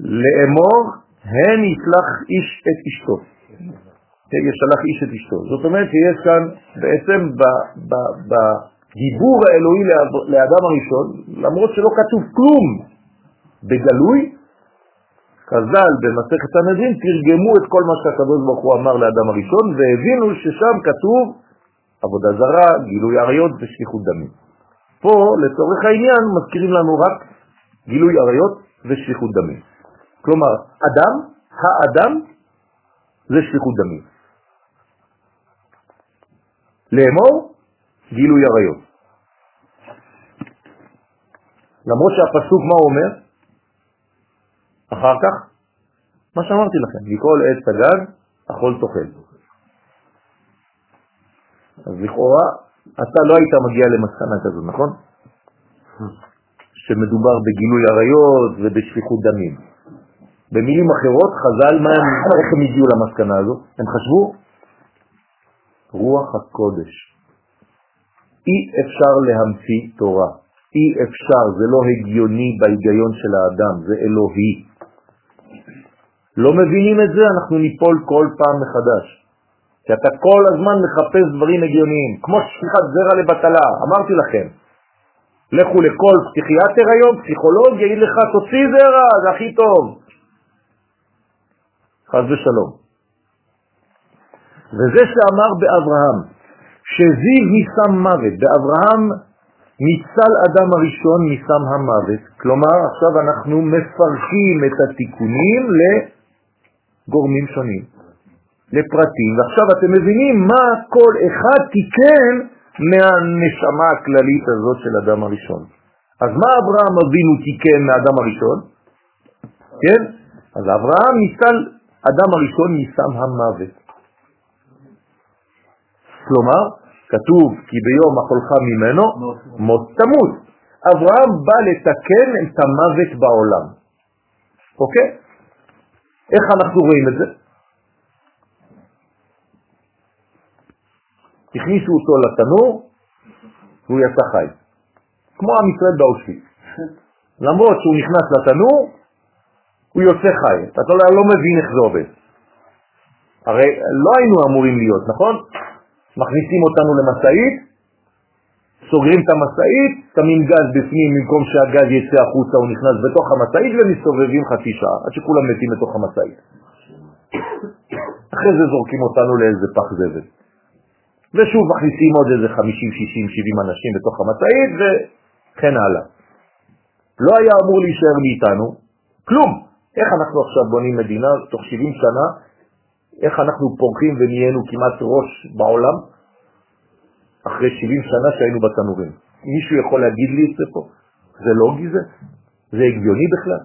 לאמור, הן יצלח איש את אשתו. כן, ישלח איש את אשתו. זאת אומרת שיש כאן בעצם בדיבור האלוהי לאדם הראשון, למרות שלא כתוב כלום בגלוי, חז"ל במסכת סנהדרין תרגמו את כל מה שהקדוש ברוך הוא אמר לאדם הראשון והבינו ששם כתוב עבודה זרה, גילוי עריות ושפיכות דמים. פה לצורך העניין מזכירים לנו רק גילוי עריות ושפיכות דמים. כלומר, אדם, האדם זה שפיכות דמים. לאמור, גילוי עריות. למרות שהפסוק מה אומר? אחר כך, מה שאמרתי לכם, מכל עץ הגן, אכול תאכל. אז לכאורה, אתה לא היית מגיע למסקנה כזאת, נכון? שמדובר בגילוי עריות ובשפיכות דמים. במילים אחרות, חז"ל, מה איך הם הגיעו למסקנה הזאת? הם חשבו, רוח הקודש. אי אפשר להמציא תורה. אי אפשר, זה לא הגיוני בהיגיון של האדם, זה אלוהי. לא מבינים את זה, אנחנו ניפול כל פעם מחדש. כי אתה כל הזמן מחפש דברים הגיוניים, כמו שפיכת זרע לבטלה, אמרתי לכם. לכו לכל פסיכיאטר היום, פסיכולוג, יגיד לך, תוציא זרע, זה הכי טוב. חז ושלום. וזה שאמר באברהם, שזיו מסם מוות, באברהם ניצל אדם הראשון מסם המוות, כלומר עכשיו אנחנו מפרקים את התיקונים לגורמים שונים, לפרטים, ועכשיו אתם מבינים מה כל אחד תיקן מהנשמה הכללית הזאת של אדם הראשון. אז מה אברהם אבינו תיקן מהאדם הראשון? כן? אז אברהם ניצל אדם הראשון מסם המוות. כלומר, כתוב כי ביום אכולך ממנו מות תמות. אברהם בא לתקן את המוות בעולם. אוקיי? איך אנחנו רואים את זה? הכניסו אותו לתנור והוא יצא חי. כמו עם ישראל באושוויץ. למרות שהוא נכנס לתנור, הוא יוצא חי. אתה לא, לא מבין איך זה עובד. הרי לא היינו אמורים להיות, נכון? מכניסים אותנו למשאית, סוגרים את המשאית, שמים גז בפנים, במקום שהגז יצא החוצה הוא נכנס בתוך המשאית ומסתובבים חצי שעה, עד שכולם מתים בתוך המשאית. אחרי זה זורקים אותנו לאיזה פח זבל. ושוב מכניסים עוד איזה 50, 60, 70 אנשים בתוך המשאית וכן הלאה. לא היה אמור להישאר מאיתנו כלום. איך אנחנו עכשיו בונים מדינה תוך 70 שנה, איך אנחנו פורחים ונהיינו כמעט ראש בעולם, אחרי 70 שנה שהיינו בתנורים. מישהו יכול להגיד לי את זה פה? זה לוגי זה? זה הגיוני בכלל?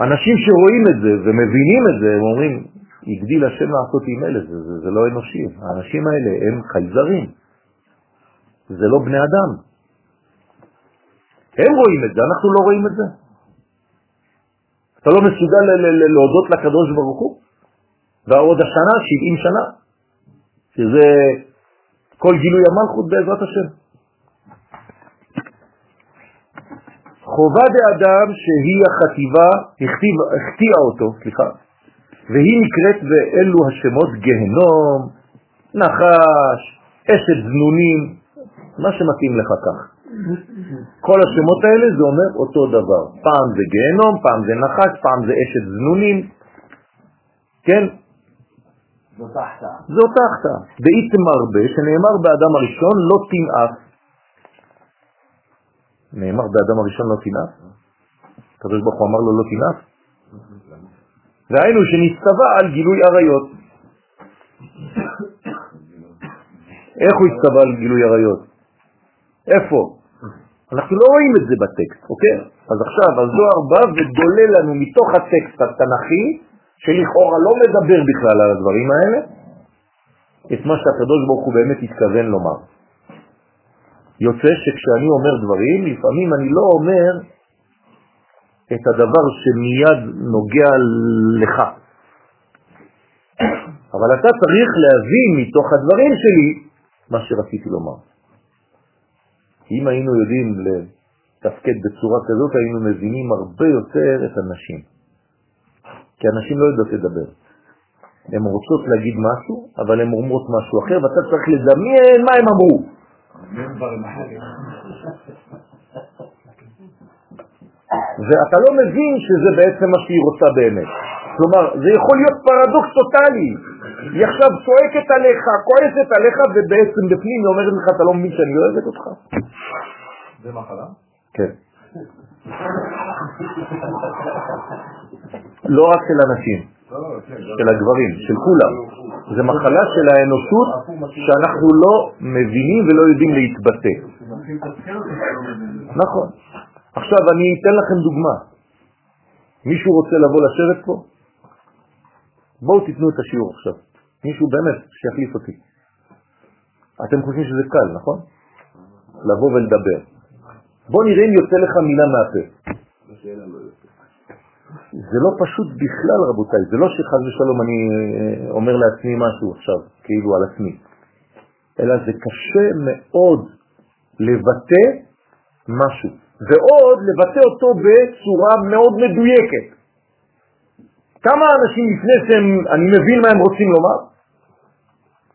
אנשים שרואים את זה ומבינים את זה, הם אומרים, הגדיל השם לעשות עם אלה, זה, זה, זה לא אנושי. האנשים האלה הם חייזרים, זה לא בני אדם. הם רואים את זה, אנחנו לא רואים את זה. אתה לא מסוגל להודות לקדוש ברוך הוא? ועוד השנה, 70 שנה, שזה כל גילוי המלכות בעזרת השם. חובה דאדם שהיא החטיבה, הכתיעה אותו, סליחה, והיא נקראת באלו השמות גהנום, נחש, אשת זנונים, מה שמתאים לך כך. כל השמות האלה זה אומר אותו דבר. פעם זה גהנום, פעם זה נחש, פעם זה אשת זנונים, כן? זאת ההחטאה. זאת ההחטאה. באיתם הרבה, שנאמר באדם הראשון לא תנאף. נאמר באדם הראשון לא תנאף? הקדוש ברוך הוא אמר לו לא תנאף? והיינו שנצטווה על גילוי עריות. איך הוא הצטווה על גילוי עריות? איפה? אנחנו לא רואים את זה בטקסט, אוקיי? אז עכשיו הזוהר בא ודולה לנו מתוך הטקסט התנ"כי שלכאורה לא מדבר בכלל על הדברים האלה, את מה שהקדוש ברוך הוא באמת התכוון לומר. יוצא שכשאני אומר דברים, לפעמים אני לא אומר את הדבר שמיד נוגע לך. אבל אתה צריך להבין מתוך הדברים שלי מה שרציתי לומר. אם היינו יודעים לתפקד בצורה כזאת, היינו מבינים הרבה יותר את הנשים. כי אנשים לא יודעות לדבר. הן רוצות להגיד משהו, אבל הן אומרות משהו אחר, ואתה צריך לדמיין מה הם אמרו. ואתה לא מבין שזה בעצם מה שהיא רוצה באמת. כלומר, זה יכול להיות פרדוקס טוטלי. היא עכשיו צועקת עליך, כועסת עליך, ובעצם בפנים היא אומרת לך, אתה לא מבין שאני אוהבת אותך? זה מחלה? כן. לא רק של אנשים, של הגברים, של כולם. זה מחלה של האנושות שאנחנו לא מבינים ולא יודעים להתבטא. נכון. עכשיו אני אתן לכם דוגמה. מישהו רוצה לבוא לשבת פה? בואו תיתנו את השיעור עכשיו. מישהו באמת שיחליף אותי. אתם חושבים שזה קל, נכון? לבוא ולדבר. בוא נראה אם יוצא לך מילה מהפה. זה לא פשוט בכלל, רבותיי, זה לא שחז ושלום אני אה, אומר לעצמי משהו עכשיו, כאילו על עצמי, אלא זה קשה מאוד לבטא משהו, ועוד לבטא אותו בצורה מאוד מדויקת. כמה אנשים לפני שהם, אני מבין מה הם רוצים לומר,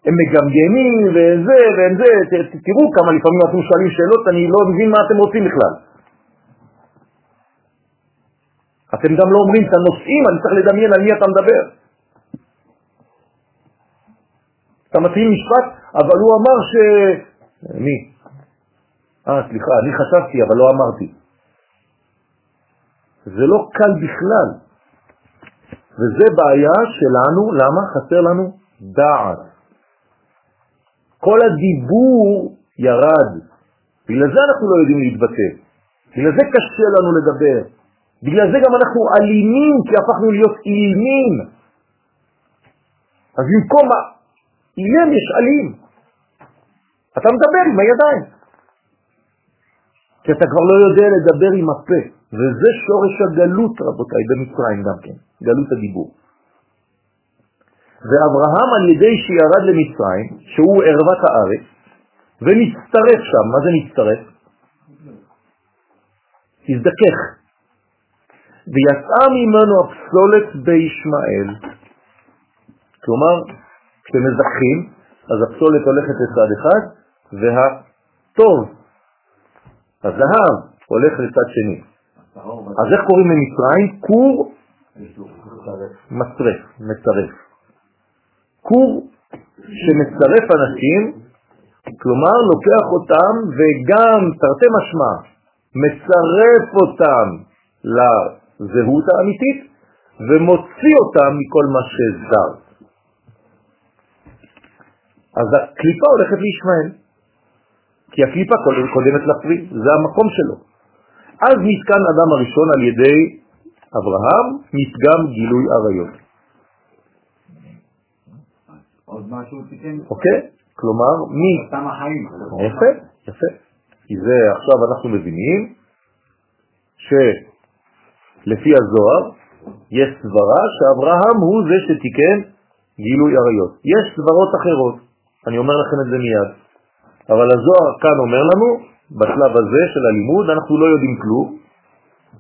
הם מגמגמים וזה וזה, תראו כמה לפעמים אתם שואלים שאלות, אני לא מבין מה אתם רוצים בכלל. אתם גם לא אומרים את הנושאים, אני צריך לדמיין על מי אתה מדבר. אתה מתחיל משפט, אבל הוא אמר ש... מי? אה, סליחה, אני חשבתי, אבל לא אמרתי. זה לא קל בכלל. וזה בעיה שלנו, למה? חסר לנו דעת. כל הדיבור ירד. בגלל זה אנחנו לא יודעים להתבטא. בגלל זה קשה לנו לדבר. בגלל זה גם אנחנו אלימים, כי הפכנו להיות אילמים. אז במקום אילם יש אלים. אתה מדבר עם הידיים. כי אתה כבר לא יודע לדבר עם הפה, וזה שורש הגלות, רבותיי, במצרים גם כן, גלות הדיבור. ואברהם על ידי שירד למצרים, שהוא ערוות הארץ, ומצטרף שם, מה זה מצטרף? הזדכך. ויצאה ממנו הפסולת בישמעאל. כלומר, כשמזכחים, אז הפסולת הולכת לצד אחד, והטוב, הזהב, הולך לצד שני. אז איך קוראים למצרים? כור מצרף, מצרף. כור שמצרף אנשים, כלומר לוקח אותם וגם, תרתי משמע, מצרף אותם לזהות האמיתית ומוציא אותם מכל מה שזר. אז הקליפה הולכת לישמעאל, כי הקליפה קודמת לפרי, זה המקום שלו. אז נתקן אדם הראשון על ידי אברהם, מתגם גילוי עריות. עוד משהו תיקן? אוקיי? כלומר, מי... סתם החיים. יפה, יפה. כי זה עכשיו אנחנו מבינים שלפי הזוהר יש סברה שאברהם הוא זה שתיקן גילוי עריות. יש סברות אחרות, אני אומר לכם את זה מיד. אבל הזוהר כאן אומר לנו, בשלב הזה של הלימוד, אנחנו לא יודעים כלום,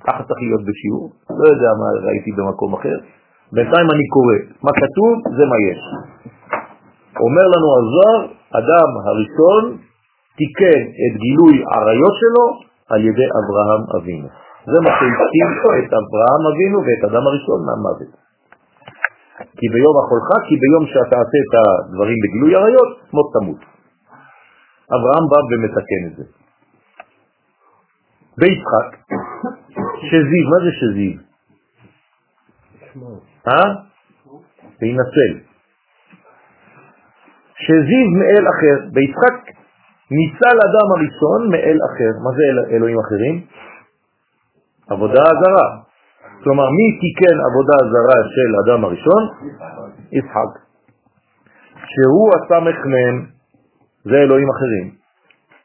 ככה צריך להיות בשיעור, לא יודע מה ראיתי במקום אחר, בינתיים אני קורא, מה כתוב זה מה יש. אומר לנו הזוהר, אדם הראשון תיקן את גילוי עריות שלו על ידי אברהם אבינו. זה מה שהציל את אברהם אבינו ואת אדם הראשון מהמוות. כי ביום החולך, כי ביום שאתה עושה את הדברים בגילוי עריות, מות תמות. אברהם בא ומתקן את זה. ביצחק, שזיו, מה זה שזיו? אה? להינצל. שזיו מאל אחר, ביצחק ניצל אדם הראשון מאל אחר. מה זה אל, אלוהים אחרים? עבודה זרה. כלומר, מי תיקן עבודה זרה של אדם הראשון? יצחק. שהוא הסמך מהם, זה אלוהים אחרים.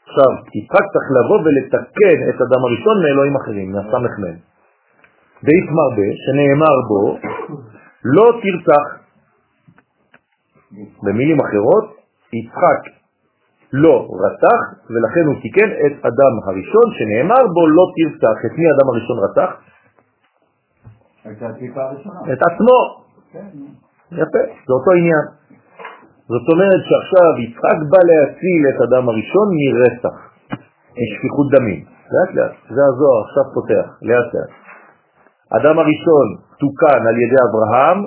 עכשיו, יצחק צריך לבוא ולתקן את אדם הראשון מאלוהים אחרים, מהם. בית מרבה, שנאמר בו, לא תרצח. במילים אחרות, יצחק לא רצח, ולכן הוא תיקן את אדם הראשון שנאמר בו לא תרצח. את מי אדם הראשון רצח? את עצמו. יפה, זה אותו עניין. זאת אומרת שעכשיו יצחק בא להציל את אדם הראשון מרצח, משפיכות דמים. לאט לאט, זה הזוהר, עכשיו פותח, לאט לאט. אדם הראשון תוקן על ידי אברהם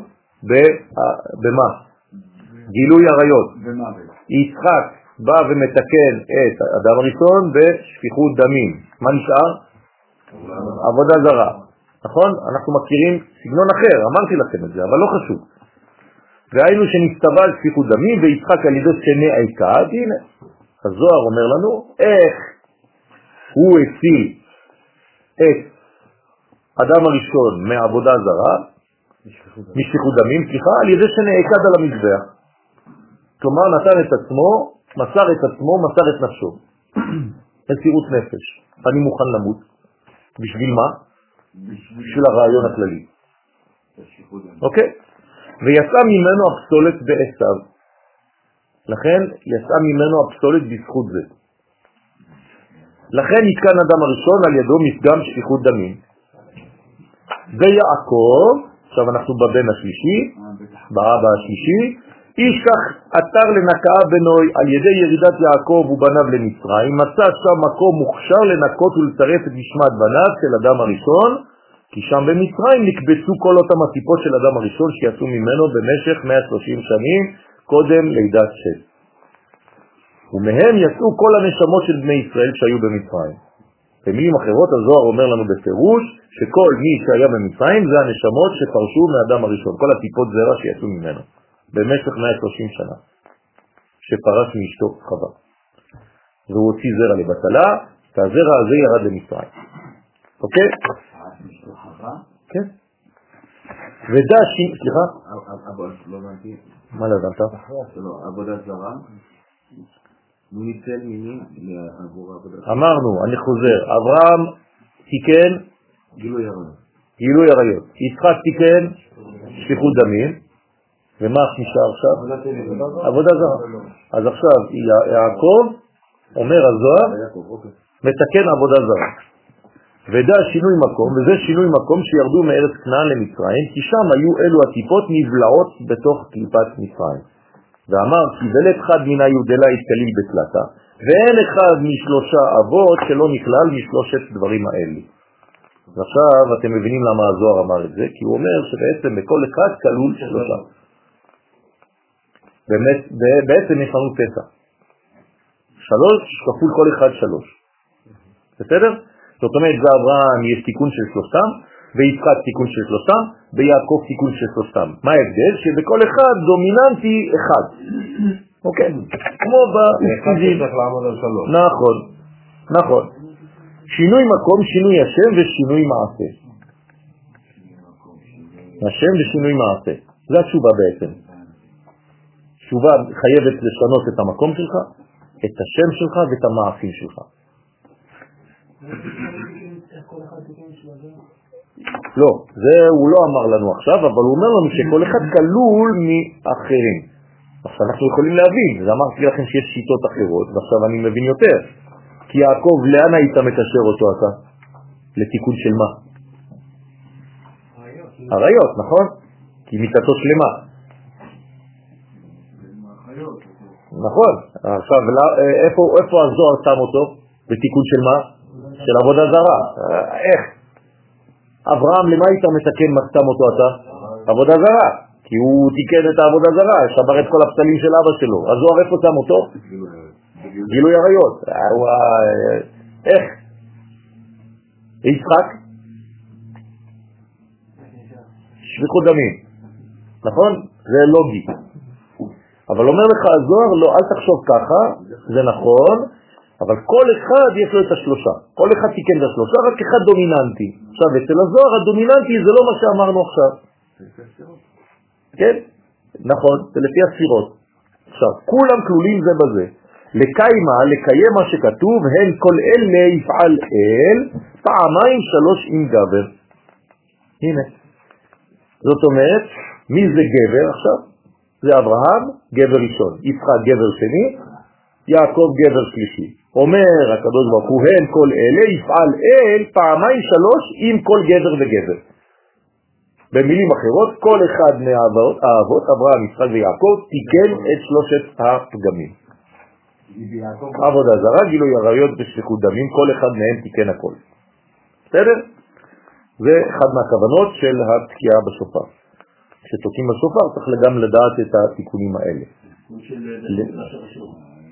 במה? גילוי עריות. יצחק בא ומתקן את האדם הראשון בשפיכות דמים. מה נשאר? עבודה זרה. נכון? אנחנו מכירים סגנון אחר, אמרתי לכם את זה, אבל לא חשוב. והיינו שנסתבל שפיכות דמים ויצחק על ידי שני עיקד, הנה, הזוהר אומר לנו איך הוא הציל את אדם הראשון מעבודה זרה, משפיכות דמים, סליחה, על ידי שנעקד על המזבח. כלומר נתן את עצמו, מסר את עצמו, מסר את נפשו. מסירות נפש. אני מוכן למות. בשביל מה? בשביל הרעיון הכללי. אוקיי? ויצא ממנו הפסולת בעשיו. לכן יצא ממנו הפסולת בזכות זה. לכן נתקן אדם הראשון על ידו מפגם שפיכות דמים. ויעקב, עכשיו אנחנו בבן השלישי, באבא השלישי, איש כך אתר לנקעה בנוי על ידי ירידת יעקב ובניו למצרים, מצא שם מקום מוכשר לנקות ולצרף את משמעת בניו של אדם הראשון, כי שם במצרים נקבצו כל אותם הסיפות של אדם הראשון שיצאו ממנו במשך 130 שנים קודם לידת שת. ומהם יצאו כל הנשמות של בני ישראל שהיו במצרים. במילים אחרות הזוהר אומר לנו בפירוש שכל מי שהיה במצרים זה הנשמות שפרשו מהאדם הראשון, כל הטיפות זרע שיצאו ממנו במשך 130 שנה, שפרש מאשתו חווה. והוא הוציא זרע לבטלה, והזרע הזה ירד למצרים. אוקיי? כן. ודע ש... סליחה? לא הבנתי. מה לא הבנת? עבודה זרה. הוא ניצל ממי עבור העבודה זרה? אמרנו, אני חוזר, אברהם תיקן גילוי עריות. גילוי עריות, יצחק תיקן שפיכות דמים, ומה נשאר עכשיו? עבודה זרה. אז עכשיו יעקב, אומר הזוהר, מתקן עבודה זרה. ודע שינוי מקום, וזה שינוי מקום שירדו מארץ כנען למצרים, כי שם היו אלו הטיפות נבלעות בתוך קליפת מצרים. ואמר כי בלית חד מן היהודלה התקליל בתלתה, ואין אחד משלושה אבות שלא נכלל משלושת דברים האלה. ועכשיו אתם מבינים למה הזוהר אמר את זה, כי הוא אומר שבעצם בכל אחד כלול שלושה. באמת, בעצם יש לנו פסח. שלוש כפול כל אחד שלוש. בסדר? זאת אומרת, באברהם יש תיקון של שלושתם, ביצחק תיקון של שלושתם, ביעקב תיקון של שלושתם. מה ההבדל? שבכל אחד דומיננטי אחד. אוקיי? כמו בפיזים. נכון, נכון. שינוי מקום, שינוי השם ושינוי מעשה. השם ושינוי מעשה. זה התשובה בעצם. תשובה חייבת לשנות את המקום שלך, את השם שלך ואת המעשים שלך. לא, זה הוא לא אמר לנו עכשיו, אבל הוא אומר לנו שכל אחד כלול מאחרים. עכשיו אנחנו יכולים להבין, אז אמרתי לכם שיש שיטות אחרות, ועכשיו אני מבין יותר. כי יעקב, לאן היית מקשר אותו אתה? לתיקון של מה? הריות, נכון? כי מיטתו שלמה. נכון. עכשיו, איפה, איפה הזוהר שם אותו? בתיקון של מה? של עבודה זרה. איך? אברהם, למה היית מתקן מה אותו אתה? עבודה זרה. כי הוא תיקן את העבודה זרה, שבר את כל הפסלים של אבא שלו. הזוהר איפה שם אותו? גילוי עריות. איך? יצחק? שפיכות דמים, נכון? זה לוגי. אבל אומר לך הזוהר, לא, אל תחשוב ככה, זה נכון, אבל כל אחד יש לו את השלושה. כל אחד תיקן את השלושה, רק אחד דומיננטי. עכשיו, אצל הזוהר הדומיננטי זה לא מה שאמרנו עכשיו. כן, נכון, זה לפי הספירות. עכשיו, כולם כלולים זה בזה. לקיימה, לקיים מה שכתוב, הן כל אלה יפעל אל, פעמיים שלוש עם גבר. הנה. זאת אומרת, מי זה גבר עכשיו? זה אברהם, גבר ראשון, יצחק גבר שני, יעקב גבר שלישי. אומר הקדוש ברוך הוא, הן כל אלה יפעל אל פעמיים שלוש עם כל גבר וגבר. במילים אחרות, כל אחד מהאבות, אברהם, יצחק ויעקב, תיקן את שלושת הפגמים. עבודה זרה, גילוי עריות ושפיכות דמים, כל אחד מהם תיקן הכל. בסדר? זה אחד מהכוונות של התקיעה בשופר. כשתוקעים בשופר צריך גם לדעת את התיקונים האלה.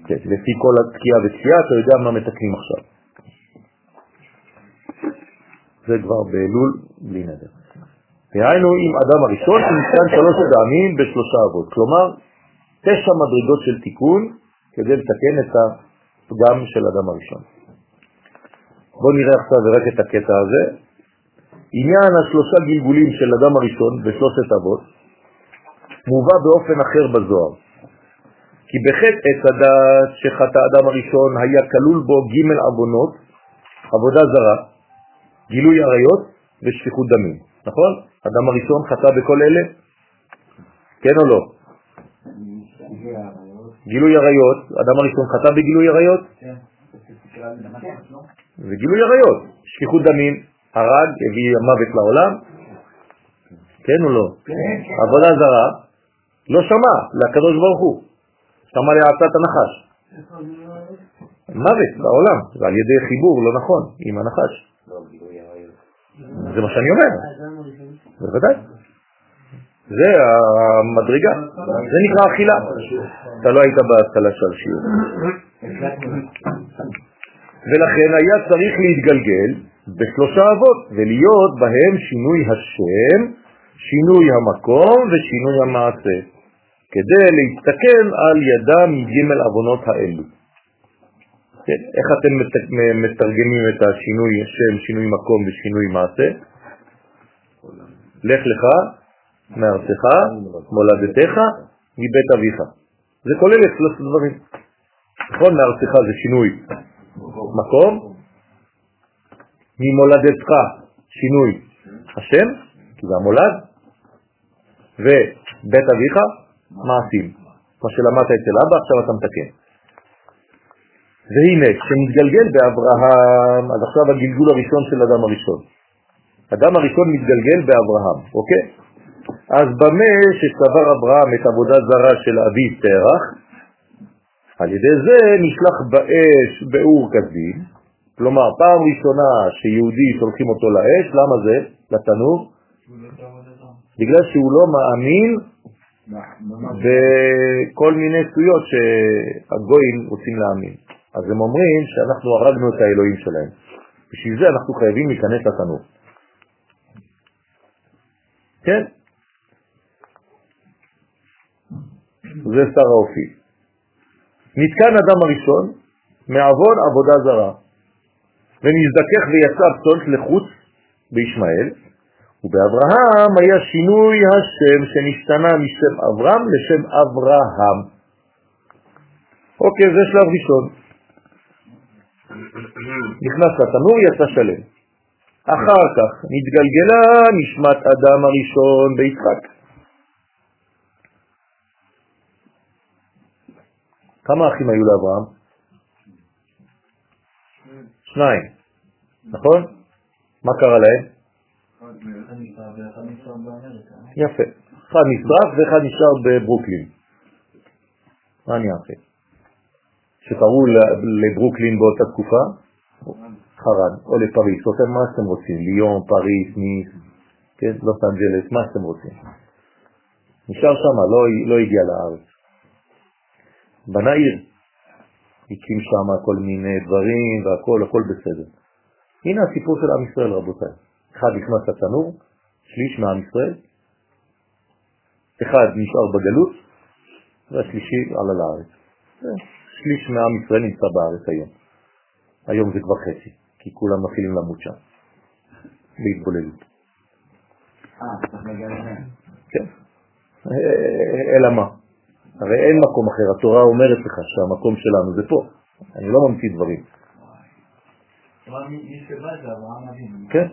כן, לפי כל התקיעה ותקיעה אתה יודע מה מתקנים עכשיו. זה כבר באלול בלי נדר. דהיינו עם אדם הראשון ניתן שלוש פעמים בשלושה אבות, כלומר תשע מדרגות של תיקון כדי לתקן את הפגם של אדם הראשון. בואו נראה עכשיו רק את הקטע הזה. עניין השלושה גלגולים של אדם הראשון בשלושת אבות מובא באופן אחר בזוהר. כי בחטא עץ הדת שחטא אדם הראשון היה כלול בו ג' עוונות, עבודה זרה, גילוי עריות ושפיכות דמים. נכון? אדם הראשון חטא בכל אלה? כן או לא? גילוי עריות, אדם הראשון חטא בגילוי עריות? כן. זה גילוי עריות, שפיכות דמים, הרג, הביא המוות לעולם, כן או לא? כן. עבודה זרה, לא שמע לקדוש ברוך הוא, שמע לעצת הנחש. מוות בעולם, ועל ידי חיבור לא נכון עם הנחש. זה מה שאני אומר. בוודאי. זה המדרגה, זה נקרא אכילה. אתה לא היית בהתחלה של שיעור. ולכן היה צריך להתגלגל בשלושה אבות ולהיות בהם שינוי השם, שינוי המקום ושינוי המעשה, כדי להסתכל על ידם מג' אבונות האלו. כן, איך אתם מתרגמים את השינוי השם, שינוי מקום ושינוי מעשה? לך לך מארצך, מולדתך, מבית אביך. זה כולל את שלושת הדברים. נכון, מארצך זה שינוי מקום, ממולדתך שינוי השם, כי זה המולד, ובית אביך, מעשים. מה שלמדת אצל אבא, עכשיו אתה מתקן. והנה, כשמתגלגל באברהם, אז עכשיו הגלגול הראשון של אדם הראשון. אדם הראשון מתגלגל באברהם, אוקיי? אז במה שצבר אברהם את עבודת זרה של אביו תרח, על ידי זה נשלח באש באור כסדים, כלומר פעם ראשונה שיהודי שולחים אותו לאש, למה זה? לתנור? בגלל שהוא לא מאמין בכל מיני סטויות שהגויים רוצים להאמין. אז הם אומרים שאנחנו הרגנו את האלוהים שלהם. בשביל זה אנחנו חייבים להיכנס לתנור. כן? זה שר האופי. נתקן אדם הראשון מעוון עבודה זרה, ונזדכך ויצא פסולת לחוץ בישמעאל, ובאברהם היה שינוי השם שנשתנה משם אברהם לשם אברהם. אוקיי, זה שלב ראשון. נכנס לתנור, יצא שלם. אחר כך נתגלגלה נשמת אדם הראשון ביצחק. כמה אחים היו לאברהם? שניים, נכון? מה קרה להם? יפה. אחד נשרף ואחד נשאר בברוקלין. מה אני אעשה? שקראו לברוקלין באותה תקופה? חרד, או לפריס, או מה שאתם רוצים, ליון, פריס, ניס, כן, לוס אנג'לס, מה שאתם רוצים. נשאר שם, לא, לא הגיע לארץ. בנה עיר, הקים שם כל מיני דברים והכל, הכל בסדר. הנה הסיפור של עם ישראל, רבותיי. אחד נכנס לתנור, שליש מעם ישראל, אחד נשאר בגלות, והשלישי עלה לארץ. שליש מעם ישראל נמצא בארץ היום. היום זה כבר חצי, כי כולם מתחילים למות שם, בהתבוללות. כן. אלא מה? הרי אין מקום אחר, התורה אומרת לך שהמקום שלנו זה פה, אני לא ממציא דברים. כן.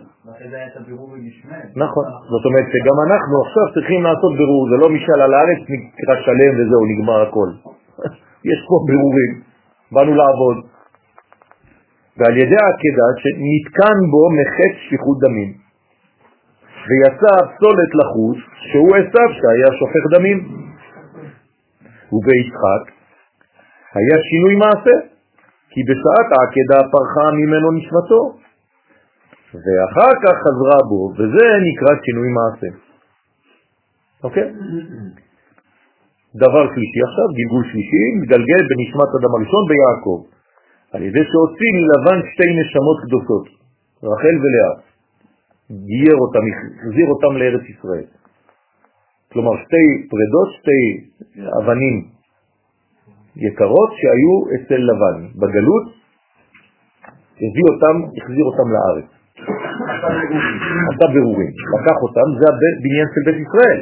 נכון, זאת אומרת שגם אנחנו עכשיו צריכים לעשות בירור, זה לא משאל על הארץ נקרא שלם וזהו, נגמר הכל. יש פה בירורים, באנו לעבוד. ועל ידי העקדה שנתקן בו מחץ שפיכות דמים. ויצא פסולת לחוץ שהוא עשיו שהיה שופך דמים. וביצחק היה שינוי מעשה, כי בשעת העקדה פרחה ממנו נשמתו, ואחר כך חזרה בו, וזה נקרא שינוי מעשה. אוקיי? דבר שלישי עכשיו, גלגול שלישי, מתגלגל בנשמת אדם הראשון ביעקב, על ידי שהוציא מלבן שתי נשמות קדושות, רחל ולאה, גייר אותם, החזיר אותם לארץ ישראל. כלומר שתי פרדות, שתי אבנים יקרות שהיו אצל לבן בגלות, הביא אותם, החזיר אותם לארץ. עשה ברורים, לקח אותם, זה הבניין של בית ישראל.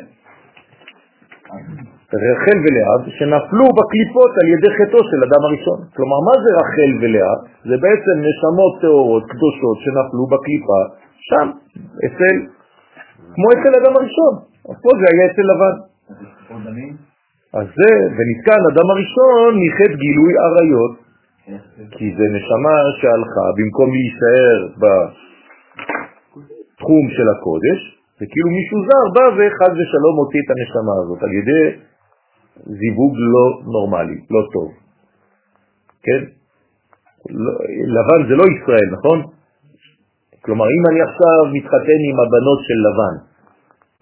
רחל ולאה, שנפלו בקליפות על ידי חטאו של אדם הראשון. כלומר, מה זה רחל ולאה? זה בעצם נשמות טהורות, קדושות, שנפלו בקליפה, שם, אצל, כמו אצל אדם הראשון. אז פה זה היה אצל לבן. אז זה, ונתקן אדם הראשון מחטא גילוי עריות, כי זה נשמה שהלכה, במקום להישאר בתחום של הקודש, זה כאילו מישהו זר בא וחד ושלום מוציא את הנשמה הזאת על ידי זיווג לא נורמלי, לא טוב. כן? לא, לבן זה לא ישראל, נכון? כלומר, אם אני עכשיו מתחתן עם הבנות של לבן,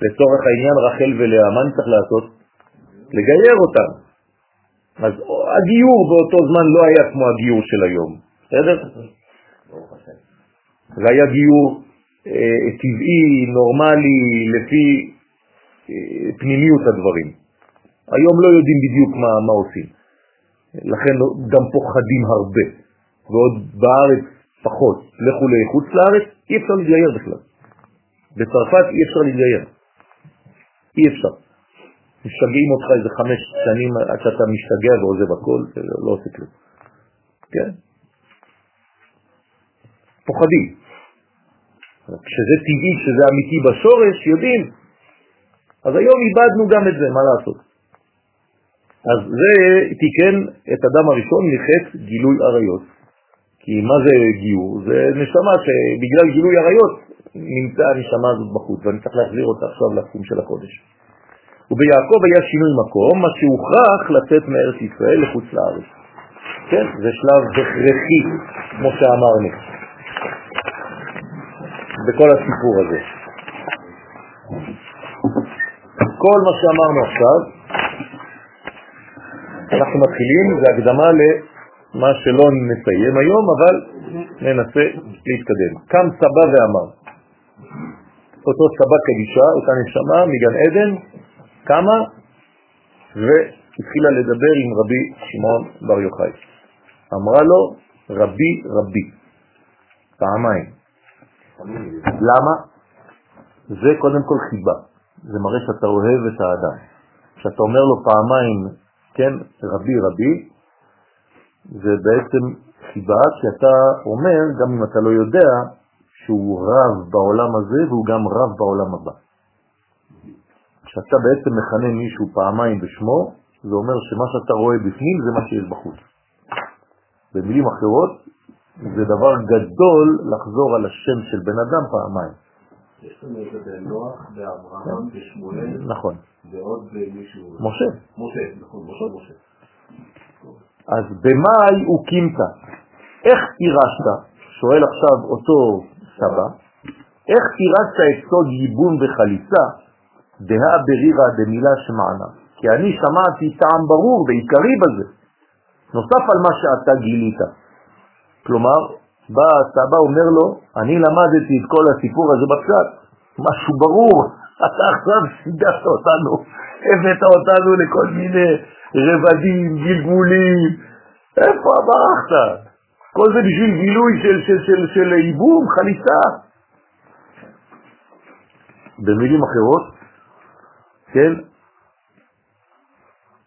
לצורך העניין רחל ולאה, מה אני צריך לעשות? לגייר אותם. אז הגיור באותו זמן לא היה כמו הגיור של היום, בסדר? זה היה גיור אה, טבעי, נורמלי, לפי אה, פנימיות הדברים. היום לא יודעים בדיוק מה, מה עושים. לכן גם פוחדים הרבה, ועוד בארץ פחות. לכו לחוץ לארץ, אי אפשר להתגייר בכלל. בצרפת אי אפשר להתגייר. אי אפשר. משגעים אותך איזה חמש שנים עד שאתה משתגע ועוזב הכל, לא עושה כלום. כן? פוחדים. כשזה טבעי, כשזה אמיתי בשורש, יודעים. אז היום איבדנו גם את זה, מה לעשות? אז זה תיקן את אדם הראשון מחטא גילוי עריות. כי מה זה גיור? זה נשמה שבגלל גילוי עריות נמצא הנשמה הזאת בחוץ, ואני צריך להחזיר אותה עכשיו לתחום של הקודש. וביעקב היה שינוי מקום, מה שהוכרח לצאת מארץ ישראל לחוץ לארץ. כן, זה שלב הכרחי, כמו שאמרנו, בכל הסיפור הזה. כל מה שאמרנו עכשיו, אנחנו מתחילים, זה הקדמה למה שלא נסיים היום, אבל ננסה להתקדם. קם סבא ואמר, אותו סבא קדישה, אותה נשמה מגן עדן, קמה והתחילה לדבר עם רבי שמעון בר יוחאי. אמרה לו, רבי רבי, פעמיים. למה? זה קודם כל חיבה, זה מראה שאתה אוהב את האדם. כשאתה אומר לו פעמיים, כן, רבי רבי, זה בעצם חיבה שאתה אומר, גם אם אתה לא יודע, שהוא רב בעולם הזה והוא גם רב בעולם הבא. כשאתה בעצם מכנה מישהו פעמיים בשמו, זה אומר שמה שאתה רואה בפנים זה מה שיש בחוץ. במילים אחרות, זה דבר גדול לחזור על השם של בן אדם פעמיים. יש לנו את זה בנוח, באברהם, בשמואל. נכון. ועוד מישהו. משה. משה, נכון, משה, משה. אז במאי הוא קימת. איך פירשת? שואל עכשיו אותו סבא, איך פירשת את סוד ייבון וחליצה, דהה ברירה דמילה שמענה? כי אני שמעתי טעם ברור ועיקרי בזה, נוסף על מה שאתה גילית. כלומר, בא הסבא אומר לו, אני למדתי את כל הסיפור הזה בפשט, משהו ברור, אתה עכשיו סיגשת אותנו, הבאת אותנו לכל מיני רבדים, גלגולים, איפה ברחת? כל זה בשביל גילוי של, של, של, של איבום, חליצה. במילים אחרות, כן,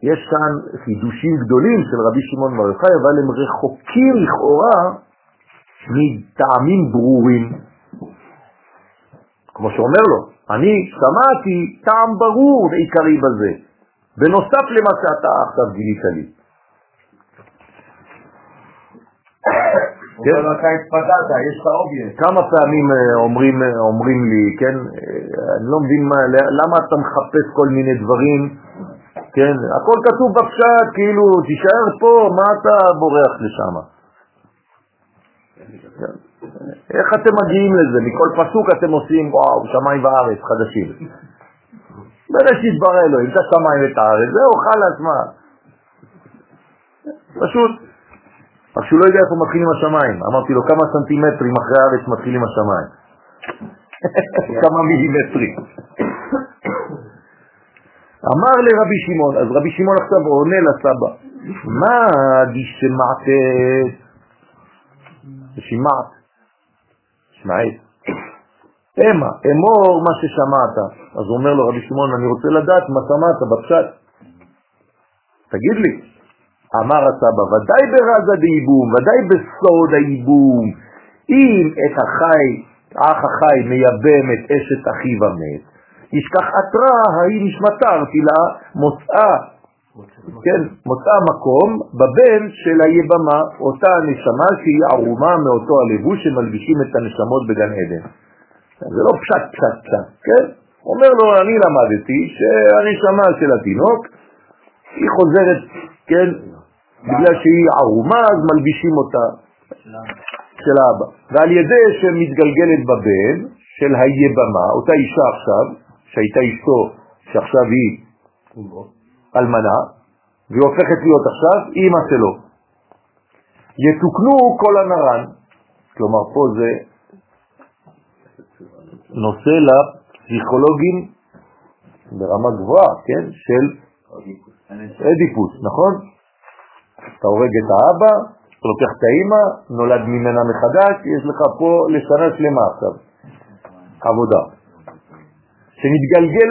יש כאן חידושים גדולים של רבי שמעון בר יוחאי, אבל הם רחוקים לכאורה מטעמים ברורים. כמו שאומר לו, אני שמעתי טעם ברור ועיקרי בזה, בנוסף למה שאתה עכשיו גילית לי. כן? אתה התפתעת, יש את האובייקט. כמה פעמים אה, אומרים, אה, אומרים לי, כן, אה, אני לא מבין מה, למה אתה מחפש כל מיני דברים, כן, הכל כתוב בפשט, כאילו, תישאר פה, מה אתה בורח לשם? כן. איך אתם מגיעים לזה? מכל פסוק אתם עושים, וואו, שמיים וארץ חדשים. בראשית ברא אלוהים את השמיים ואת הארץ, זהו, חלאס, מה? פשוט. רק שהוא לא יודע איפה מתחילים השמיים. אמרתי לו, כמה סנטימטרים אחרי הארץ מתחילים השמיים? כמה מילימטרים. אמר לרבי שמעון, אז רבי שמעון עכשיו עונה לסבא, מה דשמעת, שמעת, שמעת, אמה, אמור מה ששמעת. אז הוא אומר לו, רבי שמעון, אני רוצה לדעת מה שמעת בפשט. תגיד לי. אמר הסבא, ודאי ברז הדייבום, ודאי בסוד הייבום, אם את החי, האח החי מייבם את אשת אחיו המת, ישכח עטרה, ההיא נשמתה ארתילה, מוצאה, כן, מוצאה מקום בבן של היבמה, אותה הנשמה שהיא ערומה מאותו הלבוש שמלבישים את הנשמות בגן עדן. זה לא פשט פשט פשט, כן? אומר לו, אני למדתי שהנשמה של התינוק, היא חוזרת, כן, בגלל שהיא ערומה, אז מלבישים אותה של האבא. ועל ידי שמתגלגלת בבן של היבמה, אותה אישה עכשיו, שהייתה אשתו, שעכשיו היא אלמנה, והיא הופכת להיות עכשיו אימא שלו. יתוקנו כל הנרן, כלומר פה זה נושא לפסיכולוגים ברמה גבוהה, כן, של אדיפוס, נכון? אתה הורג את האבא, אתה לוקח את האמא, נולד ממנה מחדש, יש לך פה לשנה שלמה עכשיו, עבודה. שנתגלגל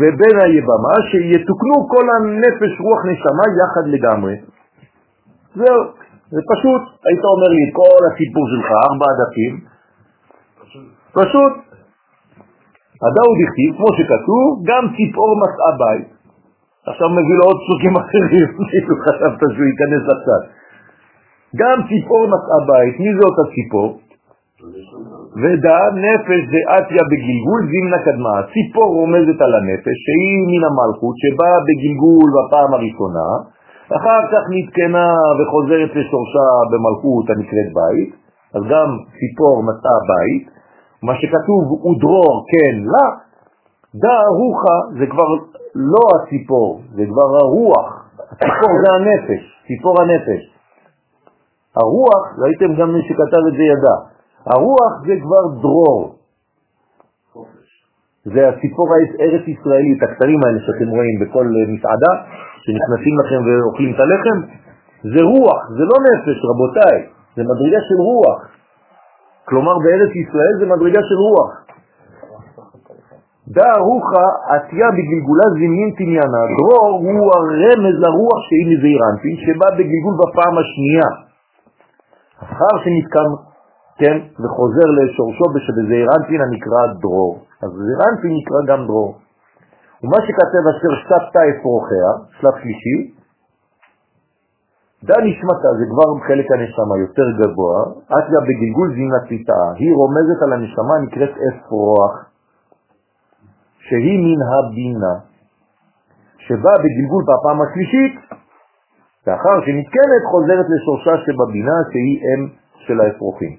בבין היבמה, שיתוקנו כל הנפש, רוח, נשמה יחד לגמרי. זהו, זה פשוט. היית אומר לי כל הסיפור שלך, ארבע דפים, פשוט. הדאו דכתיב, כמו שכתוב, גם ציפור מצאה בית. עכשיו מביא לו עוד פסוקים אחרים, כאילו חשבת שהוא ייכנס לצד. גם ציפור מצאה בית, מי זה אותה ציפור? ודע נפש זה אתיה בגלגול זימנה קדמה. ציפור רומזת על הנפש שהיא מן המלכות שבאה בגלגול בפעם הראשונה, אחר כך נתקנה וחוזרת לשורשה במלכות הנקראת בית, אז גם ציפור מצאה בית, מה שכתוב הוא דרור כן לה, דא רוחה זה כבר לא הציפור, זה כבר הרוח, הציפור זה הנפש, ציפור הנפש. הרוח, ראיתם גם מי שכתב את זה ידע, הרוח זה כבר דרור. זה הציפור הארץ ישראלית, הקטרים האלה שאתם רואים בכל מסעדה, שנכנסים לכם ואוכלים את הלחם, זה רוח, זה לא נפש, רבותיי, זה מדרגה של רוח. כלומר בארץ ישראל זה מדרגה של רוח. דא רוחה עשייה בגלגולה זימין תניאנה, דרור הוא הרמז לרוח שהיא מזעירנטין, שבא בגלגול בפעם השנייה. אחר שנתקם, כן, וחוזר לשורשו שבזעירנטין הנקרא דרור. אז זעירנטין נקרא גם דרור. ומה שכתב אשר שתתה אפרוחיה, שלב שלישי, דא נשמתה, זה כבר חלק הנשמה יותר גבוה, אתיה בגלגול זינה ציטאה, היא רומזת על הנשמה נקראת אפרוח, שהיא מן הבינה, שבאה בגלגול בפעם השלישית, לאחר שנתקנת חוזרת לשורשה שבבינה שהיא אם של האפרוחים.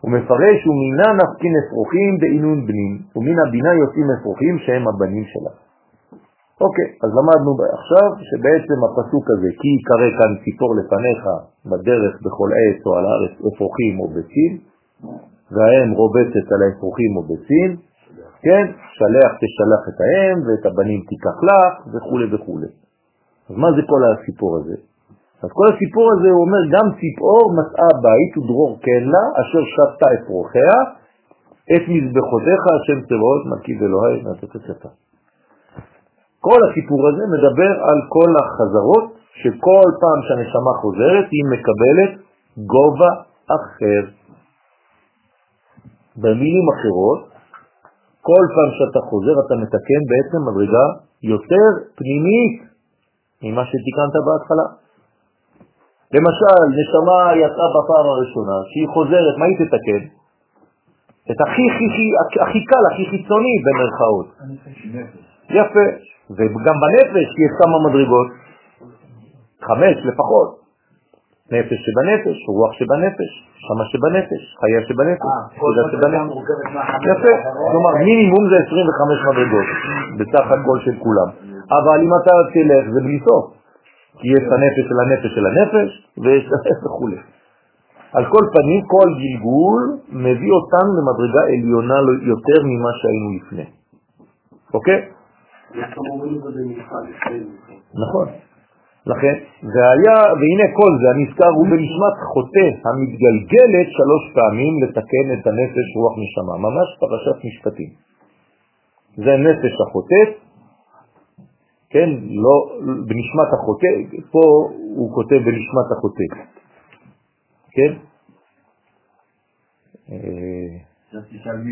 הוא מפרש ומינה נפקין אפרוחים בעינון בנים, ומן הבינה יוצאים אפרוחים שהם הבנים שלה. אוקיי, אז למדנו עכשיו שבעצם הפסוק הזה, כי יקרא כאן ציפור לפניך בדרך בכל עת או על הארץ אפרוחים או ביצים, והאם רובצת על האפרוחים או ביצים, כן, שלח תשלח את האם ואת הבנים תיקח לך וכו' וכו'. אז מה זה כל הסיפור הזה? אז כל הסיפור הזה הוא אומר, גם ציפור מצאה בית ודרור כן לה, אשר שתה אפרוחיה, את מזבחותיך השם צבאות אלוהי נתת ספר. כל הסיפור הזה מדבר על כל החזרות, שכל פעם שהנשמה חוזרת היא מקבלת גובה אחר. במילים אחרות, כל פעם שאתה חוזר אתה מתקן בעצם מדרגה יותר פנימית ממה שתיקנת בהתחלה. למשל, נשמה יצאה בפעם הראשונה, שהיא חוזרת, מה היא תתקן? את הכי, הכי, הכי, קל, הכי חיצוני במרכאות. יפה. וגם בנפש יש כמה מדרגות, חמש לפחות. נפש שבנפש, רוח שבנפש, שמה שבנפש, חיה שבנפש, חודה שבנפש. יפה, כלומר מינימום זה 25 מדרגות, בסך הכל של כולם. אבל אם אתה תלך זה בלי סוף, כי יש הנפש של הנפש של הנפש, ויש וכו'. על כל פנים, כל גלגול מביא אותנו למדרגה עליונה יותר ממה שהיינו לפני. אוקיי? נכון. לכן, והיה, והנה כל זה הנזכר הוא בנשמת חוטא המתגלגלת שלוש פעמים לתקן את הנפש רוח נשמה, ממש פרשת משפטים. זה נפש החוטא, כן, לא בנשמת החוטא, פה הוא כותב בנשמת החוטא, כן?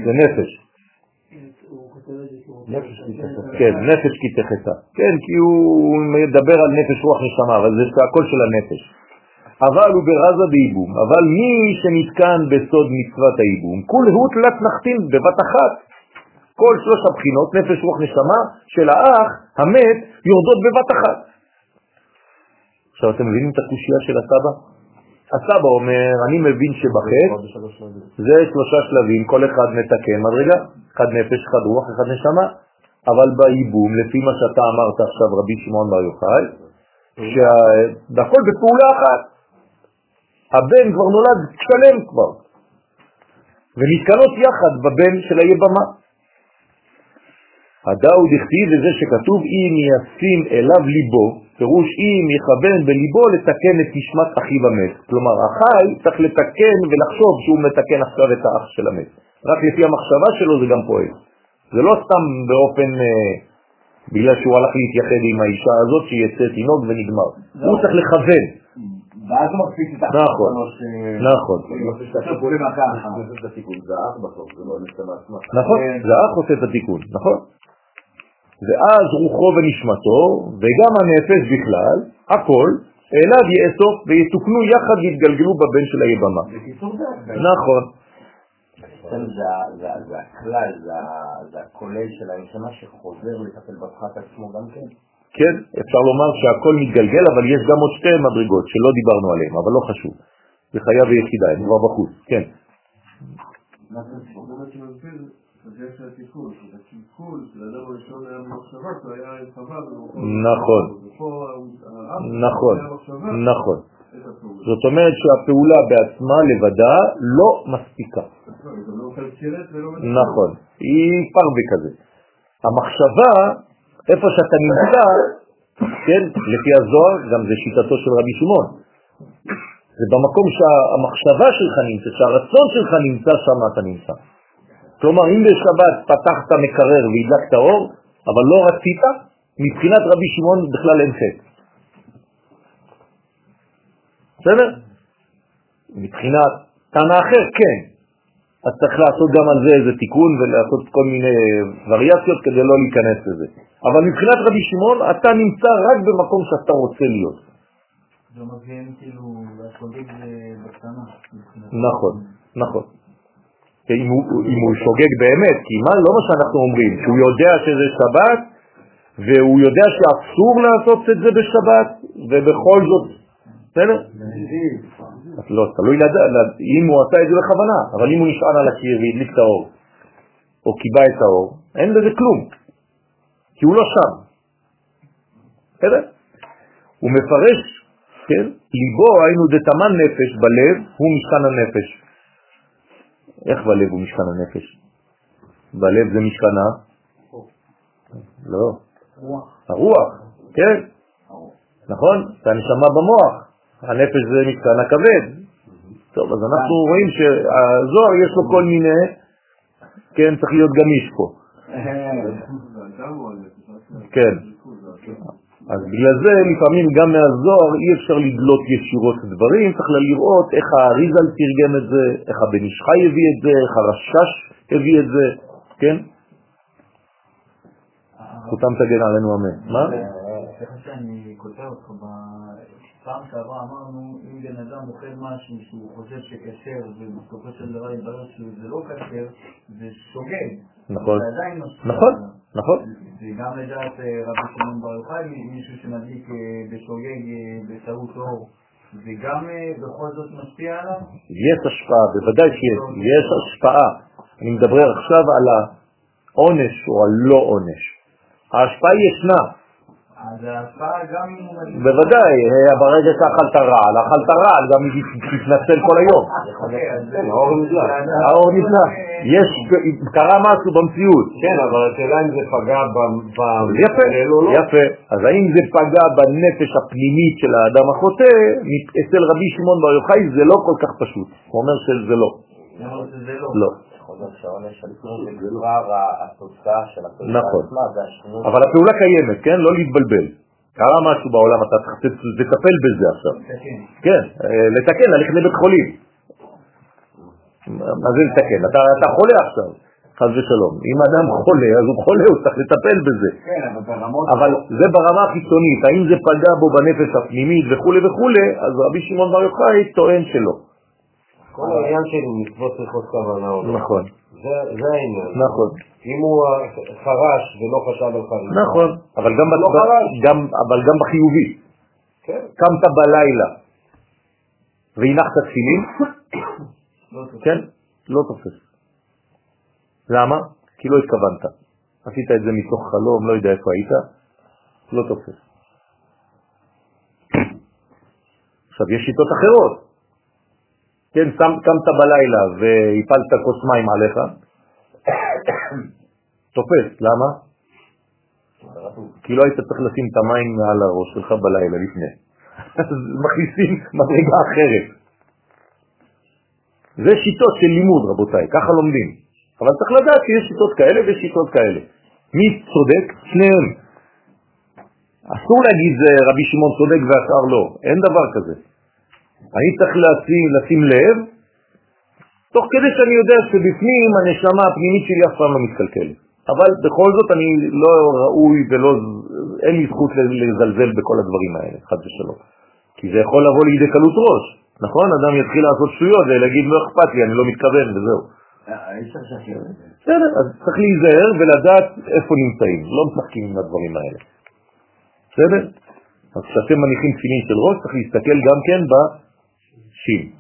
זה נפש. כן, נפש כי תחתה. כן, כי הוא מדבר על נפש רוח נשמה, אבל זה הכל של הנפש. אבל הוא ברזה בייבום, אבל מי שנתקן בסוד מצוות הייבום, כול הוא תלת נחתים בבת אחת. כל שלוש הבחינות, נפש רוח נשמה, של האח המת, יורדות בבת אחת. עכשיו אתם מבינים את הקושייה של הסבא? הסבא אומר, אני מבין שבחטא זה שלושה שלבים, כל אחד מתקן מדרגה, אחד נפש, אחד רוח, אחד נשמה, אבל בייבום, לפי מה שאתה אמרת עכשיו רבי שמעון בר יוחאי, שהכל בפעולה אחת. הבן כבר נולד שלם כבר, ונתקנות יחד בבן של היבמה. הדאו דכתיב וזה שכתוב אם ישים אליו ליבו, פירוש אם יכוון בליבו לתקן את נשמת אחיו המת. כלומר, החי צריך לתקן ולחשוב שהוא מתקן עכשיו את האח של המת. רק לפי המחשבה שלו זה גם פועל. זה לא סתם באופן, אה, בגלל שהוא הלך להתייחד עם האישה הזאת שיצא תינוק ונגמר. הוא צריך לכוון. ואז הוא מקפיץ את נכון, נכון, זה לא. נכון, זה האח עושה את התיקון, נכון? ואז רוחו ונשמתו, וגם הנפש בכלל, הכל, אליו יאסוף ויתוקנו יחד ויתגלגלו בבן של היבמה. זה... נכון, זה זה זה הכלל, זה זה הכולל של הנשמה שחוזר לטפל בפחת עצמו גם כן. כן, אפשר לומר שהכל מתגלגל, אבל יש גם עוד שתי מדרגות שלא דיברנו עליהן, אבל לא חשוב. זה חיה ויחידה, הם כבר בחוץ, כן. מה התיקון, שהתיקון של האדם הראשון היה במחשבה, כי הוא היה עם חווה במקום... נכון. נכון, נכון. הפעולה. זאת אומרת שהפעולה בעצמה לבדה לא מספיקה. לא, לא. נכון, היא פרווה כזה. המחשבה, איפה שאתה נמצא, כן, לפי הזוהר, גם זה שיטתו של רבי שמעון. זה במקום שהמחשבה שלך נמצא, שהרצון שלך נמצא, שם אתה נמצא. כלומר, אם בשבת פתחת מקרר והדלקת אור, אבל לא רצית, מבחינת רבי שמעון בכלל אין חטא. בסדר? מבחינת טענה אחר, כן. אז צריך לעשות גם על זה איזה תיקון ולעשות כל מיני וריאציות כדי לא להיכנס לזה. אבל מבחינת רבי שמעון, אתה נמצא רק במקום שאתה רוצה להיות. זה מבין כאילו, השוגג זה בקטנה. נכון, נכון. אם הוא, אם הוא שוגג באמת, כי מה, לא מה שאנחנו אומרים, שהוא יודע שזה שבת, והוא יודע שאסור לעשות את זה בשבת, ובכל זאת, בסדר? לא, תלוי לדעת, אם הוא עשה את זה בכוונה, אבל אם הוא נשען על הקיר והדליק את האור, או קיבע את האור, אין לזה כלום, כי הוא לא שם. בסדר? הוא מפרש, כן? ליבו היינו דתמן נפש בלב, הוא משכן הנפש. איך בלב הוא משכן הנפש? בלב זה משכנה? לא. הרוח, כן. נכון? זה הנשמה במוח. הנפש זה משכן הכבד. טוב, אז אנחנו רואים שהזוהר יש לו כל מיני, כן, צריך להיות גמיש פה. הוא הנפש. כן. אז בגלל זה לפעמים גם מהזוהר אי אפשר לדלות ישירות דברים, צריך לראות איך האריזל תרגם את זה, איך הבן איש חי הביא את זה, איך הרשש הביא את זה, כן? זכותם תגן עלינו אמן. מה? סליחה שאני קוטע אותך, בפעם שעברה אמרנו, אם בן אדם אוכל משהו שהוא חושב שכשר ובסופו של דבר יתברר שזה לא כשר, זה שוגג. נכון. נכון. נכון. וגם לדעת אה, רבי שמעון בר יוחאי, מישהו שמדליק אה, בשוגג אה, בטעות אור, זה גם בכל זאת משפיע עליו? יש השפעה, בוודאי שיש, יש השפעה. אני מדבר עכשיו על העונש או הלא עונש. ההשפעה ישנה, אז גם. בוודאי, אה, ברגע שאכלת רעל, אכלת רעל, גם אם תתנצל כל היום. אוקיי, זה- האור נדלק. האור נפלא. יש, קרה משהו במציאות. כן, אבל השאלה אם זה פגע ב- יפה, לא. יפה. אז האם זה פגע בנפש הפנימית של האדם החוטא? אצל רבי שמעון בר יוחאי זה לא כל כך פשוט. הוא אומר שזה לא. שזה לא. חוזר שהעונש עצמו זה כבר ה- התוצאה של הפעולה נכון. עצמה, זה השינוי. אבל הפעולה קיימת, כן? לא להתבלבל. קרה משהו בעולם, אתה צריך לט- לטפל בזה עכשיו. כן. אה, לתקן, ללכת לבית חולים. מה זה לתקן? אתה, אתה חולה עכשיו, חס ושלום. אם אדם חולה, אז הוא חולה, הוא צריך לטפל בזה. כן, אבל ברמות... אבל זה ברמה החיצונית, האם זה פגע בו בנפש הפנימית וכו' וכו', אז רבי שמעון בר יוחאי טוען שלא. כל העניין של מצוות צריכות כוונה או לא. נכון, זה העניין. נכון, אם הוא אה, חרש ולא חשב על חריש. נכון, אבל גם, לא ב- חרש. גם, אבל גם בחיובי. כן. קמת בלילה והנחת תפילין, כן, לא תופס. למה? כי לא התכוונת. עשית את זה מתוך חלום, לא יודע איפה היית, לא תופס. עכשיו, יש שיטות אחרות. כן, קמת בלילה והפלת כוס מים עליך, תופס, למה? כי לא היית צריך לשים את המים מעל הראש שלך בלילה לפני. אז מכניסים מדרגה אחרת. זה שיטות של לימוד, רבותיי, ככה לומדים. אבל צריך לדעת שיש שיטות כאלה ושיטות כאלה. מי צודק? שניהם. אסור להגיד רבי שמעון צודק והשאר לא, אין דבר כזה. אני צריך לשים, לשים לב, תוך כדי שאני יודע שבפנים הנשמה הפנימית שלי אף פעם לא מתקלקלת. אבל בכל זאת אני לא ראוי ולא, אין לי זכות לזלזל בכל הדברים האלה, חד ושלום. כי זה יכול לבוא לידי קלות ראש, נכון? אדם יתחיל לעשות שטויות ולהגיד לא אכפת לי, אני לא מתכוון וזהו. בסדר, אז צריך להיזהר ולדעת איפה נמצאים, לא משחקים עם הדברים האלה. בסדר? אז כשאתם מניחים תפילין של ראש, צריך להסתכל גם כן בשים,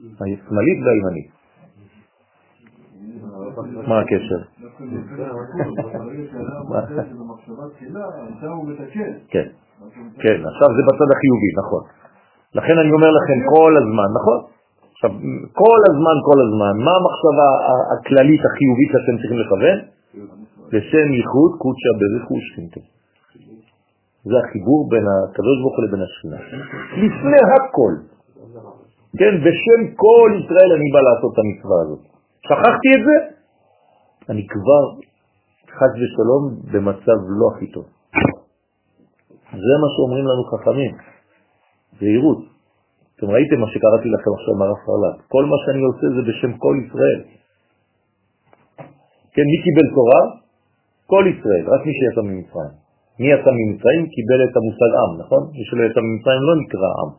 השמאלית והימנית. מה הקשר? כן, כן, עכשיו זה בצד החיובי, נכון. לכן אני אומר לכם כל הזמן, נכון? עכשיו, כל הזמן, כל הזמן, מה המחשבה הכללית החיובית שאתם צריכים לכוון? לשם ייחוד קודשא בריחו ושכינתו. זה החיבור בין הקדוש ברוך הוא לבין השכינה. לפני הכל. כן, בשם כל ישראל אני בא לעשות את המצווה הזאת. שכחתי את זה, אני כבר, חס ושלום, במצב לא הכי טוב. זה מה שאומרים לנו חכמים, זהירות. אתם ראיתם מה שקראתי לכם עכשיו מהרב פרלת. כל מה שאני עושה זה בשם כל ישראל. כן, מי קיבל תורה? כל ישראל, רק מי שיצא ממצרים. מי יצא ממצרים קיבל את המושג עם, נכון? מי שלא יצא ממצרים לא נקרא עם.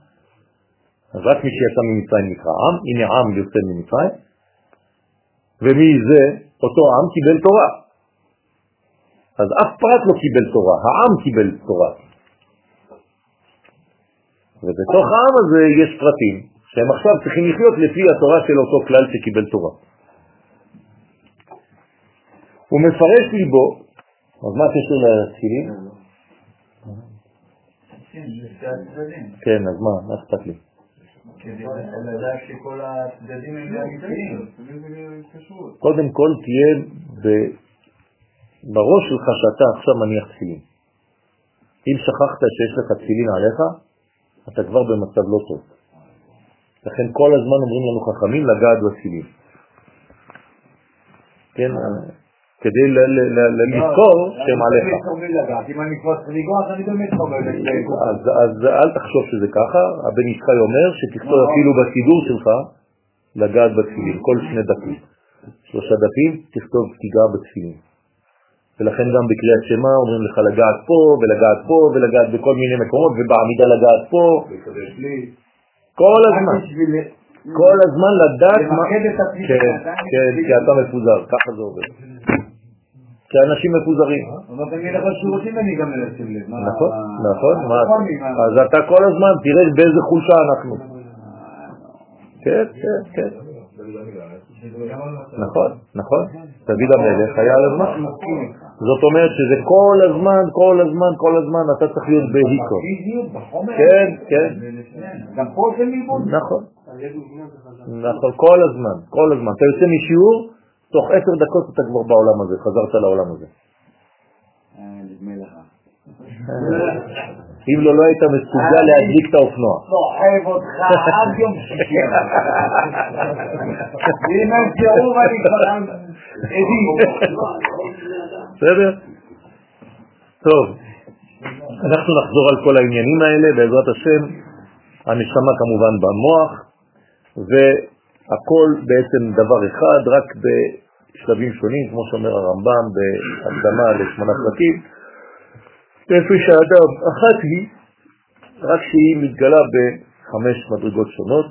אז רק מי שיצא ממצרים נקרא עם, הנה עם יוצא ממצרים, ומי זה? אותו עם קיבל תורה. אז אף פרט לא קיבל תורה, העם קיבל תורה. ובתוך העם הזה יש פרטים שהם עכשיו צריכים לחיות לפי התורה של אותו כלל שקיבל תורה. הוא מפרש ליבו, אז מה הקשר לתפילין? כן, אז מה, מה אכפת לי? קודם כל תהיה בראש שלך שאתה עכשיו מניח תפילין. אם שכחת שיש לך תפילין עליך, אתה כבר במצב לא טוב. לכן כל הזמן אומרים לנו חכמים לגעת בתפילין. כן, כדי לזכור שהם עליך. אז אל תחשוב שזה ככה, הבן ישחי אומר שתכתוב אפילו בסידור שלך לגעת בתפילין, כל שני דפים. שלושה דפים, תכתוב תיגע בתפילין. ולכן גם בקריאת שמה אומרים לך לגעת פה ולגעת פה ולגעת בכל מיני מקומות ובעמידה לגעת פה. כל הזמן. כל הזמן לדעת מה... כן, כן, כי אתה מפוזר, ככה זה עובד. כי אנשים מפוזרים. אבל תגיד לך שירותים אני גם מנסים לב. נכון, נכון. אז אתה כל הזמן תראה באיזה חולשה אנחנו. כן, כן, כן. נכון, נכון. דוד המלך היה על הזמן. זאת אומרת שזה כל הזמן, כל הזמן, כל הזמן אתה צריך להיות בהיקו. כן, כן. גם פה זה לימוד. נכון. נכון, כל הזמן, כל הזמן. אתה יוצא משיעור, תוך עשר דקות אתה כבר בעולם הזה, חזרת לעולם הזה. אם לא, לא היית מסוגל להדליק את האופנוע. סוחב אותך עד יום שישי. אם אין סירוב אני כבר עדי. בסדר? טוב, אנחנו נחזור על כל העניינים האלה, בעזרת השם, הנשמה כמובן במוח, והכל בעצם דבר אחד, רק בשלבים שונים, כמו שאומר הרמב"ם בהקדמה לשמונה פרקים, איפה שהאדם אחת היא, רק שהיא מתגלה בחמש מדרגות שונות,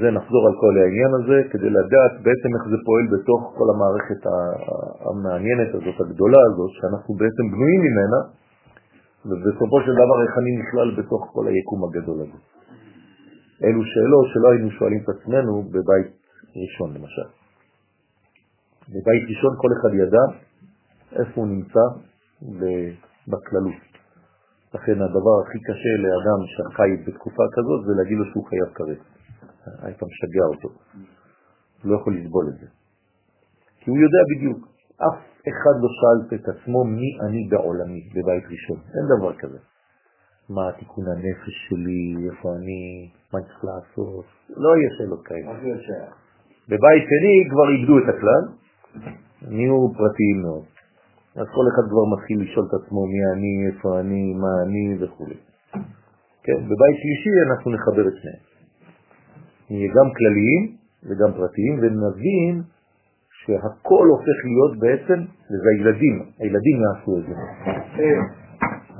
זה נחזור על כל העניין הזה כדי לדעת בעצם איך זה פועל בתוך כל המערכת המעניינת הזאת, הגדולה הזאת, שאנחנו בעצם בנויים ממנה, ובסופו של דבר איך אני נכלל בתוך כל היקום הגדול הזה. אלו שאלות שלא היינו שואלים את עצמנו בבית ראשון למשל. בבית ראשון כל אחד ידע איפה הוא נמצא בכללות. לכן הדבר הכי קשה לאדם שחי בתקופה כזאת זה להגיד לו שהוא חייב כרת. היית משגע אותו. הוא לא יכול לסבול את זה. כי הוא יודע בדיוק. אף אחד לא שאל את עצמו מי אני בעולמי בבית ראשון. אין דבר כזה. מה תיקון הנפש שלי, איפה אני, מה אני צריך לעשות. לא יהיה שאלות כאלה. בבית שני כבר איבדו את הכלל, נהיו פרטיים מאוד. אז כל אחד כבר מתחיל לשאול את עצמו מי אני, איפה אני, מה אני וכו'. כן, בבית שלישי אנחנו נחבר את שניהם. נהיה גם כלליים וגם פרטיים, ונבין שהכל הופך להיות בעצם, וזה הילדים, הילדים יעשו את זה.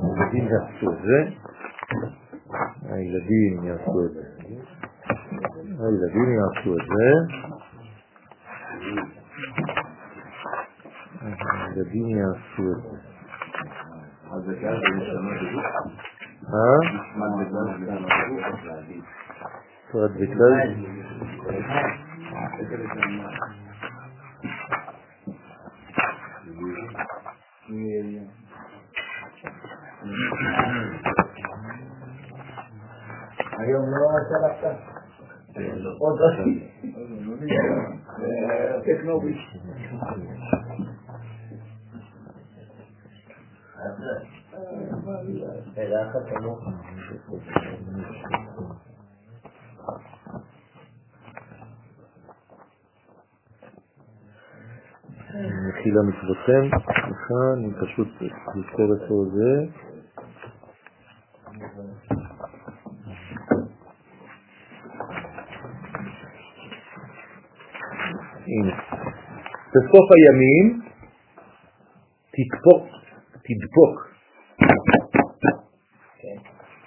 הילדים יעשו את זה, הילדים יעשו את זה. הילדים יעשו את זה. הילדים יעשו את זה. אה? פרט בכלל? היום לא שלחת? מחילה מצוותכם, סליחה, אני פשוט אזכור איפה זה. הנה. בסוף הימים תדפוק, תדפוק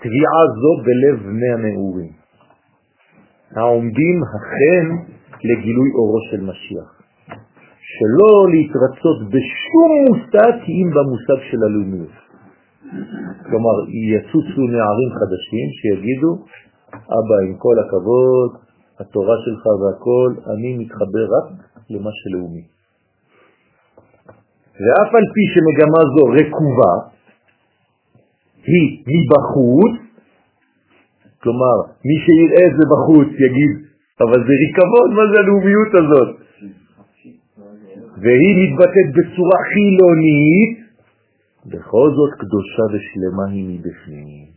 תביעה זו בלב בני הנעורים, העומדים אכן לגילוי אורו של משיח, שלא להתרצות בשום מושג אם במושג של הלאומיות. כלומר, יצוצו נערים חדשים שיגידו, אבא, עם כל הכבוד, התורה שלך והכל, אני מתחבר רק למה שלאומי. ואף על פי שמגמה זו רקובה, היא מבחוץ, כלומר, מי שיראה את זה בחוץ יגיד, אבל זה ריקבון, מה זה הלאומיות הזאת? והיא מתבטאת בצורה חילונית, בכל זאת קדושה ושלמה היא מבפנים.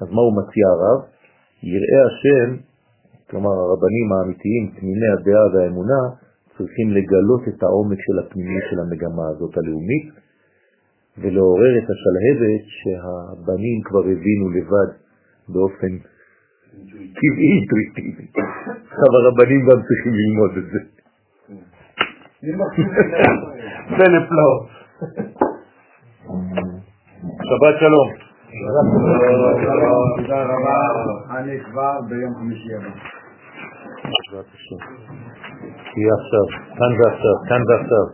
אז מה הוא מציע הרב? יראה השם, כלומר הרבנים האמיתיים, תמימי הדעה והאמונה, צריכים לגלות את העומק של הפנימי של המגמה הזאת הלאומית, ולעורר את השלהבת שהבנים כבר הבינו לבד באופן טבעי אינטואיטיבי. עכשיו הרבנים גם צריכים ללמוד את זה. זה לפלאות. שבת שלום. תודה רבה, אני כבר ביום חמישי הבא. בעזרת השם. תהיה עכשיו, כאן ועכשיו, כאן ועכשיו.